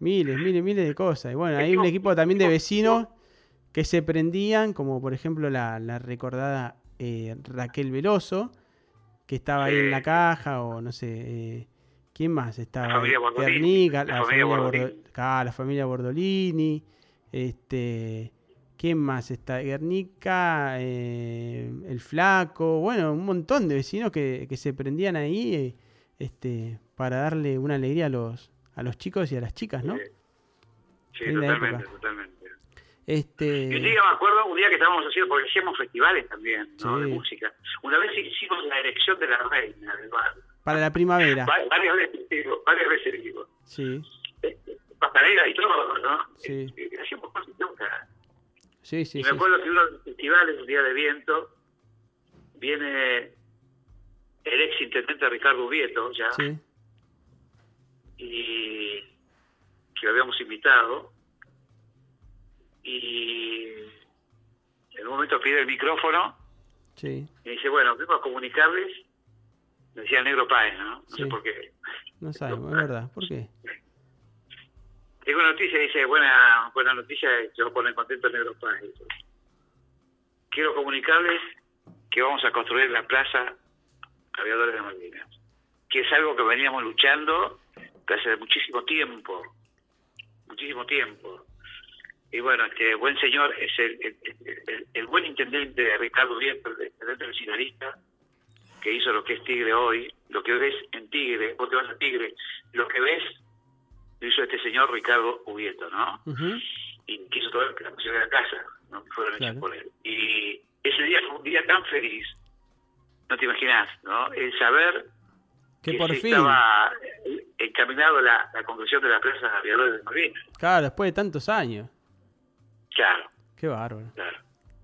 Miles, miles, miles de cosas. Y bueno, hay un Equipo- también de vecinos que se prendían, como por ejemplo la, la recordada eh, Raquel Veloso, que estaba ahí en la caja, o no sé, eh, ¿quién más estaba? La familia? Bordolini, Guernica, la la, familia familia Bordolini. Bordo- ah, la familia Bordolini, este, ¿quién más está? Guernica, eh, el Flaco, bueno, un montón de vecinos que, que se prendían ahí, eh, este, para darle una alegría a los, a los chicos y a las chicas, ¿no? Sí, totalmente, totalmente. Este, Y un día me acuerdo, un día que estábamos haciendo, porque hacíamos festivales también, ¿no? Sí. De música. Una vez hicimos la elección de la reina del barrio. para la primavera, Va- Varias veces, digo, varias veces digo. sí, Pasarela y todo, ¿no? Sí. Eh, eh, Hacíamos cosas locas. Sí, sí, y sí, me acuerdo que uno de los festivales, un día de viento, viene el ex intendente Ricardo Ubieto, ya, y que lo habíamos invitado. Y en un momento pide el micrófono sí, y dice, bueno, vengo a comunicarles, me decía el negro Páez, ¿no? No Sí. sé por qué. no sabemos, es verdad, ¿por qué? Tengo una noticia, dice, buena, buena noticia, va a poner contento el negro dice. Quiero comunicarles que vamos a construir la plaza Aviadores de Malvinas, que es algo que veníamos luchando desde hace muchísimo tiempo, muchísimo tiempo. Y bueno, este buen señor es el, el, buen intendente Ricardo Viento, el intendente vecinalista, que hizo lo que es Tigre hoy, lo que ves en Tigre, vos te vas a Tigre, lo que ves lo hizo este señor Ricardo Ubieto, ¿no? Y que hizo toda la construcción de la casa, ¿no? Que fueron hechas Claro. por él. Y ese día fue un día tan feliz, no te imaginas, ¿no? El saber Que por fin, estaba eh, encaminado la, la construcción de la plaza Aviadores de Malvinas. claro, después de tantos años, Claro, qué bárbaro, claro.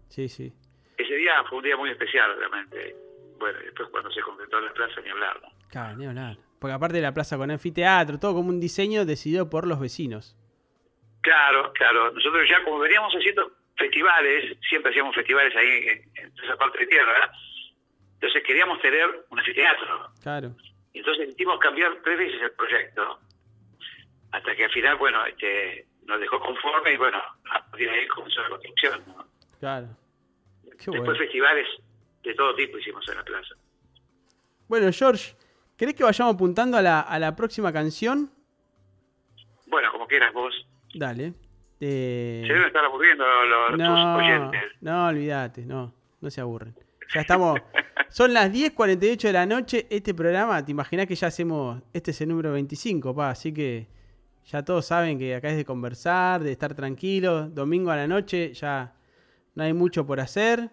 sí, sí, Ese día fue un día muy especial, realmente. Bueno, después cuando se completó la plaza, ni hablar, ¿no? claro, ni hablar. Porque aparte de la plaza con anfiteatro, todo como un diseño decidido por los vecinos. Claro, claro. Nosotros ya como veníamos haciendo festivales, siempre hacíamos festivales ahí en, en esa parte de tierra, entonces queríamos tener un anfiteatro. Claro, Y entonces hicimos cambiar tres veces el proyecto, hasta que al final, bueno, este, nos dejó conforme y bueno, a partir de ahí comenzó la construcción. ¿no? claro. Qué Después bueno. festivales de todo tipo hicimos en la plaza. Bueno, George, ¿querés que vayamos apuntando a la, a la próxima canción? Bueno, como quieras vos. Dale. Eh, Se deben estar aburriendo los, los- no, tus oyentes. no, olvídate, no, no se aburren. Ya estamos, son las 10.48 de la noche, este programa, te imaginas que ya hacemos, este es el número 25, pa, así que ya todos saben que acá es de conversar, de estar tranquilos, domingo a la noche ya no hay mucho por hacer.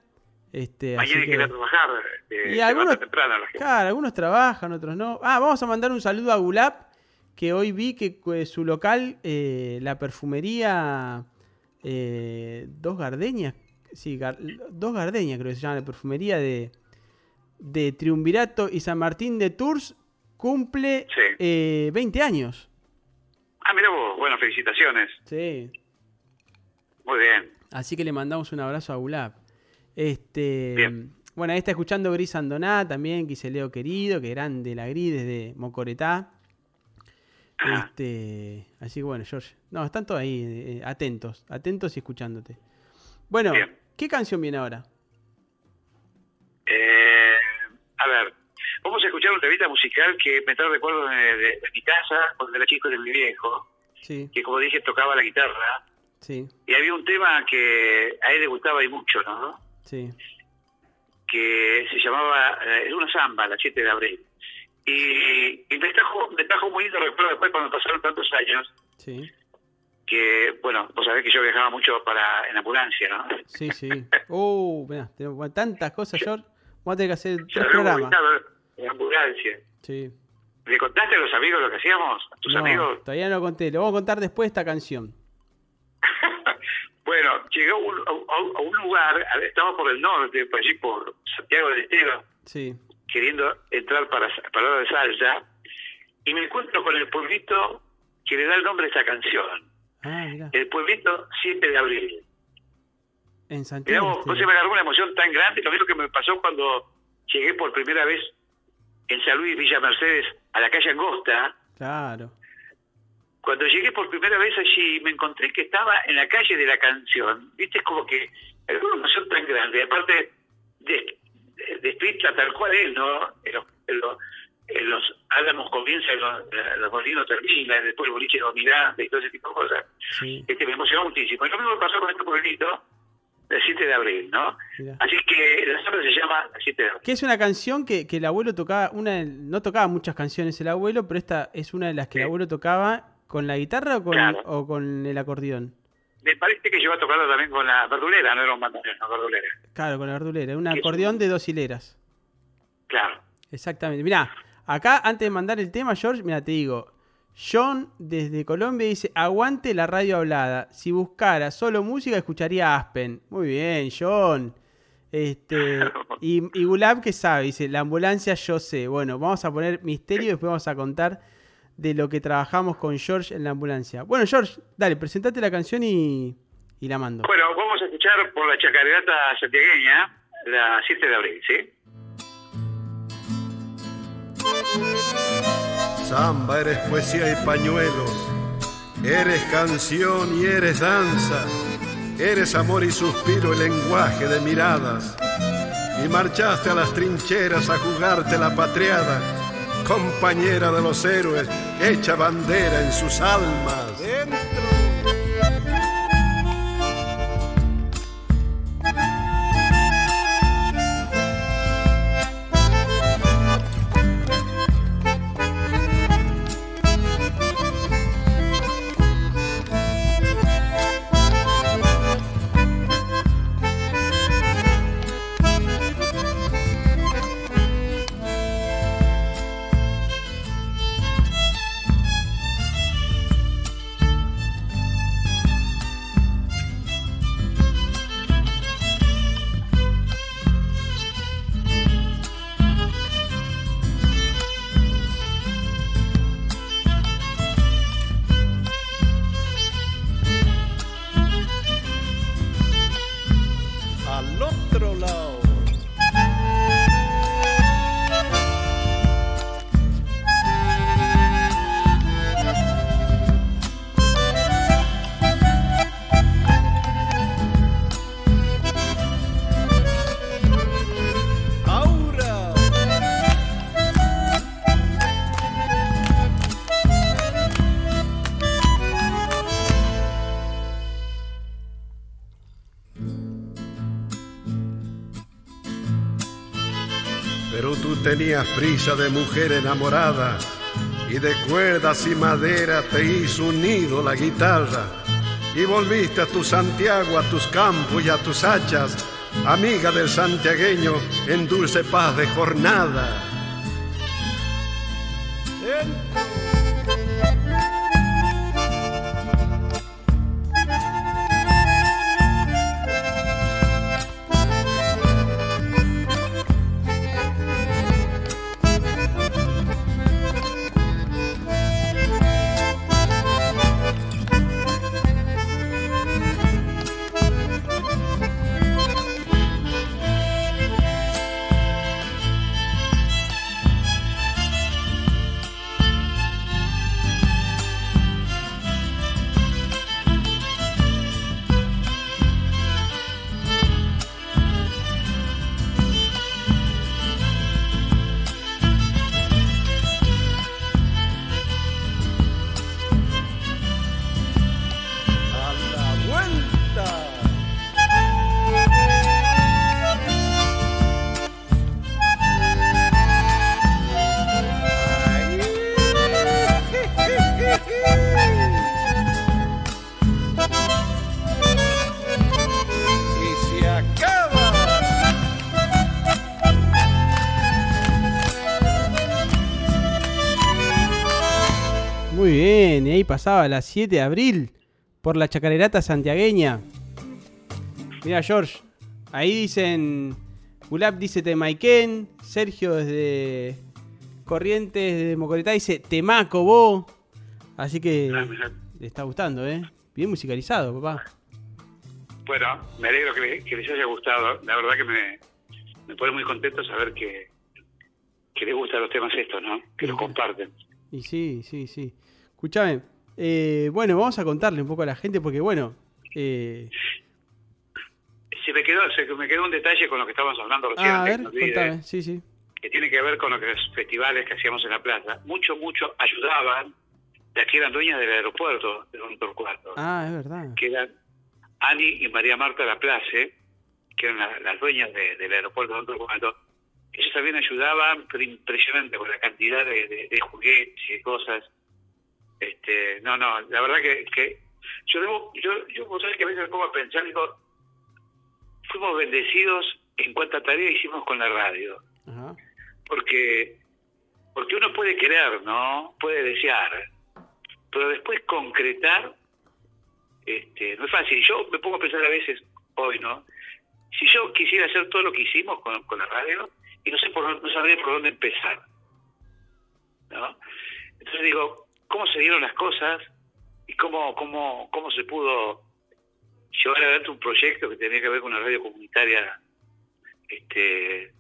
Este, Mañana hay que ir que- a trabajar. Y eh, levanta algunos- temprano la gente. Claro, algunos trabajan, otros no. Ah, vamos a mandar un saludo a Gulab, que hoy vi que su local, eh, la perfumería eh, Dos Gardeñas, sí, Gar- Dos Gardeñas creo que se llama la perfumería de, de Triunvirato y San Martín de Tours, cumple Sí. eh, 20 años. Ah, mira vos, bueno, felicitaciones. Sí. Muy bien. Así que le mandamos un abrazo a Gulab. Este, Bien. bueno, ahí está escuchando Gris Andoná también, Leo querido, que grande la Gris desde Mocoretá. Este, así que bueno, George. No, están todos ahí, eh, atentos, atentos y escuchándote. Bueno, Bien. ¿qué canción viene ahora? Eh, a ver, vamos a escuchar un temita musical que me trae recuerdos de, de- de mi casa, cuando era chico de mi viejo, Sí, que como dije tocaba la guitarra, sí, y había un tema que a él le gustaba y mucho, ¿no? Sí. que se llamaba, eh, era una samba, la 7 de abril. Y, y me, trajo, me trajo muy lindo recuerdo después cuando pasaron tantos años, Sí, que, bueno, vos sabés que yo viajaba mucho para en ambulancia, ¿no? sí, sí. Uh, mirá, tenemos tantas cosas, George. Vamos a tener que hacer tres programas. En ambulancia. Sí. ¿Le contaste a los amigos lo que hacíamos? ¿A tus No, amigos? todavía no lo conté. Lo vamos a contar después de esta canción. Bueno, llegué a un, a- a un lugar, estaba por el norte, por allí por Santiago del Estero, Sí, queriendo entrar para, para la de salsa, y me encuentro con el pueblito que le da el nombre a esta canción. Ah, mirá. El pueblito 7 de abril. En Mirá Santiago. vos, este- vos se me agarró una emoción tan grande, lo mismo que me pasó cuando llegué por primera vez en San Luis, Villa Mercedes, a la calle Angosta. Claro. Cuando llegué por primera vez allí, me encontré que estaba en la calle de la canción. Viste, es como que era una emoción tan grande. Aparte, de- de- tal cual es, ¿no? En los, en los, en los álamos comienza, en los, los molinos termina, después el boliche lo mirando y todo ese tipo de cosas. Sí, Este, me emocionó muchísimo. Y lo mismo pasó con este pueblito del 7 de abril, ¿no? Así que la samba se llama 7 de abril. Que es una canción que, que el abuelo tocaba, una no tocaba muchas canciones el abuelo, pero esta es una de las que el abuelo tocaba con la guitarra o con, Claro. o con el acordeón. Me parece que yo a también con la verdulera, no era un bandoneón, una verdulera. Claro, con la verdulera. Un acordeón de dos hileras. Claro. Exactamente. Mirá, acá antes de mandar el tema, George, mira, te digo. John desde Colombia dice, aguante la radio hablada. Si buscara solo música, escucharía Aspen. Muy bien, John. Este, y, y Gulab que sabe, dice, la ambulancia yo sé. Bueno, vamos a poner misterio y después vamos a contar de lo que trabajamos con George en la ambulancia. Bueno, George, dale, presentate la canción y, y la mando. Bueno, vamos a escuchar por la chacarenata santiagueña la 7 de abril, ¿sí? Samba, eres poesía y pañuelos, eres canción y eres danza, eres amor y suspiro, el lenguaje de miradas. Y marchaste a las trincheras a jugarte la patriada, compañera de los héroes, hecha bandera en sus almas. Al prisa de mujer enamorada y de cuerdas y madera te hizo un nido la guitarra y volviste a tu Santiago, a tus campos y a tus hachas, amiga del santiagueño en dulce paz de jornada. Ahí pasaba a las 7 de abril por la chacarerata santiagueña. Mira, George, ahí dicen. Gulab dice Temaiken. Sergio desde Corrientes de Mocoretá dice Temaco, vos. Así que Ah, le está gustando, ¿eh? Bien musicalizado, papá. Bueno, me alegro que, le- que les haya gustado. La verdad que me, me pone muy contento saber que, que les gustan los temas estos, ¿no? Que los comparten. Y sí, sí, sí. Escúchame. eh, bueno, vamos a contarle un poco a la gente porque, bueno, eh, Se me quedó, se me quedó un detalle con lo que estábamos hablando recién, ah, a antes ver, contame. Sí, sí. que tiene que ver con los festivales que hacíamos en la plaza. Mucho, mucho ayudaban las que eran dueñas del aeropuerto de Don Torcuato, Ah, es verdad. que eran Ani y María Marta Laplace, que eran la- las dueñas de- del aeropuerto de Don Torcuato. Ellos también ayudaban, pero impresionante, con la cantidad de, de- de juguetes y de cosas. Este, no, no, la verdad que, que yo debo, yo, yo vos sabés que a veces me pongo a pensar, digo, fuimos bendecidos en cuánta tarea hicimos con la radio. Porque porque uno puede querer no puede desear pero después concretar este no es fácil. Yo me pongo a pensar a veces hoy no si yo quisiera hacer todo lo que hicimos con, con la radio y no sé por no sabría por dónde empezar no entonces digo cómo se dieron las cosas y cómo cómo cómo se pudo llevar adelante un proyecto que tenía que ver con una radio comunitaria este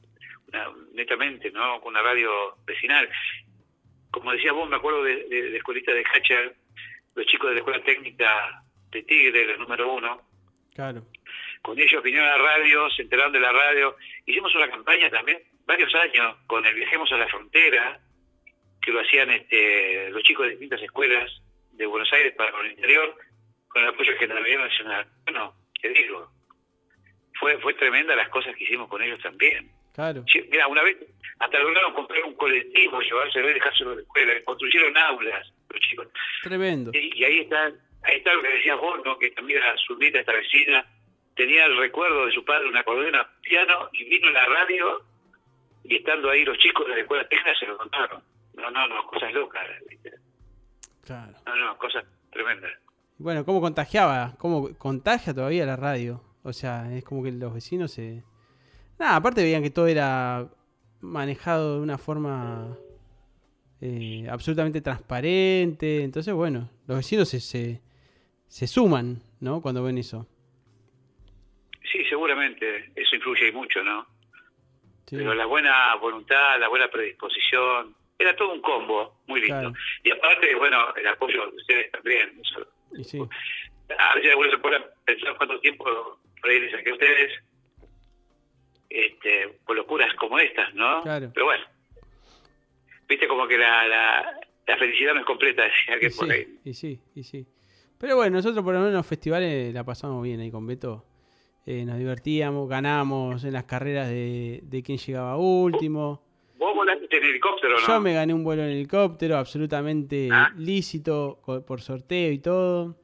una- netamente, ¿no? Con una radio vecinal. Como decías vos, me acuerdo de, de, de escuelita de Hacher, los chicos de la escuela técnica de Tigre, los número uno, Claro. con ellos vinieron a la radio, se enteraron de la radio, hicimos una campaña también, varios años, con el Viajemos a la Frontera, que lo hacían este, los chicos de distintas escuelas de Buenos Aires para el interior, con el apoyo de Gendarmería Nacional. Bueno, te digo, fue, fue tremenda las cosas que hicimos con ellos también. Claro. Mira, una vez hasta lograron comprar un colectivo, llevárselo y dejárselo a la escuela, construyeron aulas los chicos. Tremendo. Y, y ahí está ahí está lo que decías vos, ¿no? que también a su vida, esta vecina, tenía el recuerdo de su padre, un acordeón, un piano, y vino a la radio, y estando ahí los chicos de la escuela técnica se lo contaron. No, no, no, cosas locas, ¿viste? Claro. no, no, cosas tremendas. Bueno, ¿cómo contagiaba? ¿Cómo contagia todavía la radio? O sea, es como que los vecinos se... Nada, aparte veían que todo era manejado de una forma eh, absolutamente transparente. Entonces, bueno, los vecinos se, se, se suman, ¿no? Cuando ven eso. Sí, seguramente, eso influye mucho, ¿no? Sí. Pero la buena voluntad, la buena predisposición, era todo un combo muy lindo. Claro. Y aparte, bueno, el apoyo de ustedes también. Y sí. A veces uno se a pensar cuánto tiempo por ahí les saqué a ustedes este, por locuras como estas, ¿no? Claro. Pero bueno, viste como que la, la, la felicidad no es completa, decía que Y por sí, ahí. y sí, y sí. Pero bueno, nosotros por lo menos en los festivales la pasamos bien ahí con Beto. Eh, nos divertíamos, ganamos en las carreras de, de quién llegaba último. ¿Vos volaste en helicóptero no? Yo me gané un vuelo en helicóptero, absolutamente Ah. lícito, por sorteo y todo.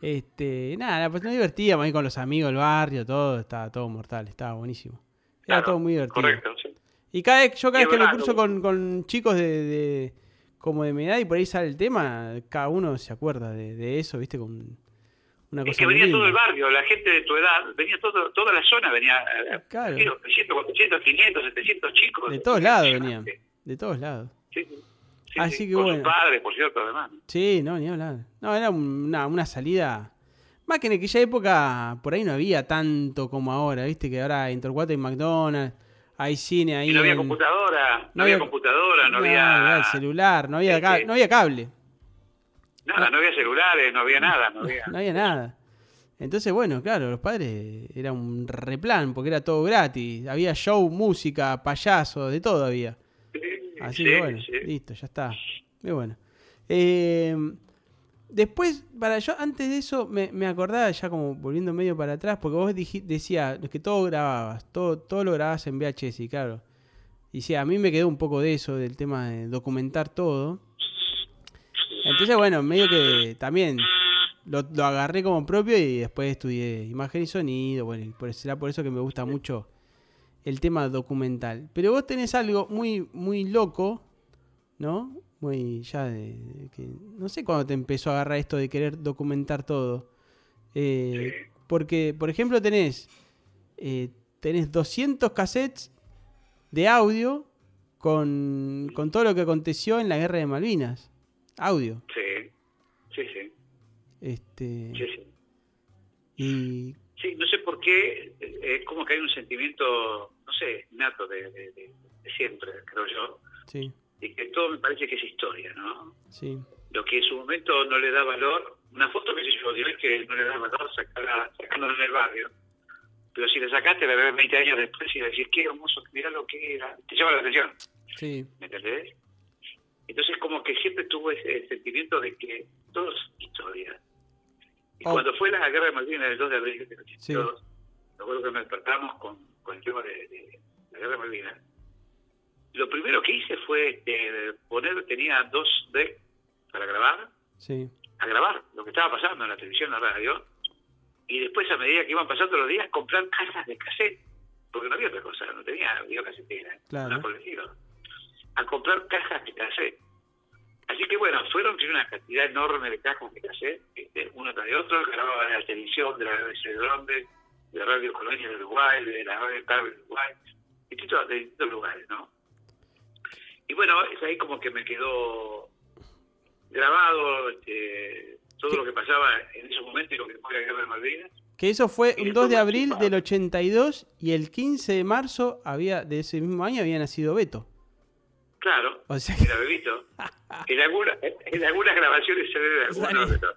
Este, nada, pues nos divertíamos ahí con los amigos del barrio, todo, estaba todo mortal, estaba buenísimo. Era Claro, todo muy divertido. Correcto, sí. Y cada vez, yo cada vez que lo- con, con chicos de, de- como de mi edad y por ahí sale el tema, cada uno se acuerda de, de eso, viste, con una Es que venía todo el barrio, la gente de tu edad, venía todo, toda la zona, venía eh, Claro. 300, 400, 500, 700 chicos. De todos lados venían, de todos lados. Sí, sí. Sí, Así sí, que con bueno. padres, por cierto, además. Sí, no, ni hablar. No, era una, una salida. Más que en aquella época, por ahí no había tanto como ahora, viste, que ahora en Torcuato hay McDonald's, hay cine ahí. Y no había en- computadora, no, no había, había- computadora, no, no había... el celular, no había, sí. no había cable, Nada, no había celulares, no había nada, no había... no había nada. Entonces, bueno, claro, los padres era un replan porque era todo gratis. Había show, música, payaso, de todo había. Sí, Así sí, que bueno, sí. listo, ya está. Muy bueno. Eh, después, para yo, antes de eso, me, me acordaba ya como volviendo medio para atrás, porque vos decías que todo grababas, todo, todo lo grababas en VHS, y claro. Y sí, a mí me quedó un poco de eso, del tema de documentar todo. Entonces, bueno, medio que también lo, lo agarré como propio y después estudié imagen y sonido. Bueno, y por, será por eso que me gusta mucho el tema documental. Pero vos tenés algo muy, muy loco, ¿no? muy ya de, de que no sé cuándo te empezó a agarrar esto de querer documentar todo. Eh, Sí. Porque, por ejemplo, tenés, eh, tenés 200 cassettes de audio con, con todo lo que aconteció en la guerra de Malvinas. Audio. Sí, sí, sí, Este, sí, sí. y Sí, no sé por qué, eh, es como que hay un sentimiento, no sé, nato de, de- de- de siempre, creo yo, sí, y que todo me parece que es historia, ¿no? sí, Lo que en su momento no le da valor, una foto que se yo hoy que no le da valor sacarla, sacándola en el barrio, pero si la sacaste la ves 20 años después y decís, qué hermoso, mirá lo que era, te llama la atención, sí, ¿me entendés? Entonces como que siempre tuvo ese sentimiento de que todo es historia. Y Oh. cuando fue la guerra de Malvinas el 2 de abril del Sí. 82, recuerdo que me despertamos con, con el tema de, de la guerra de Malvinas. Lo primero que hice fue eh, poner, tenía dos decks para grabar, sí, a grabar lo que estaba pasando en la televisión, en la radio, y después a medida que iban pasando los días, comprar cajas de cassette, porque no había otra cosa, no tenía videocasetera, Claro. estilo. A comprar cajas de cassette. Así que bueno, fueron una cantidad enorme de cajas de cassette, este, uno tras de otro, grababa de la televisión, de la BBC de Londres, de Radio Colonia de Uruguay, de la Radio Cable de Uruguay, de distintos, de distintos lugares, ¿no? Y bueno, es ahí como que me quedó grabado este, todo lo que pasaba en ese momento y lo que fue la guerra de Malvinas. Que eso fue después 2 de abril del 82 y el 15 de marzo había de ese mismo año había nacido Beto. Claro, O sea que- era bebito. En, alguna, en algunas grabaciones se ve de algunos de los,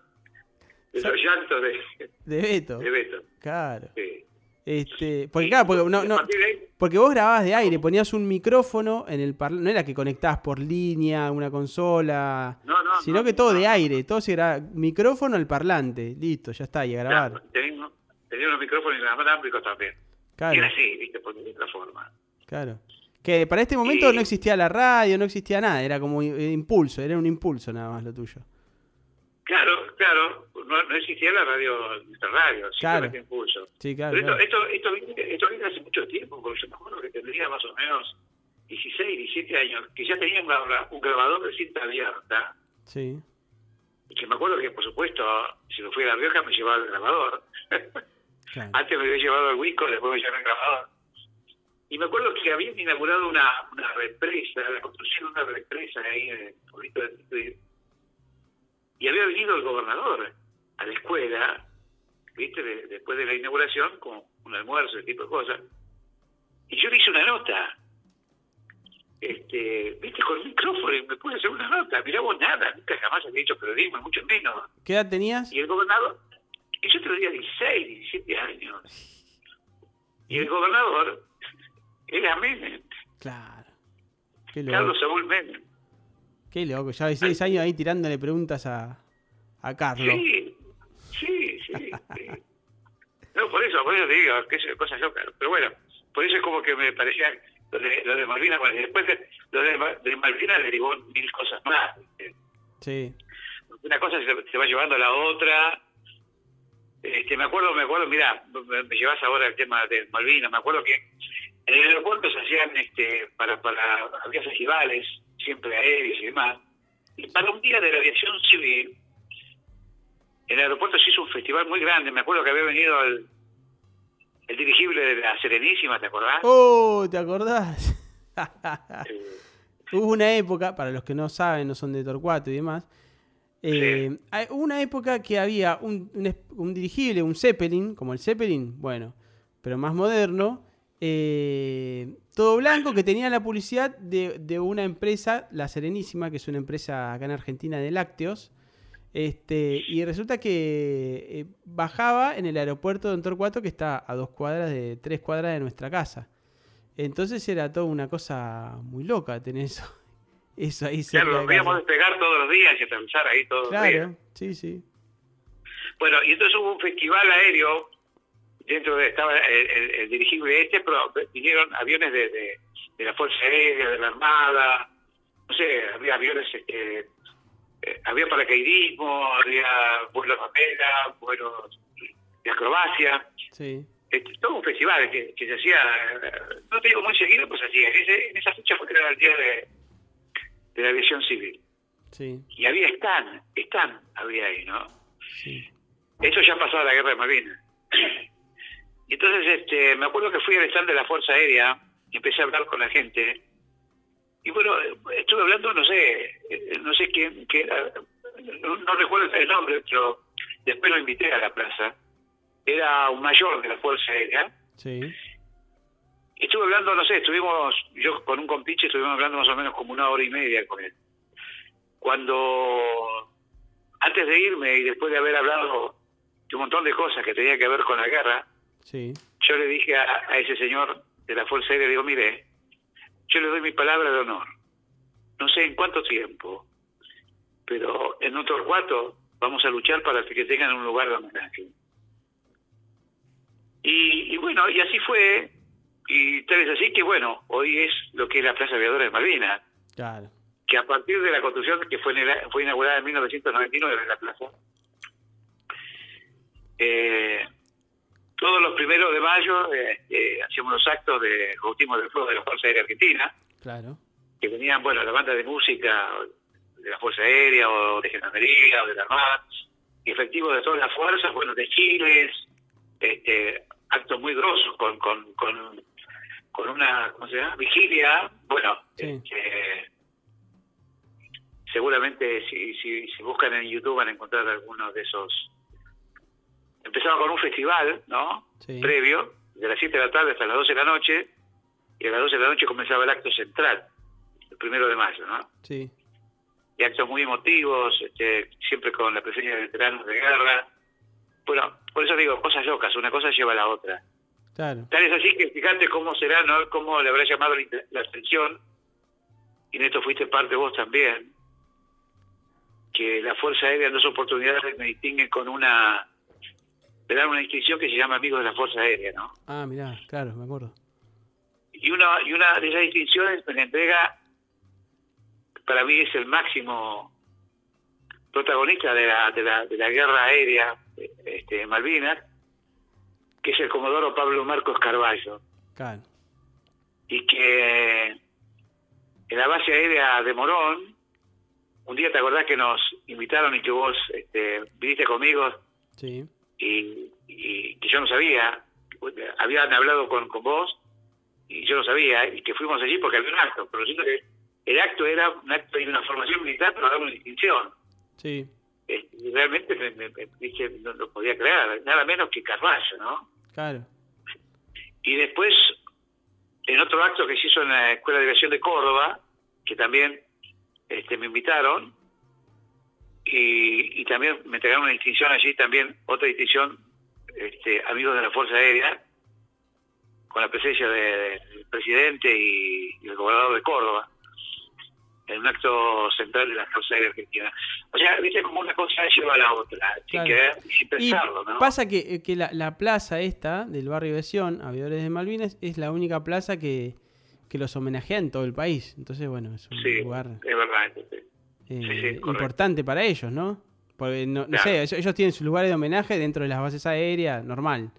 de los llantos de, de Beto. de Beto. Claro. Sí. Este, porque claro, porque no, Y porque vos grababas de aire, ponías un micrófono en el parlante, no era que conectabas por línea, una consola, No, no, sino no, que todo de aire, todo se graba, micrófono al parlante, listo, ya está, y a grabar. claro, tenía, tenía unos micrófonos inalámbricos también. Claro, Era así, viste, por de otra forma. claro. Que para este momento Y- no existía la radio, no existía nada, era como impulso, era un impulso nada más lo tuyo. Claro, claro, no, no existía la radio, nuestra radio, Claro. simplemente impulso. Sí, claro. Pero esto, claro. esto, esto, viene, esto viene hace mucho tiempo, porque yo me acuerdo que tendría más o menos 16, 17 años, que ya tenía un, gra- un grabador de cinta abierta, Sí, y que me acuerdo que, por supuesto, si me fui a La Rioja me llevaba el grabador. claro. Antes me había llevado el Wico, después me llevaba el grabador. Y me acuerdo que habían inaugurado una, una represa, la construcción de una represa ahí en el pueblito de Tituí. Y había venido el gobernador a la escuela, ¿viste? De- después de la inauguración, con un almuerzo, ese tipo de cosas. Y yo le hice una nota. Este, ¿viste? Con el micrófono y me pude hacer una nota. Mirá vos nada, nunca jamás había hecho periodismo, mucho menos. ¿Qué edad tenías? Y el gobernador, y yo tenía 16, 17 años. Y el gobernador era Menem, Claro. Qué loco. Carlos Saúl Menem. Qué loco, ya 16 años ahí tirándole preguntas a, a Carlos. Sí, sí, sí. sí. No, por eso, por eso te digo, que es cosa loca. Pero bueno, por eso es como que me parecía lo de, lo de Malvinas, bueno, después de, lo de, de Malvinas derivó mil cosas más. Sí, una cosa se, se va llevando a la otra. Este, me acuerdo, me acuerdo, mira, me, me llevas ahora el tema de Malvinas, me acuerdo que en el aeropuerto se hacían, este, para, para, había festivales, siempre aéreos y demás, y para un día de la aviación civil, en el aeropuerto se hizo un festival muy grande, me acuerdo que había venido el, el dirigible de la Serenísima, ¿te acordás? Oh, ¿te acordás? Eh, Hubo una época, para los que no saben, no son de Torcuato y demás, eh, hay- hubo una época que había un, un un dirigible, un Zeppelin, como el Zeppelin, bueno, pero más moderno, eh, todo blanco, que tenía la publicidad de, de una empresa, La Serenísima, que es una empresa acá en Argentina de lácteos, este, y resulta que eh, bajaba en el aeropuerto de Torcuato, que está a dos cuadras de, tres cuadras de nuestra casa. Entonces era toda una cosa muy loca tener eso, eso ahí claro, de lo veíamos casa. despegar todos los días y aterrizar ahí todos los días. Claro, sí, sí. Bueno, y entonces hubo un festival aéreo, dentro de estaba el, el- el dirigible este, pero vinieron aviones de, de, de la Fuerza Aérea, de la Armada, no sé, había aviones, este, eh, había paracaidismo, había vuelos a vela, vuelos de acrobacia, Sí, este, todo un festival que, que se hacía, eh, no te digo muy seguido, pues hacía. Ese, en esa fecha fue que era el día de, de la aviación civil. Sí, y había Stan, Stan había ahí, ¿no? sí. Eso ya pasó a la guerra de Malvinas. Y entonces este, me acuerdo que fui al stand de la Fuerza Aérea y empecé a hablar con la gente. Y bueno, estuve hablando, no sé, eh, no sé quién, no, no recuerdo el nombre, pero después lo invité a la plaza. Era un mayor de la Fuerza Aérea. Sí, Y estuve hablando, no sé, estuvimos, yo con un compinche estuvimos hablando más o menos como una hora y media con él. Cuando, antes de irme y después de haber hablado de un montón de cosas que tenían que ver con la guerra, sí, yo le dije a, a ese señor de la Fuerza Aérea, digo, mire, yo le doy mi palabra de honor. No sé en cuánto tiempo, pero en otro cuarto vamos a luchar para que tengan un lugar de homenaje. Y, y bueno, y así fue, y tal es así que bueno, hoy es lo que es la Plaza Aviadora de Malvinas, claro. que a partir de la construcción que fue, en el- fue inaugurada en 1999 la plaza, eh, todos los primeros de mayo eh, eh, hacíamos los actos de bautismo del fuego de la Fuerza Aérea Argentina, Claro, que venían, bueno, la banda de música de la Fuerza Aérea o de Gendarmería o de la Armada, efectivos de todas las fuerzas, bueno, de Chiles, este, actos muy grosos con, con, con, con una, ¿cómo se llama? Vigilia, bueno, Sí. este, seguramente si, si, si buscan en YouTube van a encontrar algunos de esos. Empezaba con un festival, ¿no? Sí. Previo, de las 7 de la tarde hasta las 12 de la noche, y a las 12 de la noche comenzaba el acto central, el primero de mayo, ¿no? sí, y actos muy emotivos, este, siempre con la presencia de veteranos de guerra. Bueno, por eso digo, cosas locas, una cosa lleva a la otra. claro. Tal es así que fíjate cómo será, ¿no? Cómo le habrá llamado la atención, y en esto fuiste parte vos también, que la Fuerza Aérea en dos oportunidades me distinguen con una, me dan una distinción que se llama Amigos de la Fuerza Aérea, ¿no? Ah, mirá, claro, me acuerdo. Y una, y una de esas distinciones me la entrega, para mí es el máximo protagonista de la, de la, de la guerra aérea este, en Malvinas, que es el comodoro Pablo Marcos Carballo, Claro, y que en la base aérea de Morón, un día te acordás que nos invitaron y que vos este, viniste conmigo sí, y, y que yo no sabía, habían hablado con, con vos y yo no sabía, y que fuimos allí porque había un acto, pero siento que el acto era un acto de una formación militar, pero daba una distinción. sí, Eh, y realmente me, me- me dije, no lo podía creer, nada menos que Carballo, ¿no? claro, Y después, en otro acto que se hizo en la Escuela de Aviación de Córdoba, que también este, me invitaron, y, y también me entregaron una distinción allí, también otra distinción, este, amigos de la Fuerza Aérea, con la presencia de- del presidente y, y el gobernador de Córdoba, en un acto central de la Fuerza Aérea Argentina. O sea, viste como una cosa lleva a la otra, sin, querer, sin pensarlo, ¿no? pasa que, que la, la plaza esta del barrio de Sion, Aviadores de Malvinas, es la única plaza que, que los homenajea en todo el país. Entonces, bueno, es un Sí, lugar es verdad. sí. Eh, sí, importante para ellos, ¿no? Porque, no, no Claro. sé, ellos, tienen sus lugares de homenaje dentro de las bases aéreas, normal.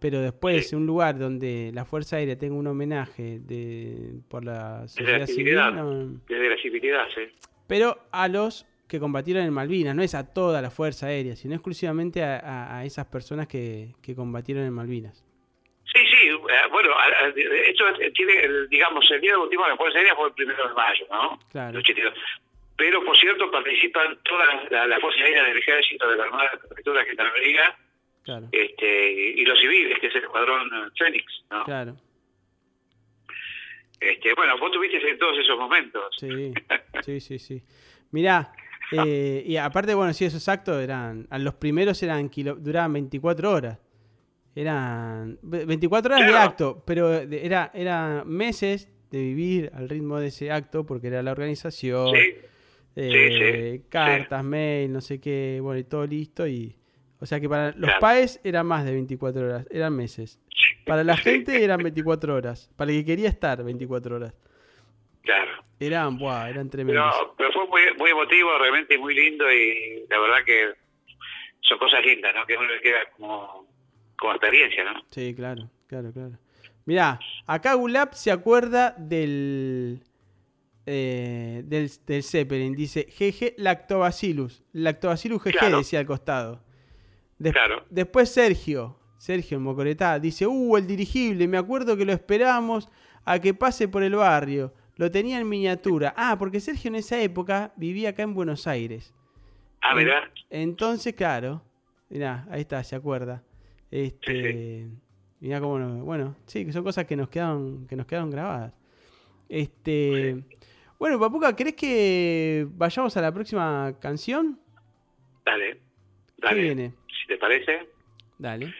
Pero después, Sí. un lugar donde la Fuerza Aérea tenga un homenaje de, por la sociedad la civil, civilidad, no- desde la civilidad, sí. pero a los que combatieron en Malvinas, no es a toda la Fuerza Aérea, sino exclusivamente a, a- a esas personas que, que combatieron en Malvinas. Sí, sí, eh, bueno, esto tiene, digamos, el día de bautismo de la Fuerza Aérea fue el primero de mayo, ¿no? Claro. El 82. Pero, por cierto, participan todas las la, la Fuerza Aérea del Ejército, de la Armada, de la Prefectura, de Gendarmería, Claro, este, y los civiles, que es el Escuadrón Fénix, ¿no? claro. Este, bueno, vos tuviste en todos esos momentos. Sí, sí, sí, sí. Mirá, eh, y aparte, bueno, sí, esos actos eran, a los primeros eran, kilo- duraban 24 horas. Eran ve- 24 horas de acto, pero era, era meses de vivir al ritmo de ese acto porque era la organización, Sí, eh, sí, cartas, mail, no sé qué, bueno, y todo listo. y O sea que para los Claro. PAES era más de 24 horas, eran meses. Para la gente eran 24 horas, para el que quería estar 24 horas. claro. Eran, buah, eran tremendos. Pero, pero fue muy, muy emotivo, realmente muy lindo y la verdad que son cosas lindas, ¿no? Que uno le queda como, como experiencia, ¿no? Sí, claro, claro, claro. Mirá, acá Gulab se acuerda del eh, del, del Zeppelin. Dice GG Lactobacillus. Lactobacillus GG Claro. decía al costado. Des- Claro. Después Sergio, Sergio en Mocoretá, dice, uh, el dirigible, me acuerdo que lo esperábamos a que pase por el barrio. Lo tenía en miniatura. Ah, porque Sergio en esa época vivía acá en Buenos Aires. Ah, mirá. Entonces, claro. Mirá, ahí está, se acuerda. Este. Mirá cómo no- Bueno, sí, que son cosas que nos quedaron, que nos quedaron grabadas. Este. Bueno, Papuca, ¿querés que vayamos a la próxima canción? Dale. ¿Qué Dale. viene? Si te parece. Dale.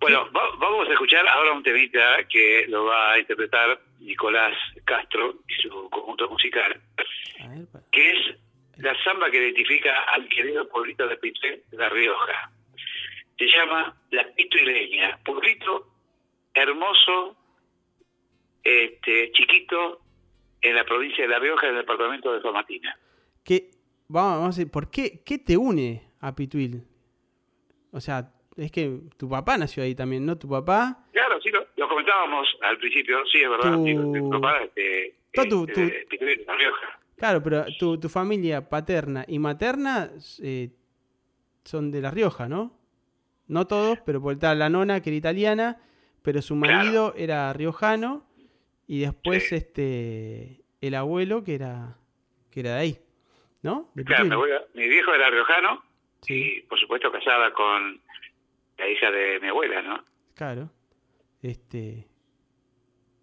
Bueno, va- vamos a escuchar ahora un temita que lo va a interpretar Nicolás Castro y su conjunto musical, A ver, que es la samba que identifica al querido pueblito de Pitre, La Rioja. Se llama La Pituileña. Pueblito hermoso, este, chiquito, en la provincia de La Rioja, en el departamento de Tomatina. ¿Qué, vamos, vamos a decir, ¿por qué, qué te une a Pituil? O sea, es que tu papá nació ahí también, ¿no? Tu papá. Claro, sí, lo, lo comentábamos al principio, sí, es verdad. Tu- papá, este, Todo tu- este, tu- de Pitre, La Rioja. Claro, pero tu, tu familia paterna y materna eh, son de La Rioja, ¿no? No todos, pero por tal la nona que era italiana, pero su Claro. marido era riojano y después Sí. este el abuelo que era que era de ahí, ¿no? De Claro, mi, abuela- mi viejo era riojano Sí, y por supuesto casada con la hija de mi abuela, ¿no? claro. Este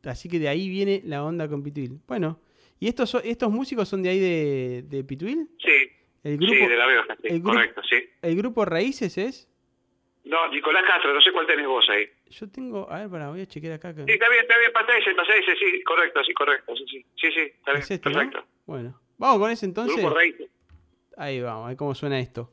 así que de ahí viene la onda con Pituil. Bueno, ¿y estos estos músicos son de ahí de, de Pituil? Sí, El grupo sí, de La Rioja, sí, el grupo- correcto, sí. el grupo Raíces es No, Nicolás Castro, no sé cuál tenés vos ahí. Yo tengo, a ver, para, voy a chequear acá. que- Sí, está bien, está bien, pasa ese, pasa ese, sí, correcto, sí, correcto, sí, sí, sí, sí, está bien, ¿Es este, no? Bueno, vamos con ese entonces. Grupo. Ahí vamos, a ver cómo suena esto.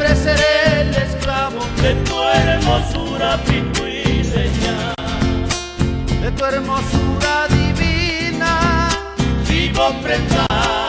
Siempre seré el esclavo de tu hermosura pituileña. De tu hermosura divina vivo prendado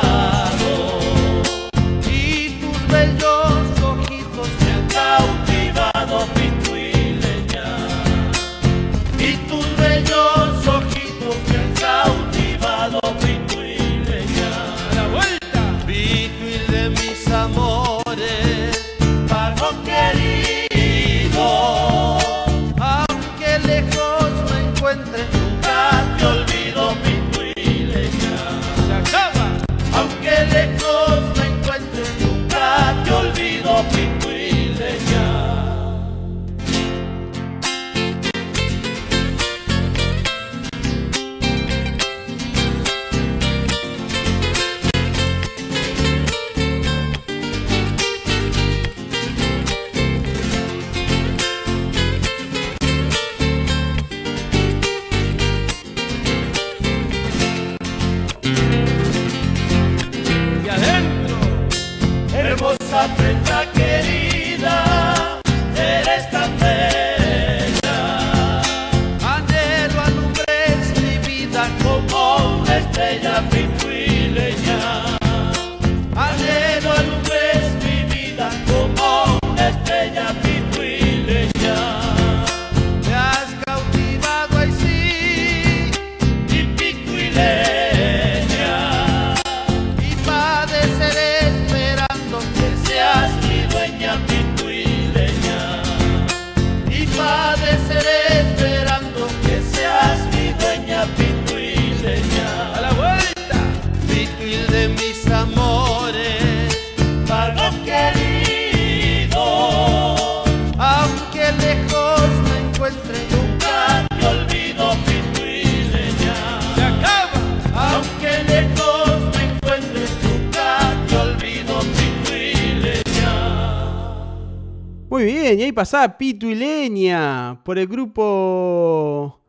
bien, y ahí pasaba Pitu y Leña por el grupo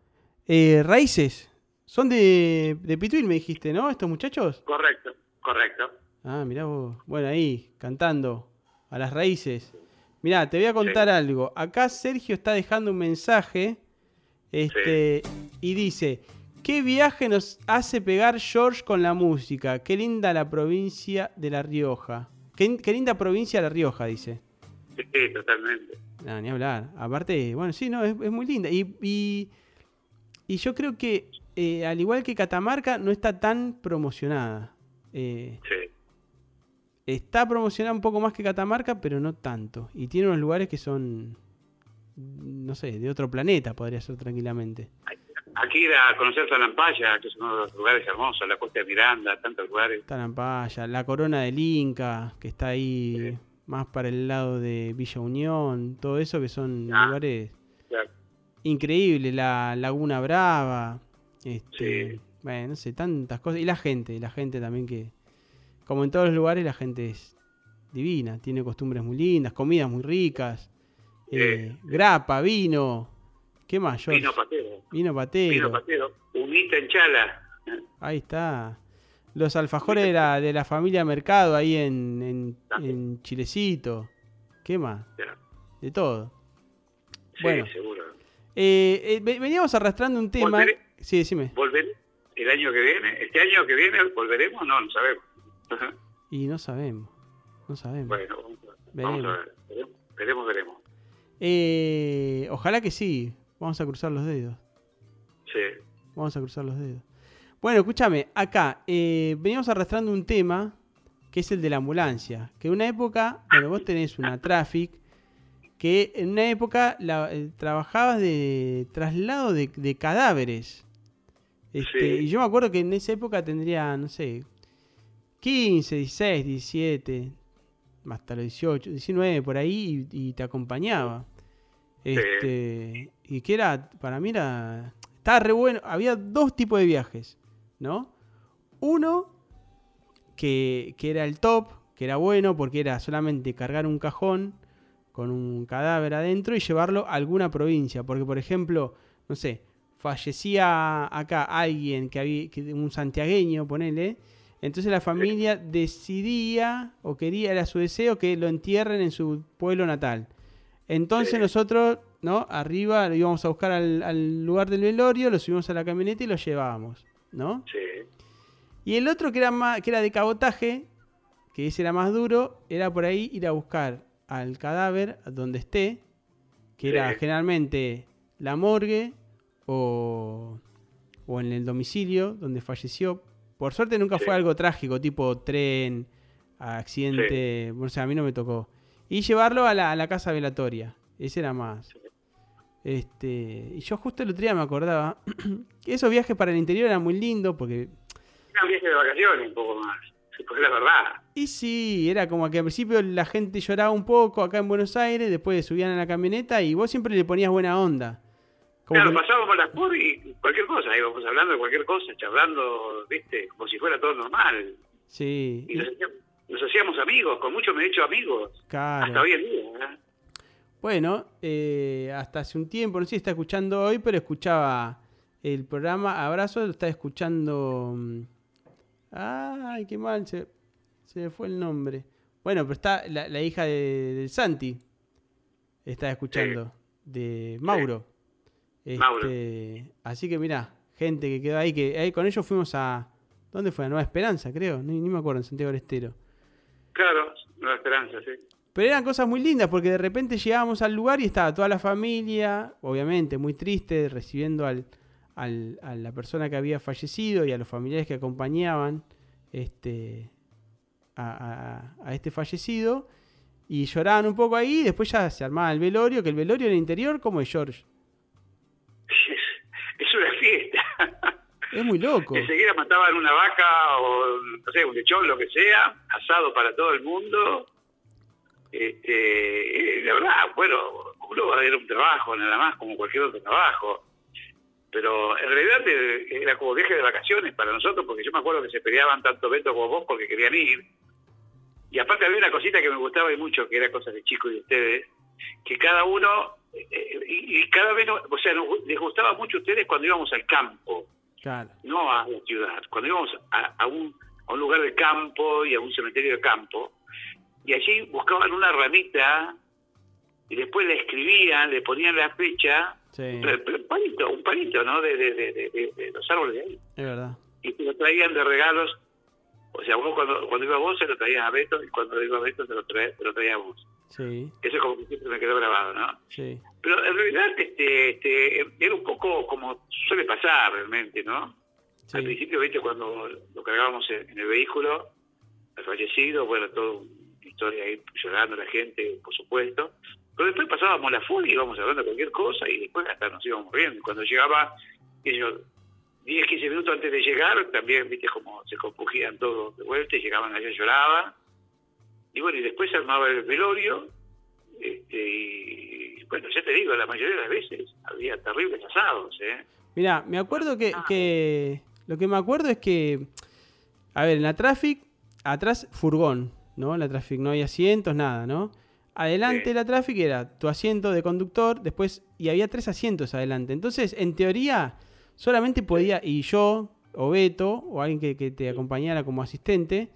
eh, Raíces. Son de, de Pituil, me dijiste, ¿no? Estos muchachos. Correcto, correcto. Ah, mirá vos. Bueno, ahí, cantando a las raíces. Mirá, te voy a contar algo. Acá Sergio está dejando un mensaje. Este, y dice. ¿Qué viaje nos hace pegar George con la música? Qué linda la provincia de La Rioja. Qué, qué linda provincia La Rioja, dice. Sí, totalmente. No, ni hablar. Aparte, bueno, sí, no, es, es muy linda. Y, y, y yo creo que, eh, al igual que Catamarca, no está tan promocionada. Eh, Sí. está promocionada un poco más que Catamarca, pero no tanto. Y tiene unos lugares que son, no sé, de otro planeta, podría ser tranquilamente. Aquí ir a conocer Salampaya, que es uno de los lugares hermosos, la costa de Miranda, tantos lugares. Tarampaya, la corona del Inca, que está ahí Sí. Más para el lado de Villa Unión, todo eso que son Ah. lugares Claro. increíbles, la Laguna Brava, este, Sí. bueno, no sé, tantas cosas. Y la gente, la gente también que, como en todos los lugares, la gente es divina, tiene costumbres muy lindas, comidas muy ricas, eh, grapa, vino, ¿qué más? George? Vino patero. Vino patero. Vino patero. Unita en chala. Ahí está. Los alfajores de la, de la familia Mercado ahí en, en, en Chilecito. ¿Qué más? De todo. Sí, Bueno. seguro. Eh, eh, ve- veníamos arrastrando un tema. Volveré. Sí, decime. ¿Volver el año que viene? ¿Este año que viene volveremos? No, no sabemos. Y no sabemos. No sabemos. Bueno, vamos a, vamos Veremos. a ver. Veremos, veremos. veremos. Eh, ojalá que sí. Vamos a cruzar los dedos. Sí. Vamos a cruzar los dedos. Bueno, escúchame, acá eh, veníamos arrastrando un tema que es el de la ambulancia. Que en una época, bueno, vos tenés una traffic, que en una época la, eh, trabajabas de traslado de, de cadáveres. Este, Sí. Y yo me acuerdo que en esa época tendría, no sé, 15, 16, 17, hasta los 18, 19 por ahí y, y te acompañaba. Este, y que era, para mí era, estaba re bueno. Había dos tipos de viajes, ¿no? Uno que, que era el top, que era bueno porque era solamente cargar un cajón con un cadáver adentro y llevarlo a alguna provincia. Porque, por ejemplo, no sé, fallecía acá alguien, que había, que- un santiagueño, ponele. Entonces la familia decidía o quería, era su deseo, que lo entierren en su pueblo natal. Entonces nosotros, ¿no? Arriba lo íbamos a buscar al, al lugar del velorio, lo subimos a la camioneta y lo llevábamos, ¿no? Sí. Y el otro que era más, que era de cabotaje, que ese era más duro, era por ahí ir a buscar al cadáver donde esté, que era generalmente la morgue o, o en el domicilio donde falleció. Por suerte nunca Sí. fue algo trágico, tipo tren, accidente, o sea, a mí no me tocó. Y llevarlo a la, a la casa velatoria, ese era más. Este, y yo justo el otro día me acordaba que esos viajes para el interior eran muy lindos porque Era un viaje de vacaciones un poco más. Porque es la verdad. Y sí, era como que al principio la gente lloraba un poco acá en Buenos Aires, después subían a la camioneta y vos siempre le ponías buena onda. Como Claro, que- pasábamos las por y cualquier cosa, íbamos hablando de cualquier cosa, charlando, viste, como si fuera todo normal. sí, Y nos hacíamos, nos hacíamos amigos, con mucho me he hecho amigos, hasta hoy en día. ¿eh? Bueno, eh, hasta hace un tiempo, no sé si está escuchando hoy, pero escuchaba el programa Abrazo, lo está escuchando... mm, Ay, qué mal, se, se me fue el nombre. Bueno, pero está la, la hija de, del Santi, está escuchando, de Mauro. Mauro. Este, así que mirá, gente que quedó ahí, que ahí con ellos fuimos a... ¿Dónde fue? A Nueva Esperanza, creo, ni, ni me acuerdo, en Santiago del Estero. Claro, Nueva Esperanza, sí. Pero eran cosas muy lindas porque de repente llegábamos al lugar y estaba toda la familia, obviamente muy triste, recibiendo al, al- a la persona que había fallecido y a los familiares que acompañaban este, a, a- a este fallecido. Y lloraban un poco ahí y después ya se armaba el velorio, que el velorio en el interior, como es George. Es una fiesta. Es muy loco. Enseguida mataban una vaca o, no sé, un lechón, lo que sea, asado para todo el mundo. Este, la verdad, bueno, uno va a ver un trabajo nada más, como cualquier otro trabajo. Pero en realidad era como viaje de vacaciones para nosotros, porque yo me acuerdo que se peleaban tanto Beto como vos porque querían ir. Y aparte había una cosita que me gustaba y mucho, que era cosas de chicos y de ustedes, que cada uno, eh, y, cada vez, o sea, nos- les gustaba mucho a ustedes cuando íbamos al campo, Claro. no a la ciudad, cuando íbamos a, a un, a un lugar de campo y a un cementerio de campo, y allí buscaban una ramita y después la escribían, le ponían la fecha, Sí, un palito, un palito, ¿no? De, de, de, de- los árboles de ahí. es verdad. Y te lo traían de regalos. O sea, vos cuando, cuando iba vos se lo traías a Beto y cuando iba Beto te lo, traía, lo traía a vos. Sí, Eso como que siempre me quedó grabado, ¿no? sí. Pero en realidad este, este, era un poco como suele pasar realmente, ¿no? Al Sí, principio, viste, cuando lo cargábamos en, en el vehículo, al fallecido, bueno, toda una historia ahí llorando la gente, por supuesto. Pero después pasábamos la y íbamos hablando de cualquier cosa y después hasta nos íbamos riendo. Cuando llegaba, yo, 10, 15 minutos antes de llegar, también, viste, como se compujían todos de vuelta y llegaban allá, lloraban. Y bueno, y después se armaba el velorio. Este, y bueno, ya te digo, la mayoría de las veces había terribles asados, ¿eh? Mira, me acuerdo que, que. Lo que me acuerdo es que. A ver, en la Traffic, atrás furgón, ¿no? La Traffic no hay asientos, nada, ¿no? Adelante Sí. la Traffic era tu asiento de conductor, después. Y había tres asientos adelante. Entonces, en teoría, solamente podía. Y yo, o Beto, o alguien que, que te acompañara como asistente.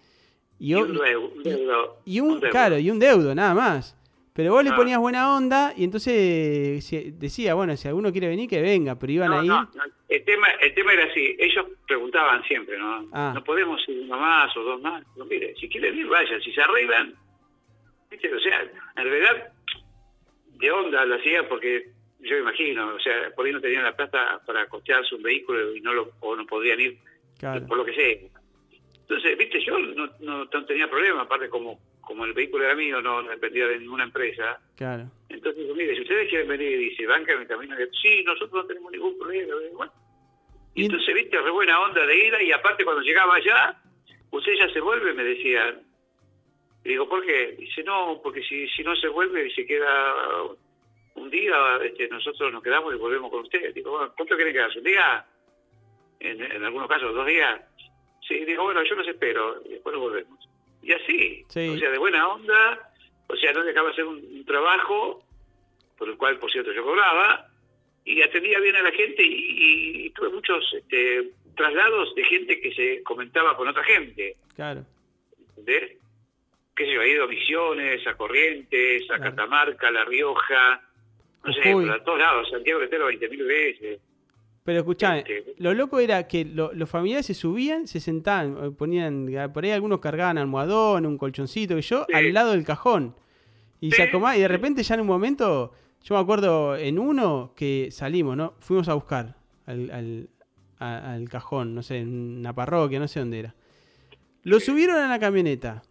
Y, Y un deudo, un deudo, y un, deudo. claro, y un deudo, nada más. Pero vos le Ah. ponías buena onda y entonces decía, bueno, si alguno quiere venir, que venga, pero iban No, a ir. no, no, El tema, el tema era así, ellos preguntaban siempre, ¿no? Ah. No podemos ir uno más o dos más. Pero mire, si quieren ir, vayan. Si se arreglan, ¿viste? O sea, en realidad, de onda lo hacían porque yo imagino, o sea, por ahí no tenían la plata para costearse un vehículo y no lo, o no podían ir Claro, por lo que sea. Entonces, viste, yo no, no tenía problema, aparte como como el vehículo era mío, no no dependía de ninguna empresa. claro. Entonces, mire, si ustedes quieren venir y se bancan el camino, sí, nosotros no tenemos ningún problema. Bueno. Y Y- entonces, viste, re buena onda de ida y aparte cuando llegaba allá, usted ya se vuelve, me decían. Y digo, ¿por qué? Dice, no, porque si, si no se vuelve y se queda un día, este, nosotros nos quedamos y volvemos con usted. Digo, bueno, ¿cuánto quieren quedarse? ¿Un día? En, en algunos casos, dos días. Sí, digo, bueno, yo los espero y después nos volvemos. Y así, Sí. o sea, de buena onda, o sea, no dejaba hacer un, un trabajo, por el cual, por cierto, yo cobraba, y atendía bien a la gente y, y tuve muchos este, traslados de gente que se comentaba con otra gente, Claro. ¿entendés? qué sé yo, he ido a Misiones, a Corrientes, a Claro. Catamarca, a La Rioja, no sé, a todos lados, Santiago Estero 20.000 veces. Pero escuchame, Este- lo loco era que lo- los familiares se subían, se sentaban, eh, ponían, por ahí algunos cargaban almohadón, un colchoncito, que yo, Sí. al lado del cajón. Y se Sí, acomodaban, y de repente ya en un momento, yo me acuerdo en uno que salimos, ¿no? Fuimos a buscar al, al- a- al cajón, no sé, en una parroquia, no sé dónde era. Lo subieron a la camioneta.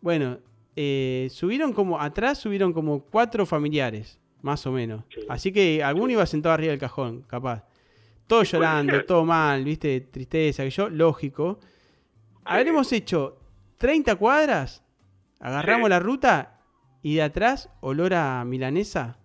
Bueno, eh, subieron como, atrás subieron como cuatro familiares, más o menos. Sí. Así que alguno iba sentado arriba del cajón, capaz. Todo llorando, todo mal, viste, tristeza, que yo, lógico. Habremos hecho 30 cuadras, agarramos Sí. la ruta y de atrás, olor a milanesa,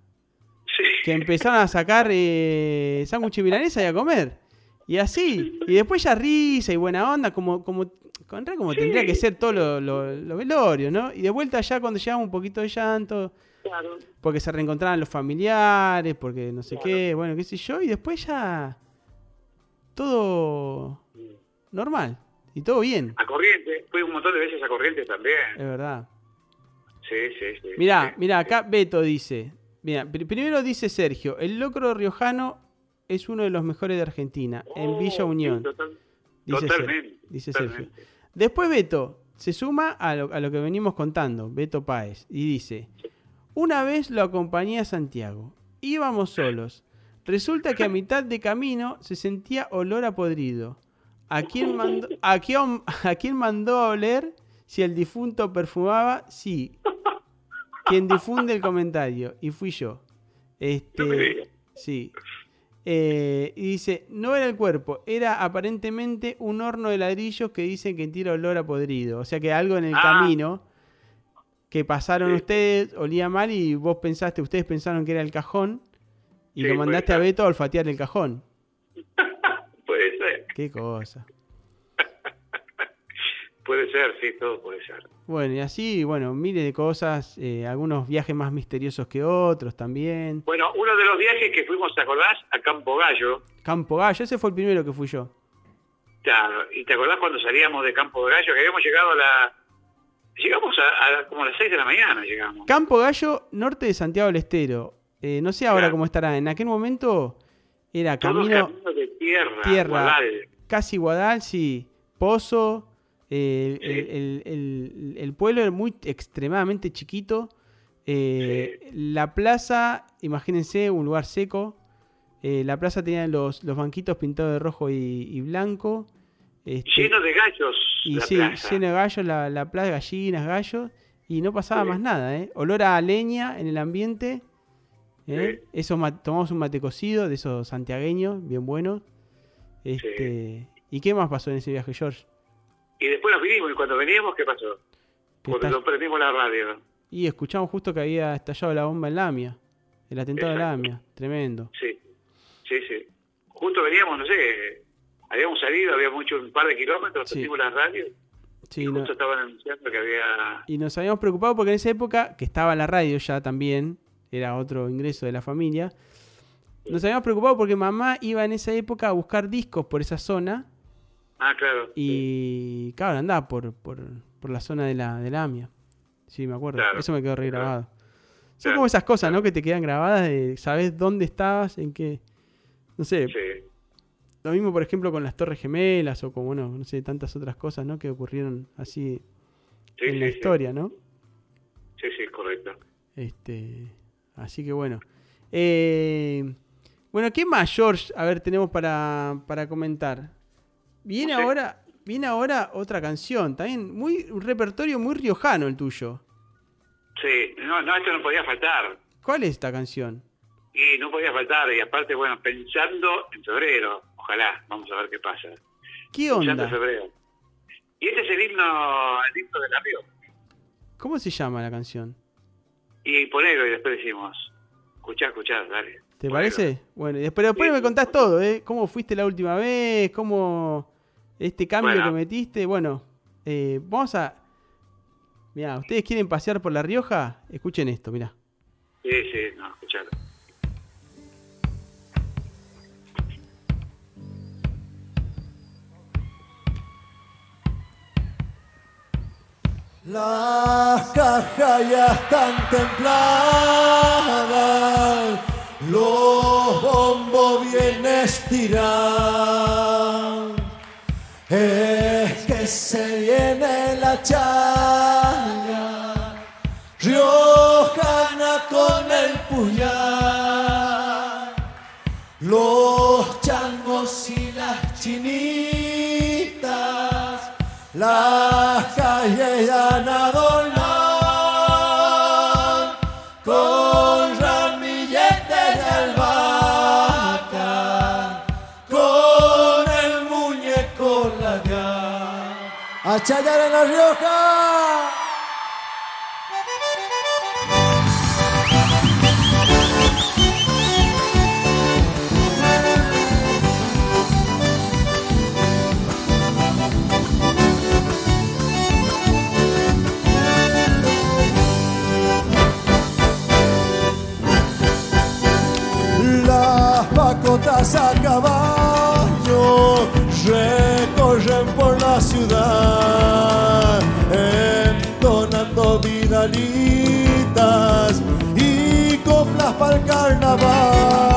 Sí. que empezaron a sacar eh, sándwich y milanesa y a comer. Y así, y después ya risa y buena onda, como, como, con re como Sí. tendría que ser todo lo, lo, lo velorio, ¿no? Y de vuelta ya cuando llegamos un poquito de llanto, Claro. porque se reencontraban los familiares, porque no sé Claro. qué, bueno, qué sé yo, y después ya todo normal y todo bien, A Corrientes, fui un montón de veces a Corrientes también. es verdad. Sí, sí, sí. Mirá, sí. mirá, acá Beto dice, mira, pr- primero dice Sergio, el locro riojano es uno de los mejores de Argentina, en Oh, Villa Unión, total- dice, totalmente. dice Sergio. Después Beto se suma a lo, a lo que venimos contando, Beto Páez, y dice, una vez lo acompañé a Santiago, íbamos solos, resulta que a mitad de camino se sentía olor a podrido. ¿A quién mandó a quién, a quién mandó a oler si el difunto perfumaba? Sí. Quien difunde el comentario, y fui yo. Este, sí. Eh, y dice, no era el cuerpo, era aparentemente un horno de ladrillos que dicen que tira olor a podrido. O sea que algo en el Ah. camino que pasaron Sí. ustedes olía mal y vos pensaste, ustedes pensaron que era el cajón y Sí, lo mandaste a. Beto a olfatear el cajón. Puede ser. Qué cosa. Puede ser, sí, todo puede ser. Bueno, y así, bueno, miles de cosas, eh, algunos viajes más misteriosos que otros también. Bueno, uno de los viajes que fuimos, ¿te acordás? A Campo Gallo. Campo Gallo, ese fue el primero que fui yo. Claro, ¿y te acordás cuando salíamos de Campo Gallo? Que habíamos llegado a la... Llegamos a, a como a las 6 de la mañana, llegamos. Campo Gallo, norte de Santiago del Estero. Eh, no sé ahora Claro. cómo estará. En aquel momento era camino camino de tierra, tierra. Guadal. casi Guadal, sí. Pozo. eh, el, el- el- el pueblo era muy extremadamente chiquito. eh, La plaza, imagínense, un lugar seco. la plaza tenía los, los banquitos pintados de rojo y, y blanco. este, Lleno de gallos y sí, plaza. lleno de gallos, la, la plaza, gallinas, gallos. Y no pasaba Sí. más nada, ¿eh? Olor a leña en el ambiente. ¿Eh? Eso ma- tomamos un mate cocido de esos santiagueños, bien buenos. Este, ¿Y qué más pasó en ese viaje, George? Y después nos vinimos, y cuando veníamos, ¿qué pasó? Que Porque lo prendimos la radio. Y escuchamos justo que había estallado la bomba en Lamia. El atentado de Exacto. Lamia. Tremendo. Sí, sí, sí. Justo veníamos, no sé, habíamos salido, habíamos hecho un par de kilómetros, Sí. prendimos la radio, Sí, y no- justo estaban anunciando que había... Y nos habíamos preocupado porque en esa época, que estaba la radio ya también, era otro ingreso de la familia, nos habíamos preocupado porque mamá iba en esa época a buscar discos por esa zona Ah, claro. y, claro, andaba por, por, por la zona de la, de la AMIA. Sí, me acuerdo. Claro, Eso me quedó re claro. grabado. Son Claro, como esas cosas, ¿no? Que te quedan grabadas de sabes dónde estabas, en qué... No sé, Sí, lo mismo por ejemplo con las Torres Gemelas o con, bueno, no sé, tantas otras cosas, ¿no? Que ocurrieron así sí, en la sí, historia, ¿no? Sí, sí, correcto. Este, así que bueno. Eh, bueno, ¿qué más, George? A ver, tenemos para, para comentar. Viene ahora, viene ahora otra canción, también muy un repertorio muy riojano el tuyo. Sí, no, no, esto no podía faltar. ¿Cuál es esta canción? Y no podía faltar, y aparte, bueno, pensando en febrero, ojalá, vamos a ver qué pasa. ¿Qué Pensando en onda? febrero. Y este es el himno, el himno del río. ¿Cómo se llama la canción? Y ponelo y después decimos, escuchá, escuchá, dale. ¿Te Ponelo. parece? Bueno, y después, después Sí, me contás todo, ¿eh? ¿Cómo fuiste la última vez? ¿Cómo este cambio Bueno. que metiste? Bueno, eh, vamos a... Mirá, ¿ustedes quieren pasear por La Rioja? Escuchen esto, mirá. Sí, sí, no, escuchalo. Las cajas ya están templadas, los bombos bien estirados. Es que se viene la chaya, riojana con el puñal. Los changos y las chinitas, las calles ya a adornar con ramilletes de albahaca, con el muñeco lagar. A chayar en La Rioja. Caballo recorren por la ciudad, entonando vidalitas y coplas para el carnaval.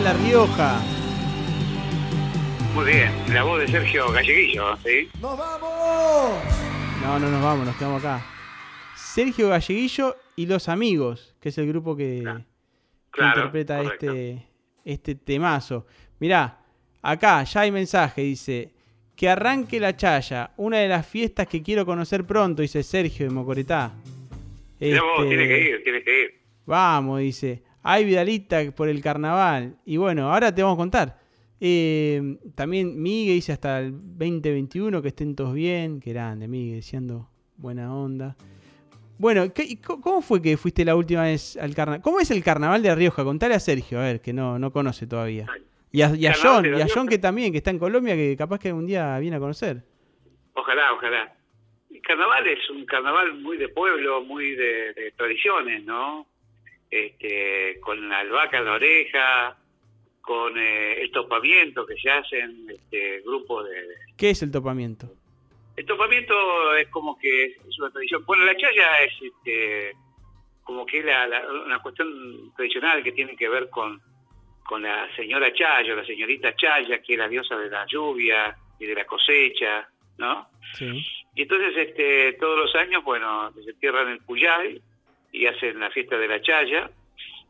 En La Rioja. Muy bien, la voz de Sergio Galleguillo, ¿sí? ¡Nos vamos! No, no nos vamos, nos quedamos acá. Sergio Galleguillo y Los Amigos, que es el grupo que, que Claro, interpreta correcto. este, este temazo. Mirá, acá ya hay mensaje, dice, que arranque la chaya, una de las fiestas que quiero conocer pronto, dice Sergio de Mocoretá. Mirá vos, Este, tiene que ir, tiene que ir. Vamos, dice. Hay Vidalita por el carnaval. Y bueno, ahora te vamos a contar. Eh, también Miguel dice hasta el 2021 que estén todos bien. Qué grande, Miguel, deseando buena onda. Bueno, ¿qué- ¿cómo fue que fuiste la última vez al carnaval? ¿Cómo es el carnaval de Rioja? Contale a Sergio, a ver, que no, no conoce todavía. Y a, y a Carnaval John, y a John que también, que está en Colombia, que capaz que algún día viene a conocer. Ojalá, ojalá. El carnaval es un carnaval muy de pueblo, muy de, de tradiciones, ¿no? Este, con la albahaca en la oreja, con eh, el topamiento que se hacen este, grupos de... ¿Qué es el topamiento? El topamiento es como que es una tradición. Bueno, la chaya es este, como que es la, la- una cuestión tradicional que tiene que ver con, con la señora Chaya, la señorita Chaya, que es la diosa de la lluvia y de la cosecha, ¿no? Sí. Y entonces este, todos los años, bueno, se entierran en Cuyay y hacen la fiesta de la Chaya.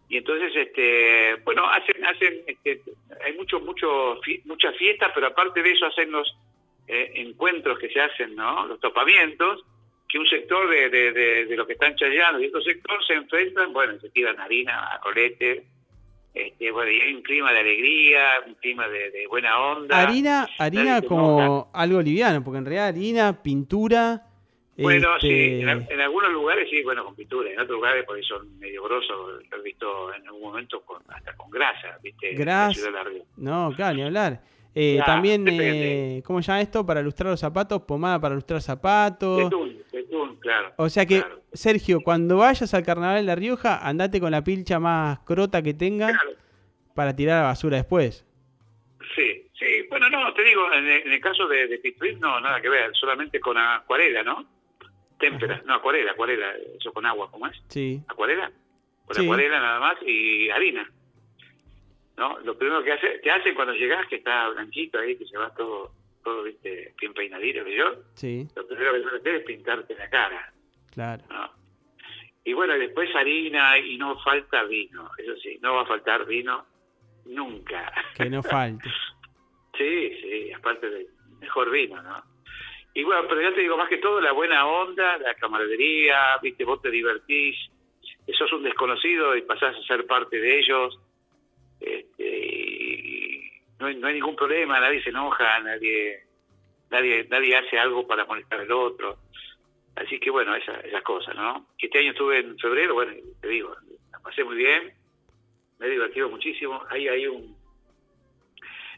Y entonces, este, bueno, hacen, hacen, este, hay mucho, mucho, fi- muchas fiestas, pero aparte de eso hacen los eh, encuentros que se hacen, ¿no? Los topamientos, que un sector de, de, de, de los que están chayando y otro sector se enfrentan, bueno, se tiran harina, rolete, este, bueno, y hay un clima de alegría, un clima de, de buena onda. Harina, harina como algo liviano, porque en realidad harina, pintura. Bueno, este, sí, en, al- en algunos lugares sí, bueno, con pintura, en otros lugares porque son medio grosos, lo he visto en algún momento con, hasta con grasa, ¿viste? Grasa. No, claro, ni hablar. Eh, también, eh, ¿cómo se llama esto? Para lustrar los zapatos, pomada para lustrar zapatos. Betún, betún, claro. O sea que, Claro. Sergio, cuando vayas al carnaval de La Rioja, andate con la pilcha más crota que tengas Claro, para tirar a la basura después. sí, sí. Bueno, no, te digo, en el, en el caso de, de Pitbull, no, nada que ver, solamente con acuarela, ¿no? Témpera, no, acuarela, acuarela, eso con agua, ¿cómo es? Sí. ¿Acuarela? Con Sí. acuarela nada más y harina. ¿No? Lo primero que hace, te hacen cuando llegás, que está blanquito ahí, que se va todo, todo viste, bien peinadito, que yo, Sí, lo primero que hacer es pintarte la cara, claro. ¿no? Y bueno, después harina y no falta vino, eso sí, no va a faltar vino nunca. Que no falte. Sí, sí, aparte del mejor vino, ¿no? Y bueno, pero ya te digo, más que todo, la buena onda, la camaradería, viste, vos te divertís, sos un desconocido y pasás a ser parte de ellos, este, no hay, no hay ningún problema, nadie se enoja, nadie nadie nadie hace algo para molestar al otro. Así que bueno, esa- esas cosas, ¿no? Este año estuve en febrero, bueno, te digo, la pasé muy bien, me he divertido muchísimo. Ahí hay un,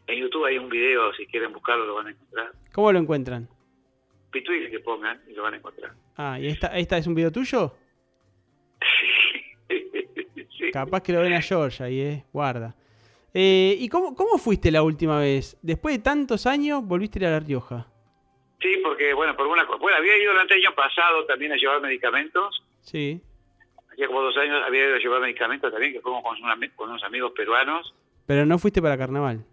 en YouTube hay un video, si quieren buscarlo lo van a encontrar. ¿Cómo lo encuentran? Pituil que pongan y lo van a encontrar. Ah, ¿y esta, esta es un video tuyo? Sí. Capaz que lo ven a George ahí, eh. Guarda. Eh, ¿Y cómo, cómo fuiste la última vez? Después de tantos años, volviste a ir a La Rioja. Sí, porque bueno, por una co- bueno, había ido durante el año pasado también a llevar medicamentos. Sí. Hacía como dos años había ido a llevar medicamentos también, que fuimos con, una- con unos amigos peruanos. Pero no fuiste para carnaval.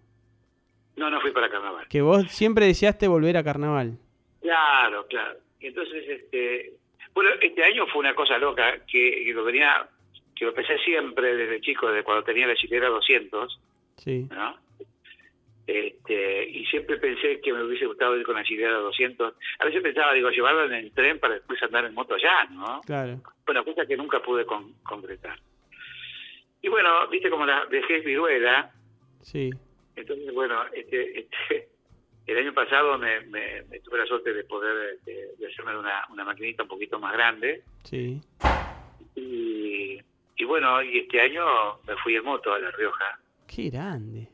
No, no fui para carnaval. Que vos siempre deseaste volver a carnaval. Claro, claro. Y entonces, este, bueno, este año fue una cosa loca que, que lo venía, que lo pensé siempre desde chico, desde cuando tenía la chilera 200, Sí. ¿no? Este, y siempre pensé que me hubiese gustado ir con la chilera 200. A veces pensaba, digo, llevarla en el tren para después andar en moto allá, ¿no? Claro. Bueno, cosa que nunca pude con- concretar. Y bueno, viste como la vejez viruela, Sí. Entonces, bueno, este, este, el año pasado me, me- me tuve la suerte de poder este, de hacerme una, una maquinita un poquito más grande. Sí. Y, y bueno, y este año me fui en moto a La Rioja. Qué grande.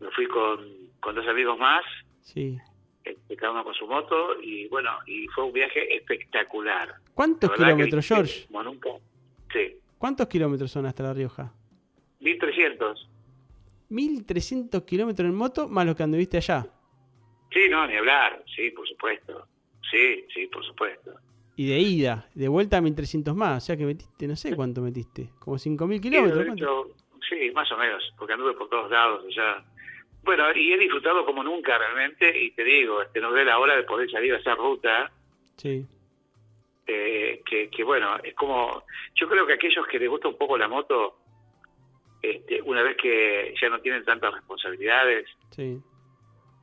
Me fui con, con dos amigos más, Sí. este, cada uno con su moto, y bueno, y fue un viaje espectacular. ¿Cuántos que kilómetros, viste George? Como nunca. Sí, ¿Cuántos kilómetros son hasta La Rioja? 1300. 1300 kilómetros en moto más los que anduviste allá. Sí, no, ni hablar. Sí, por supuesto. Sí, sí, por supuesto. Y de ida, de vuelta 1300 más. O sea que metiste, no sé cuánto metiste. Como 5000 Sí, kilómetros. sí, más o menos, porque anduve por todos lados allá. Bueno, y he disfrutado como nunca realmente, y te digo, este, nos ve la hora de poder salir a esa ruta, Sí. eh, que, que bueno, es como, yo creo que aquellos que les gusta un poco la moto, este, una vez que ya no tienen tantas responsabilidades, Sí.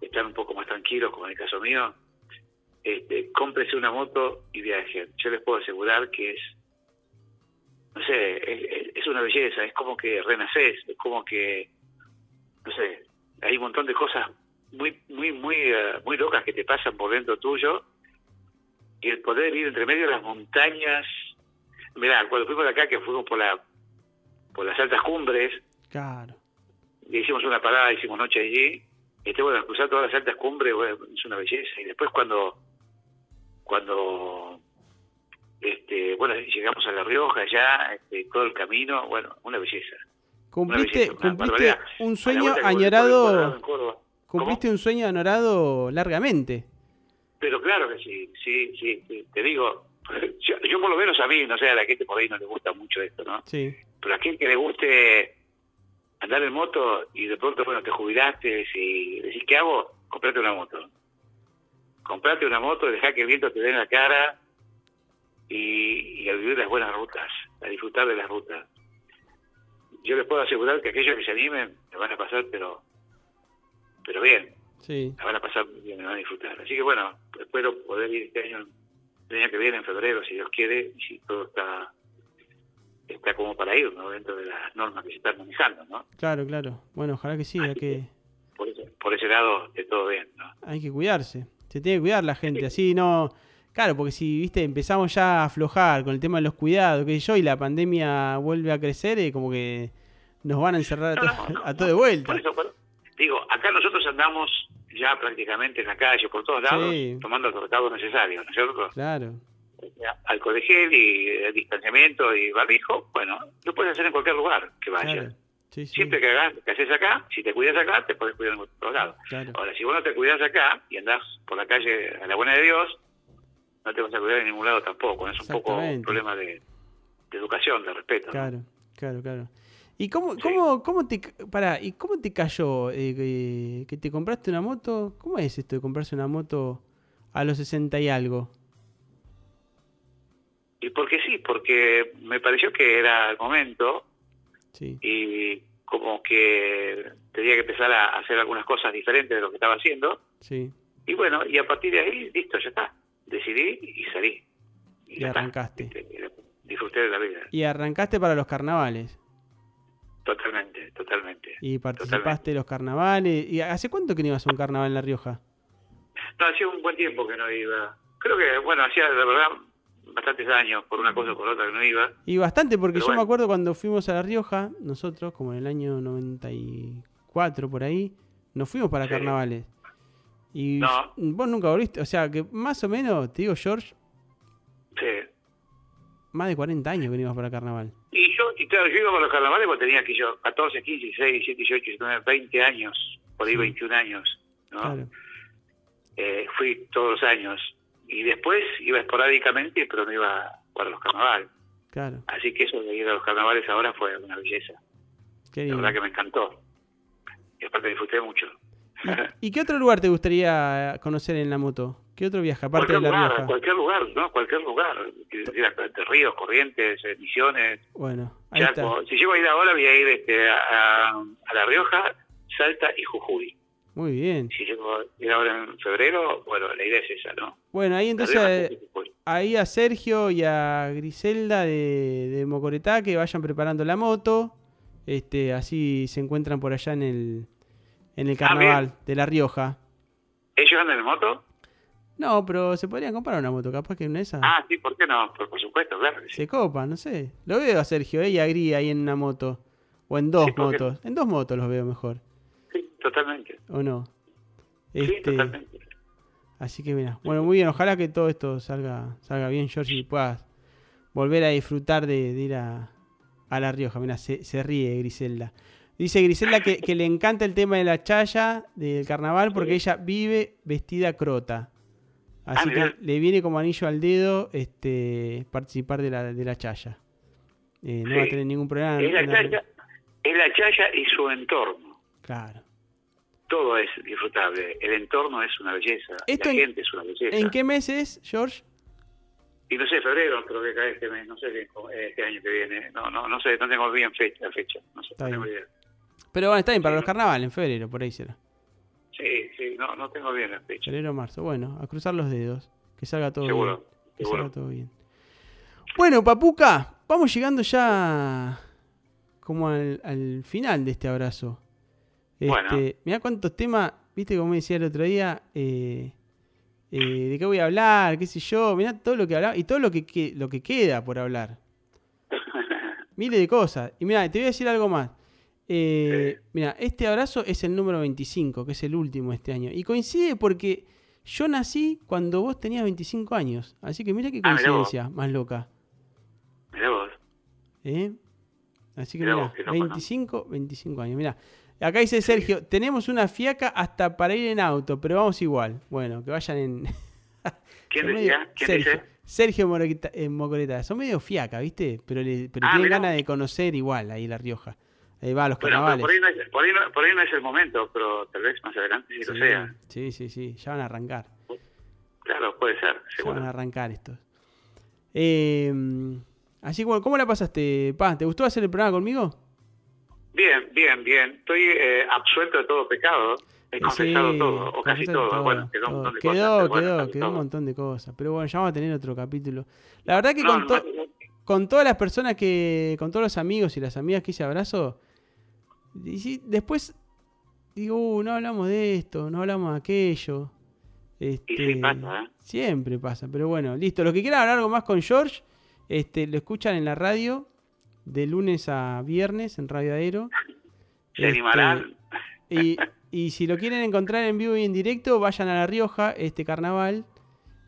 Están un poco más tranquilos, como en el caso mío, este, cómprese una moto y viajen. Yo les puedo asegurar que es, no sé, es, una belleza, es como que renaces, es como que, no sé, hay un montón de cosas muy, muy, muy, eh, muy locas que te pasan por dentro tuyo y el poder ir entre medio de las montañas. Mirá, cuando fuimos de acá, que fuimos por la por las altas cumbres, Claro. y hicimos una parada, hicimos noche allí, este bueno, cruzar todas las altas cumbres, bueno, es una belleza. Y después cuando, cuando, este, bueno, llegamos a La Rioja ya, este, todo el camino, bueno, una belleza. Una Cumpliste, belleza, una cumpliste barbaridad. un sueño añorado. Cumpliste un sueño añorado largamente. Pero claro que sí, sí, sí, sí. te digo, yo, yo por lo menos a mí, no sé, a la gente por ahí no le gusta mucho esto, ¿no? Sí. Pero a quien que le guste andar en moto y de pronto, bueno, te jubilaste y decís, ¿qué hago? Comprate una moto. Comprate una moto, dejá que el viento te dé en la cara y, y a vivir las buenas rutas, a disfrutar de las rutas. Yo les puedo asegurar que aquellos que se animen me van a pasar, pero pero bien, Sí. la van a pasar bien, me van a disfrutar. Así que bueno, espero poder ir este año, el año que viene, en febrero, si Dios quiere, y si todo está está como para ir, ¿no? Dentro de las normas que se están manejando, ¿no? Claro, claro. Bueno, ojalá que sí, que, Por ese, por ese lado, de todo bien, ¿no? hay que cuidarse. Se tiene que cuidar la gente, así no... Claro, porque si, viste, empezamos ya a aflojar con el tema de los cuidados, que yo, y la pandemia vuelve a crecer, y como que nos van a encerrar a, No, to- no, no, a todo de vuelta. Por eso, por- digo, acá nosotros andamos ya prácticamente en la calle, por todos lados, Sí. tomando los recados necesarios, ¿no es cierto? Claro, Alcohol de gel y eh, distanciamiento y barbijo, bueno, lo puedes hacer en cualquier lugar que vayas. claro. Sí, sí, Siempre que hagas, que haces acá, si te cuidas acá, te puedes cuidar en otro lado. claro. Ahora, si vos no te cuidas acá y andás por la calle a la buena de Dios, no te vas a cuidar en ningún lado tampoco. Es un poco un problema de, de educación, de respeto. ¿no? Claro, claro, claro. ¿Y cómo, Sí. cómo, cómo te pará, ¿y cómo te cayó eh, que, que te compraste una moto? ¿Cómo es esto de comprarse una moto a los 60 y algo? Y porque sí, porque me pareció que era el momento Sí, y como que tenía que empezar a hacer algunas cosas diferentes de lo que estaba haciendo. sí. Y bueno, y a partir de ahí, listo, ya está. Decidí y salí. Y arrancaste. Este, Disfruté de la vida. Y arrancaste para los carnavales. Totalmente, totalmente. Y participaste de los carnavales. ¿Y hace cuánto que no ibas a un carnaval en La Rioja? No, hacía un buen tiempo que no iba. Creo que, bueno, hacía, la verdad, bastantes años, por una cosa o por otra, que no iba. Y bastante, porque Pero yo me acuerdo cuando fuimos a La Rioja, nosotros, como en el año 94 por ahí, nos fuimos para Sí. carnavales. Y No. vos nunca volviste, o sea que más o menos, te digo George, Sí. más de 40 años ibas para carnaval. Y yo, y claro, yo iba con los carnavales cuando tenía que yo 14, 15, 16, 17, 18, 19, 20 años, por ahí Sí. 21 años, ¿no? Claro, Eh, fui todos los años. Y después iba esporádicamente, pero no iba para los carnavales. claro. Así que eso de ir a los carnavales ahora fue una belleza. Qué La verdad que me encantó. Y aparte disfruté mucho. ¿Y, y qué otro lugar te gustaría conocer en la moto? ¿Qué otro viaje, aparte de La lugar, Rioja? cualquier lugar, ¿no? Cualquier lugar. Ir a de Ríos, Corrientes, Misiones, Bueno, ahí Chaco. está. Si llego a ir ahora, voy a ir este, a- a La Rioja, Salta y Jujuy. Muy bien. Si llego ir ahora en febrero, bueno, la idea es esa, ¿no? Bueno, ahí entonces ahí a Sergio y a Griselda de, de Mocoretá que vayan preparando la moto. Este, así se encuentran por allá en el en el Ah, carnaval de La Rioja. ¿Ellos andan en moto? No, pero se podrían comprar una moto, capaz que una de esas. Ah, sí, ¿por qué no? Por, por supuesto, claro. sí. Se copa, no sé. Lo veo a Sergio eh, y a Gri ahí en una moto. O en dos Sí, ¿por qué motos. En dos motos los veo mejor. Totalmente. ¿O no? Sí, Este, totalmente. así que mira. Bueno, muy bien. Ojalá que todo esto salga, salga bien, George, y puedas volver a disfrutar de, de ir a, a La Rioja. Mira, se, se ríe Griselda. Dice Griselda que, que le encanta el tema de la chaya del carnaval porque ella vive vestida crota. Así Ah, que mirá. le viene como anillo al dedo este participar de la, de la chaya. Eh, no va a tener ningún problema. Es la- chaya, es la chaya y su entorno. Claro. Todo es disfrutable. El entorno es una belleza. Esto la en- gente es una belleza. ¿En qué mes es, George? Y no sé, febrero creo que cae este mes, no sé este año que viene. No, no, no sé, no tengo bien fecha, la fecha. No sé, no tengo idea. Pero bueno, está bien, para Sí. los carnavales, en febrero, por ahí será. Sí, sí, no, no tengo bien la fecha. Febrero, marzo. Bueno, a cruzar los dedos. Que salga todo Seguro, bien. Que seguro. salga todo bien. Bueno, Papuca, vamos llegando ya como al, al final de este abrazo. Bueno. Este, Mirá cuántos temas, viste como me decía el otro día, eh, eh, de qué voy a hablar, qué sé yo, mirá todo lo que hablaba y todo lo que, que- lo que queda por hablar. Miles de cosas. Y mira, te voy a decir algo más. Eh, Mira, este abrazo es el número 25, que es el último este año. Y coincide porque yo nací cuando vos tenías 25 años. Así que mira qué Ah, coincidencia más loca. Mirá vos. ¿eh? Así que mira, ¿no? 25, 25 años. Mira, acá dice Sergio, tenemos una fiaca hasta para ir en auto, pero vamos igual. Bueno, que vayan en... ¿Quién decía? ¿Quién Sergio, dice? Sergio eh, Mocoreta. Son medio fiaca, ¿viste? Pero, le- pero Ah, tienen mirá ganas de conocer igual ahí La Rioja. Ahí va a los Bueno, carnavales. por ahí, no es, por, ahí no, por ahí no es el momento, pero tal vez más adelante sí, lo sea. sí, sí, sí, ya van a arrancar. Claro, puede ser, Ya van a arrancar estos. Eh, así que bueno, ¿cómo la pasaste, Pa? ¿Te gustó hacer el programa conmigo? Bien, bien, bien. Estoy eh, absuelto de todo pecado. He confesado Sí, todo, o casi todo. Bueno, quedó un montón de Quedó, cosas. bueno, quedó, casi quedó un montón de cosas. Pero bueno, ya vamos a tener otro capítulo. La verdad que No, con, no, to- no, con todas las personas que, con todos los amigos y las amigas que hice abrazo, y sí, después digo, "Uh, no hablamos de esto, no hablamos de aquello. Este, sí pasa, ¿eh? Siempre pasa, pero bueno, listo. Los que quieran hablar algo más con George, este, lo escuchan en la radio de lunes a viernes en Radio Aero. Se Este, y, y si lo quieren encontrar en vivo y en directo, vayan a La Rioja este carnaval,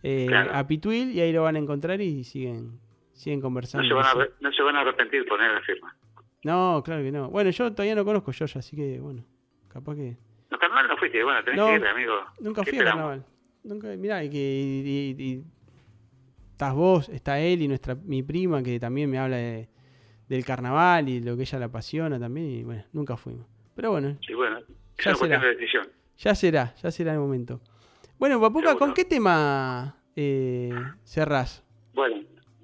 eh, Claro. a Pituil, y ahí lo van a encontrar y siguen, siguen No conversando. se, van a, no se van a arrepentir de poner la firma. No, claro que no. Bueno, yo todavía no conozco George, así que bueno, capaz que... No, carnaval no fuiste. Bueno, tenés No, que ir, amigo. Nunca ¿Qué fui a carnaval. Nunca, mirá, y que y estás vos, está él y nuestra mi prima que también me habla de- del carnaval y lo que ella le apasiona también y bueno, nunca fuimos. Pero bueno, Y bueno, es Ya una será. de decisión. ya será, ya será el momento. Bueno, Papuca. ¿con qué tema eh, cerrás? Bueno,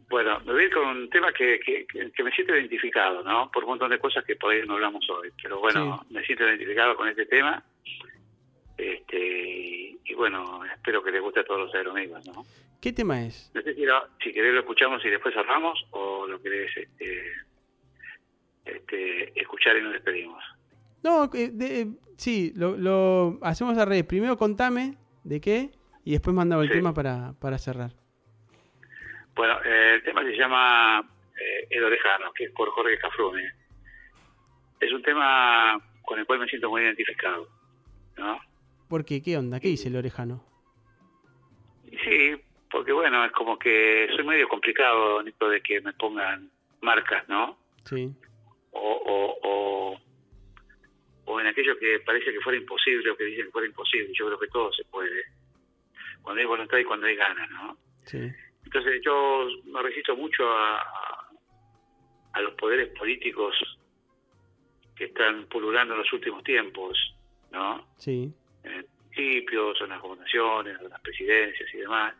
bueno, me voy a ir con un tema que, que, que- que me siento identificado, ¿no? Por un montón de cosas que por ahí no hablamos hoy. Pero bueno, me siento identificado con este tema. Este, y bueno, espero que les guste a todos los aeromigos, ¿no? ¿Qué tema es? No sé si, lo- si querés lo escuchamos y después cerramos o lo querés este, este, escuchar y nos despedimos. No, eh, de- eh, sí, lo, lo hacemos al revés. Primero contame de qué y después mandaba el Sí. tema para, para cerrar. Bueno, eh, el tema se llama eh, El Orejano, que es por Jorge Cafrune. Es un tema con el cual me siento muy identificado, ¿no? ¿Por qué? ¿Qué onda? ¿Qué dice el orejano? Sí, porque bueno, es como que soy medio complicado esto de que me pongan marcas, ¿no? Sí, O, o, o, o en aquello que parece que fuera imposible o que dicen que fuera imposible. Yo creo que todo se puede. Cuando hay voluntad y cuando hay ganas, ¿no? sí, Entonces yo me resisto mucho a, a- a los poderes políticos que están pululando en los últimos tiempos, ¿no? sí. En el municipios, en las gobernaciones, en las presidencias y demás.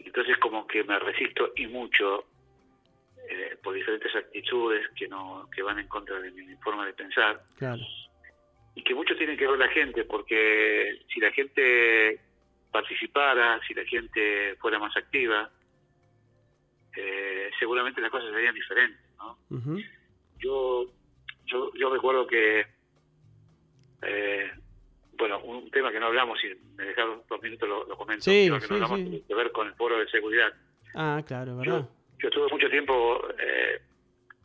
Entonces como que me resisto y mucho eh, por diferentes actitudes que no que van en contra de mi forma de pensar Claro. y que mucho tiene que ver la gente, porque si la gente participara, si la gente fuera más activa, eh, seguramente las cosas serían diferentes. ¿no? Yo, yo, yo recuerdo que eh, bueno, un tema que no hablamos, si me dejaron dos minutos lo, lo comento, Sí, tema que sí, no hablamos sí. tiene que ver con el foro de seguridad. Ah, claro, ¿verdad? yo estuve mucho tiempo eh,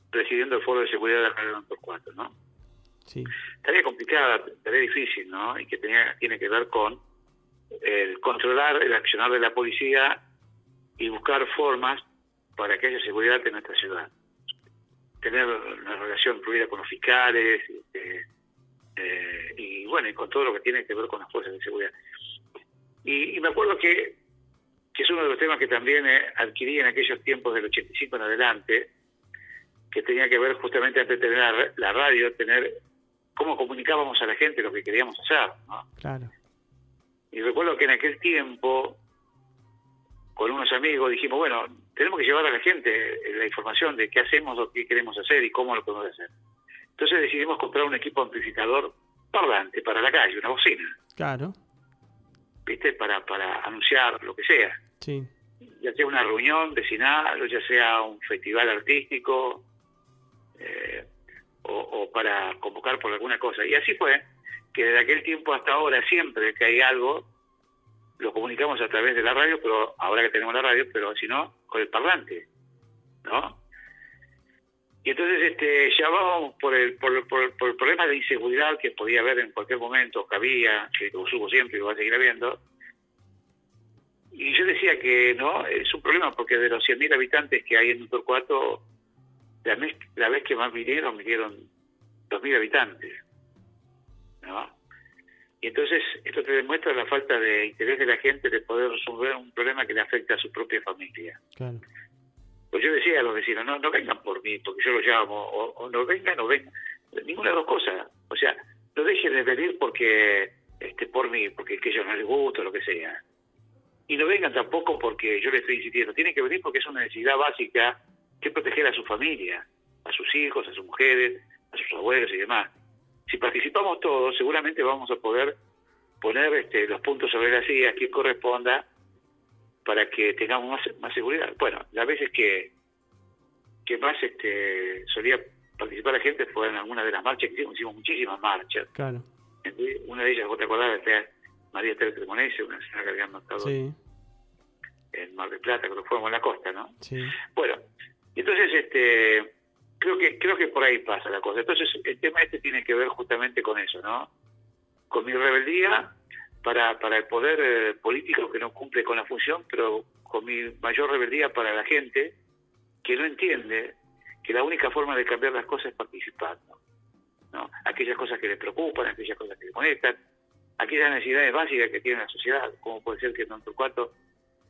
presidiendo el foro de seguridad de la Radio 4, ¿no? Sí, Tarea complicada, tarea difícil, ¿no? Y que tenía, tiene que ver con el controlar el accionar de la policía y buscar formas para que haya seguridad en nuestra ciudad. Tener una relación fluida con los fiscales eh, eh, y bueno, y con todo lo que tiene que ver con las fuerzas de seguridad. Y, y me acuerdo que, que es uno de los temas que también eh, adquirí en aquellos tiempos del 85 en adelante, que tenía que ver justamente antes de tener la, la radio, tener cómo comunicábamos a la gente lo que queríamos hacer, ¿no? claro. Y recuerdo que en aquel tiempo, con unos amigos, dijimos, bueno, tenemos que llevar a la gente la información de qué hacemos, lo que queremos hacer y cómo lo podemos hacer. Entonces decidimos comprar un equipo amplificador parlante para la calle, una bocina, Claro, ¿viste? Para, para anunciar lo que sea. sí, ya sea una reunión vecinal o ya sea un festival artístico eh, o, o para convocar por alguna cosa. Y así fue que desde aquel tiempo hasta ahora, siempre que hay algo, lo comunicamos a través de la radio, pero ahora que tenemos la radio, pero si no, con el parlante, ¿no? Y entonces este, llamábamos por el, por, por, por el problema de inseguridad que podía haber en cualquier momento, que había, que lo hubo siempre y va a seguir habiendo, y yo decía que no, es un problema porque de los 100.000 habitantes que hay en Torcuato, la, mes- la vez que más vinieron, vinieron 2.000 habitantes. ¿no? Y entonces esto te demuestra la falta de interés de la gente de poder resolver un problema que le afecta a su propia familia. claro. Pues yo decía a los vecinos, no, no vengan por mí, porque yo los llamo, o, no vengan o vengan. Ninguna de las dos cosas. O sea, no dejen de venir porque este por mí, porque es que ellos no les gusta, lo que sea. Y no vengan tampoco porque yo les estoy insistiendo. Tienen que venir porque es una necesidad básica que proteger a su familia, a sus hijos, a sus mujeres, a sus abuelos y demás. Si participamos todos, seguramente vamos a poder poner este, los puntos sobre las sillas que corresponda para que tengamos más, más seguridad. Bueno, las veces que, que más este, solía participar la gente fue en alguna de las marchas que hicimos, hicimos muchísimas marchas. Claro, Una de ellas, vos te acordás, Este, María Teresa Cremonese, una señora que habían matado sí, en Mar del Plata, cuando fuimos en la costa, ¿no? sí, Bueno, entonces este creo que creo que por ahí pasa la cosa. Entonces el tema este tiene que ver justamente con eso, ¿no? Con mi rebeldía para para el poder eh, político que no cumple con la función, pero con mi mayor rebeldía para la gente que no entiende que la única forma de cambiar las cosas es participando. ¿no? Aquellas cosas que le preocupan, aquellas cosas que le conectan, aquellas necesidades básicas que tiene la sociedad, como puede ser que en Torcuato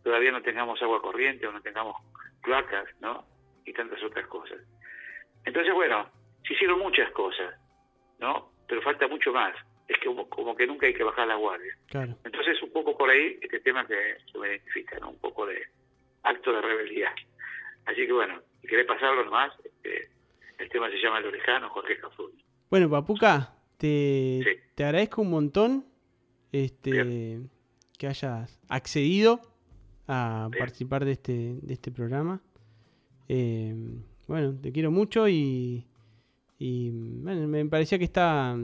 todavía no tengamos agua corriente o no tengamos cloacas, ¿no? Y tantas otras cosas. Entonces, bueno, se hicieron muchas cosas, ¿no? Pero falta mucho más. Es que como, que nunca hay que bajar la guardia. claro. Entonces, un poco por ahí, este tema que se me identifica, ¿no? Un poco de acto de rebeldía. Así que, bueno, si querés pasarlo nomás, este, el tema se llama Lo Lejano, Jorge Cafrún. Bueno, Papuca, te, Sí. te agradezco un montón este, que hayas accedido a Bien. participar de este, de este programa. Eh, bueno, te quiero mucho y, y, bueno, me parecía que está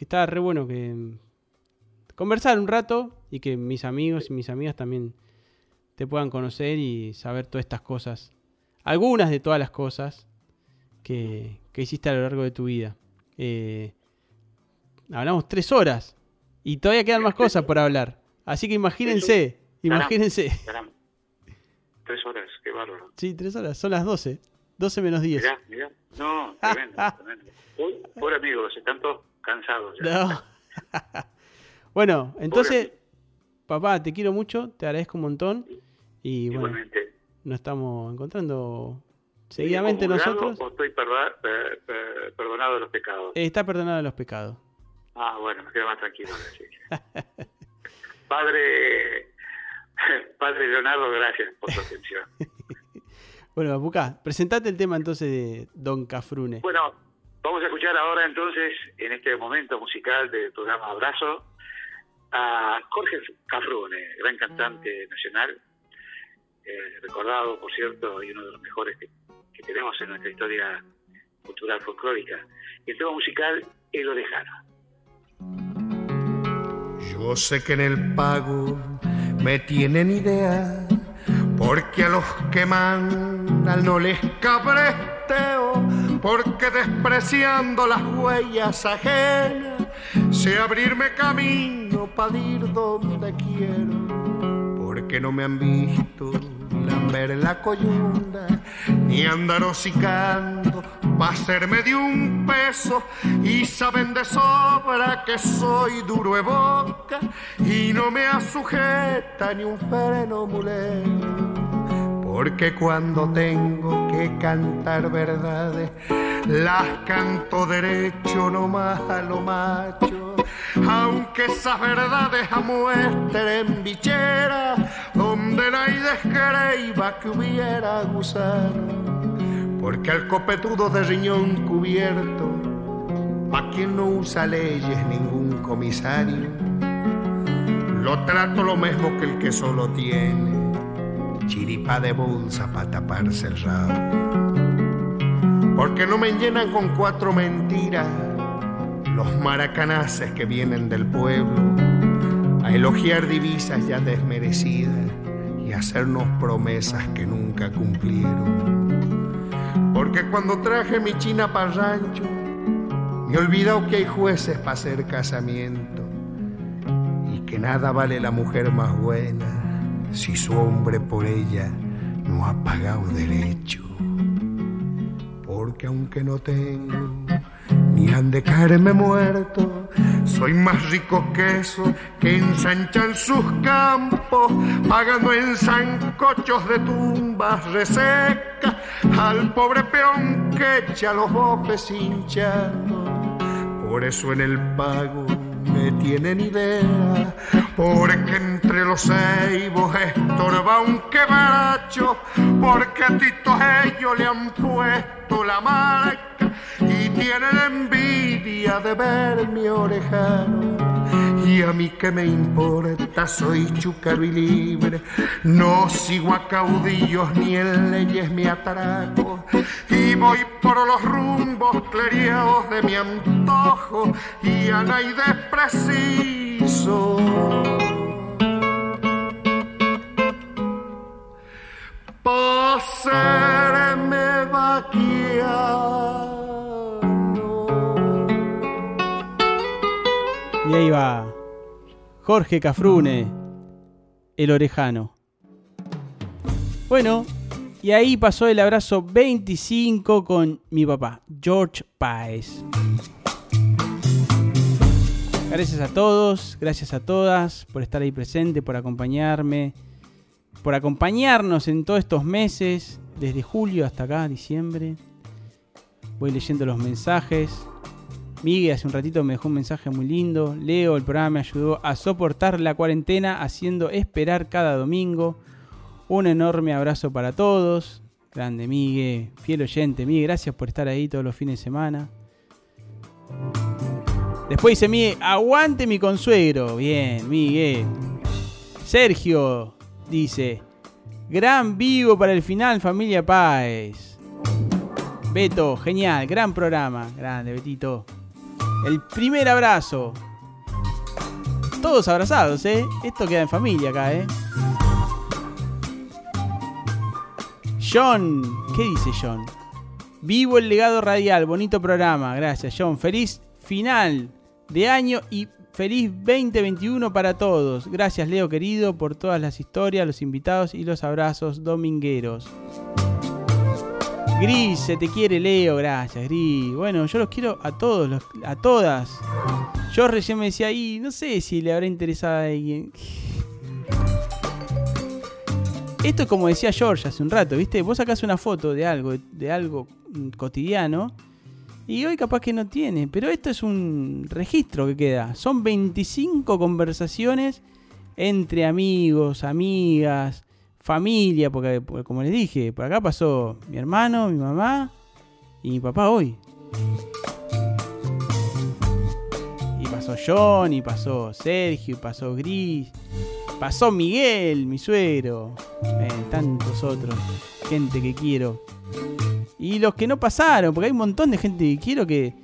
que estaba re bueno que conversar un rato y que mis amigos y mis amigas también te puedan conocer y saber todas estas cosas. Algunas de todas las cosas que, que hiciste a lo largo de tu vida. Eh, hablamos tres horas y todavía quedan más cosas por hablar. Así que imagínense, imagínense. Caramba. Tres horas, qué bárbaro. Sí, tres horas, son las 12. 12 menos 10. Mirá, mirá. No, tremendo, tremendo. Hoy, Pobre amigos, están todos cansados ya. No. bueno, entonces, papá, te quiero mucho, te agradezco un montón. Y bueno, Igualmente. nos estamos encontrando seguidamente ¿Comulgado nosotros. ¿O estoy perda- per- per- perdonado de los pecados? Está perdonado de los pecados. Ah, bueno, me quedo más tranquilo. sí. Padre, Padre Leonardo, gracias por tu atención. Bueno, Papuca, presentate el tema entonces de Don Cafrune. Bueno, vamos a escuchar ahora entonces, en este momento musical del programa Abrazo, a Jorge Cafrune, gran cantante nacional, eh, recordado, por cierto, y uno de los mejores que, que tenemos en nuestra historia cultural folclórica. Y el tema musical, El Orejano. Yo sé que en el pago me tienen idea, porque a los que mandan no les cabresteo, porque despreciando las huellas ajenas, sé abrirme camino para ir donde quiero, porque no me han visto lamber la coyunda, ni andar hocicando pa' hacerme de un peso, y saben de sobra que soy duro de boca, y no me asujeta ni un freno mulero. Porque cuando tengo que cantar verdades, las canto derecho nomás a lo macho. Aunque esas verdades amuestren bichera, donde nadie descreiba que hubiera gusano. Porque al copetudo de riñón cubierto, a quien no usa leyes ningún comisario, lo trato lo mismo que el que solo tiene chiripa de bolsa para taparse el. Porque no me llenan con cuatro mentiras los maracanaces que vienen del pueblo a elogiar divisas ya desmerecidas y hacernos promesas que nunca cumplieron. Porque cuando traje mi china para rancho, me he que hay jueces para hacer casamiento y que nada vale la mujer más buena si su hombre por ella no ha pagado derecho. Porque aunque no tengo ni han de caerme muerto, soy más rico que eso que ensanchan sus campos, pagando en zancochos de tumbas resecas al pobre peón que echa los bofes hinchando. Por eso en el pago me tienen idea, porque entre los ceibos estorba un quebracho, porque a Tito ellos le han puesto la marca y tienen envidia de ver mi orejano. Y a mí que me importa, soy chúcaro y libre, no sigo a caudillos ni en leyes me atraco, y voy por los rumbos cleriados de mi antojo, y a nadie preciso. Pasarme Y ahí va Jorge Cafrune, el orejano. Bueno, y ahí pasó el abrazo 25 con mi papá, George Páez. Gracias a todos, gracias a todas por estar ahí presente, por acompañarme, por acompañarnos en todos estos meses, desde julio hasta acá, diciembre. Voy leyendo los mensajes. Miguel hace un ratito me dejó un mensaje muy lindo. Leo, el programa me ayudó a soportar la cuarentena haciendo esperar cada domingo. Un enorme abrazo para todos. Grande Miguel, fiel oyente. Miguel, gracias por estar ahí todos los fines de semana. Después dice Miguel, aguante mi consuegro. Bien, Miguel. Sergio dice, gran vivo para el final, familia Páez. Beto, genial, gran programa. Grande, Betito. El primer abrazo. Todos abrazados, ¿eh? Esto queda en familia acá, ¿eh? John, ¿qué dice John? Vivo el legado radial, bonito programa, gracias John. Feliz final de año y feliz 2021 para todos. Gracias Leo querido por todas las historias, los invitados y los abrazos domingueros. Gris, se te quiere Leo, gracias Gris. Bueno, yo los quiero a todos, a todas. Yo recién me decía ahí, no sé si le habrá interesado a alguien. Esto es como decía George hace un rato, ¿viste? Vos sacás una foto de algo, de algo cotidiano, y hoy capaz que no tiene, pero esto es un registro que queda. Son 25 conversaciones entre amigos, amigas, familia, porque, como les dije, por acá pasó mi hermano, mi mamá y mi papá hoy. Y pasó John, y pasó Sergio, y pasó Gris, pasó Miguel, mi suegro, eh, tantos otros, gente que quiero. Y los que no pasaron, porque hay un montón de gente que quiero que,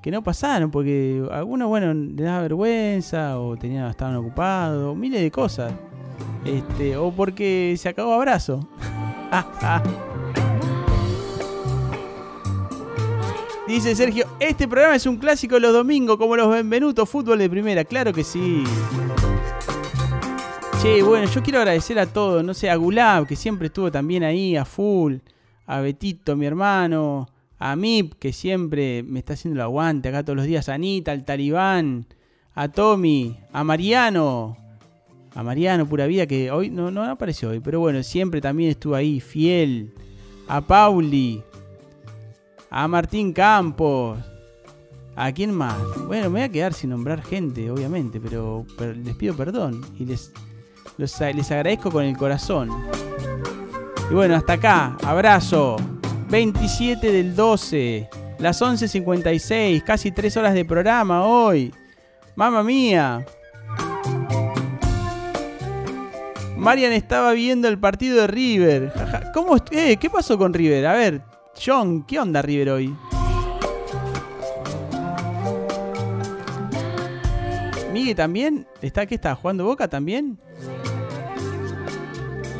que no pasaron, porque algunos, bueno, les daba vergüenza, o tenían, estaban ocupados, miles de cosas. Este, o porque se acabó abrazo. Dice Sergio, este programa es un clásico los domingos, como los Benvenutos, fútbol de primera. Claro que sí. Che, bueno, yo quiero agradecer a todos, no sé, a Gulab, que siempre estuvo también ahí, a full, a Betito, mi hermano, a Mip, que siempre me está haciendo el aguante acá todos los días, a Anita, al Talibán, a Tommy, a Mariano, a Mariano Pura Vida, que hoy no, no apareció hoy, pero bueno, siempre también estuvo ahí, fiel, a Pauli, a Martín Campos, ¿a quién más? Bueno, me voy a quedar sin nombrar gente, obviamente, pero, les pido perdón y les, los- les agradezco con el corazón. Y bueno, hasta acá, abrazo. 27 del 12, las 11.56, casi 3 horas de programa hoy. Mamma mía. Marian estaba viendo el partido de River. ¿Cómo eh, ¿Qué pasó con River? A ver, John, ¿qué onda River hoy? Miguel también. ¿Está qué está? ¿Jugando Boca también?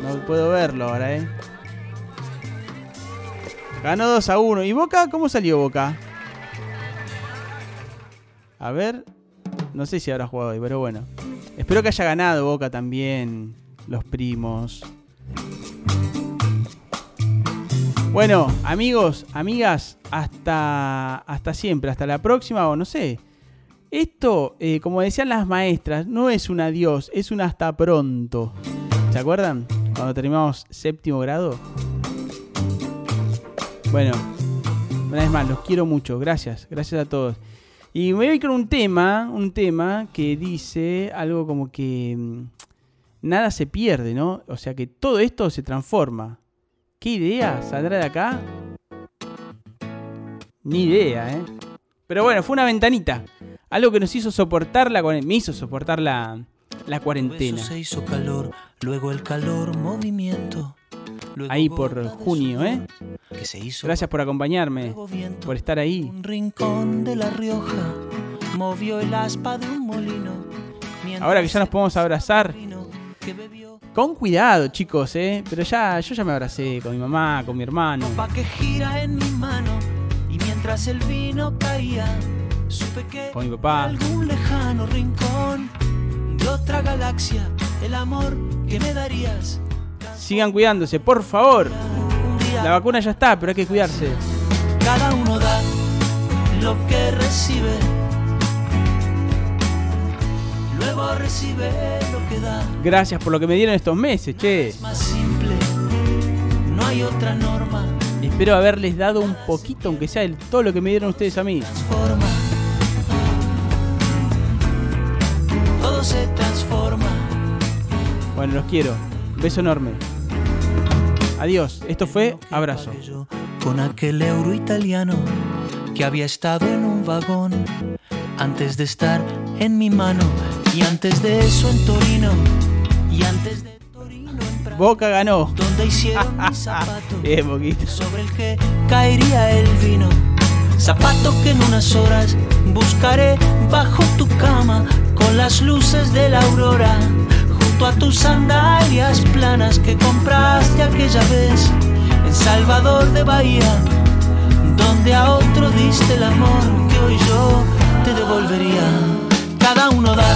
No puedo verlo ahora, eh. Ganó 2 a 1. ¿Y Boca? ¿Cómo salió Boca? A ver. No sé si habrá jugado hoy, pero bueno. Espero que haya ganado Boca también. Los primos. Bueno, amigos, amigas, hasta, hasta siempre, hasta la próxima o no sé. Esto, eh, como decían las maestras, no es un adiós, es un hasta pronto. ¿Se acuerdan? Cuando terminamos séptimo grado. Bueno, una vez más, los quiero mucho. Gracias, gracias a todos. Y me voy con un tema, un tema que dice algo como que mm, nada se pierde, ¿no? O sea que todo esto se transforma. ¿Qué idea saldrá de acá? Ni idea, ¿eh? Pero bueno, fue una ventanita. Algo que nos hizo soportar la cuarentena. Me hizo soportar la, la cuarentena. Se hizo calor, luego el calor, movimiento. luego Ahí por junio, ¿eh? Que se hizo Gracias por acompañarme, viento. por estar ahí. Un rincón de La Rioja movió el aspa de un molino. Ahora que ya nos podemos abrazar, con cuidado, chicos, ¿eh? Pero ya, yo ya me abracé con mi mamá, con mi hermano. que gira en mi mano y mientras el vino caía supe que Con mi papá. algún lejano rincón de otra galaxia el amor que me darías Sigan cuidándose, por favor. La vacuna ya está, pero hay que cuidarse. cada uno da lo que recibe luego recibe Gracias por lo que me dieron estos meses, che. más simple no hay otra norma Espero haberles dado un poquito, aunque sea de todo lo que me dieron ustedes a mí. transforma todo se transforma Bueno, los quiero. Beso enorme. Adiós. Esto fue Abrazo. Con aquel euro italiano que había estado en un vagón antes de estar en mi mano y antes de eso en Torino y antes de Torino en Praga Boca ganó. donde hicieron mi zapato Bien, poquito. sobre el que caería el vino. Zapato que en unas horas buscaré bajo tu cama con las luces de la aurora, junto a tus sandalias planas que compraste aquella vez en Salvador de Bahía, donde a otro diste el amor que hoy yo te devolvería. Cada uno da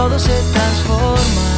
Todo se transforma.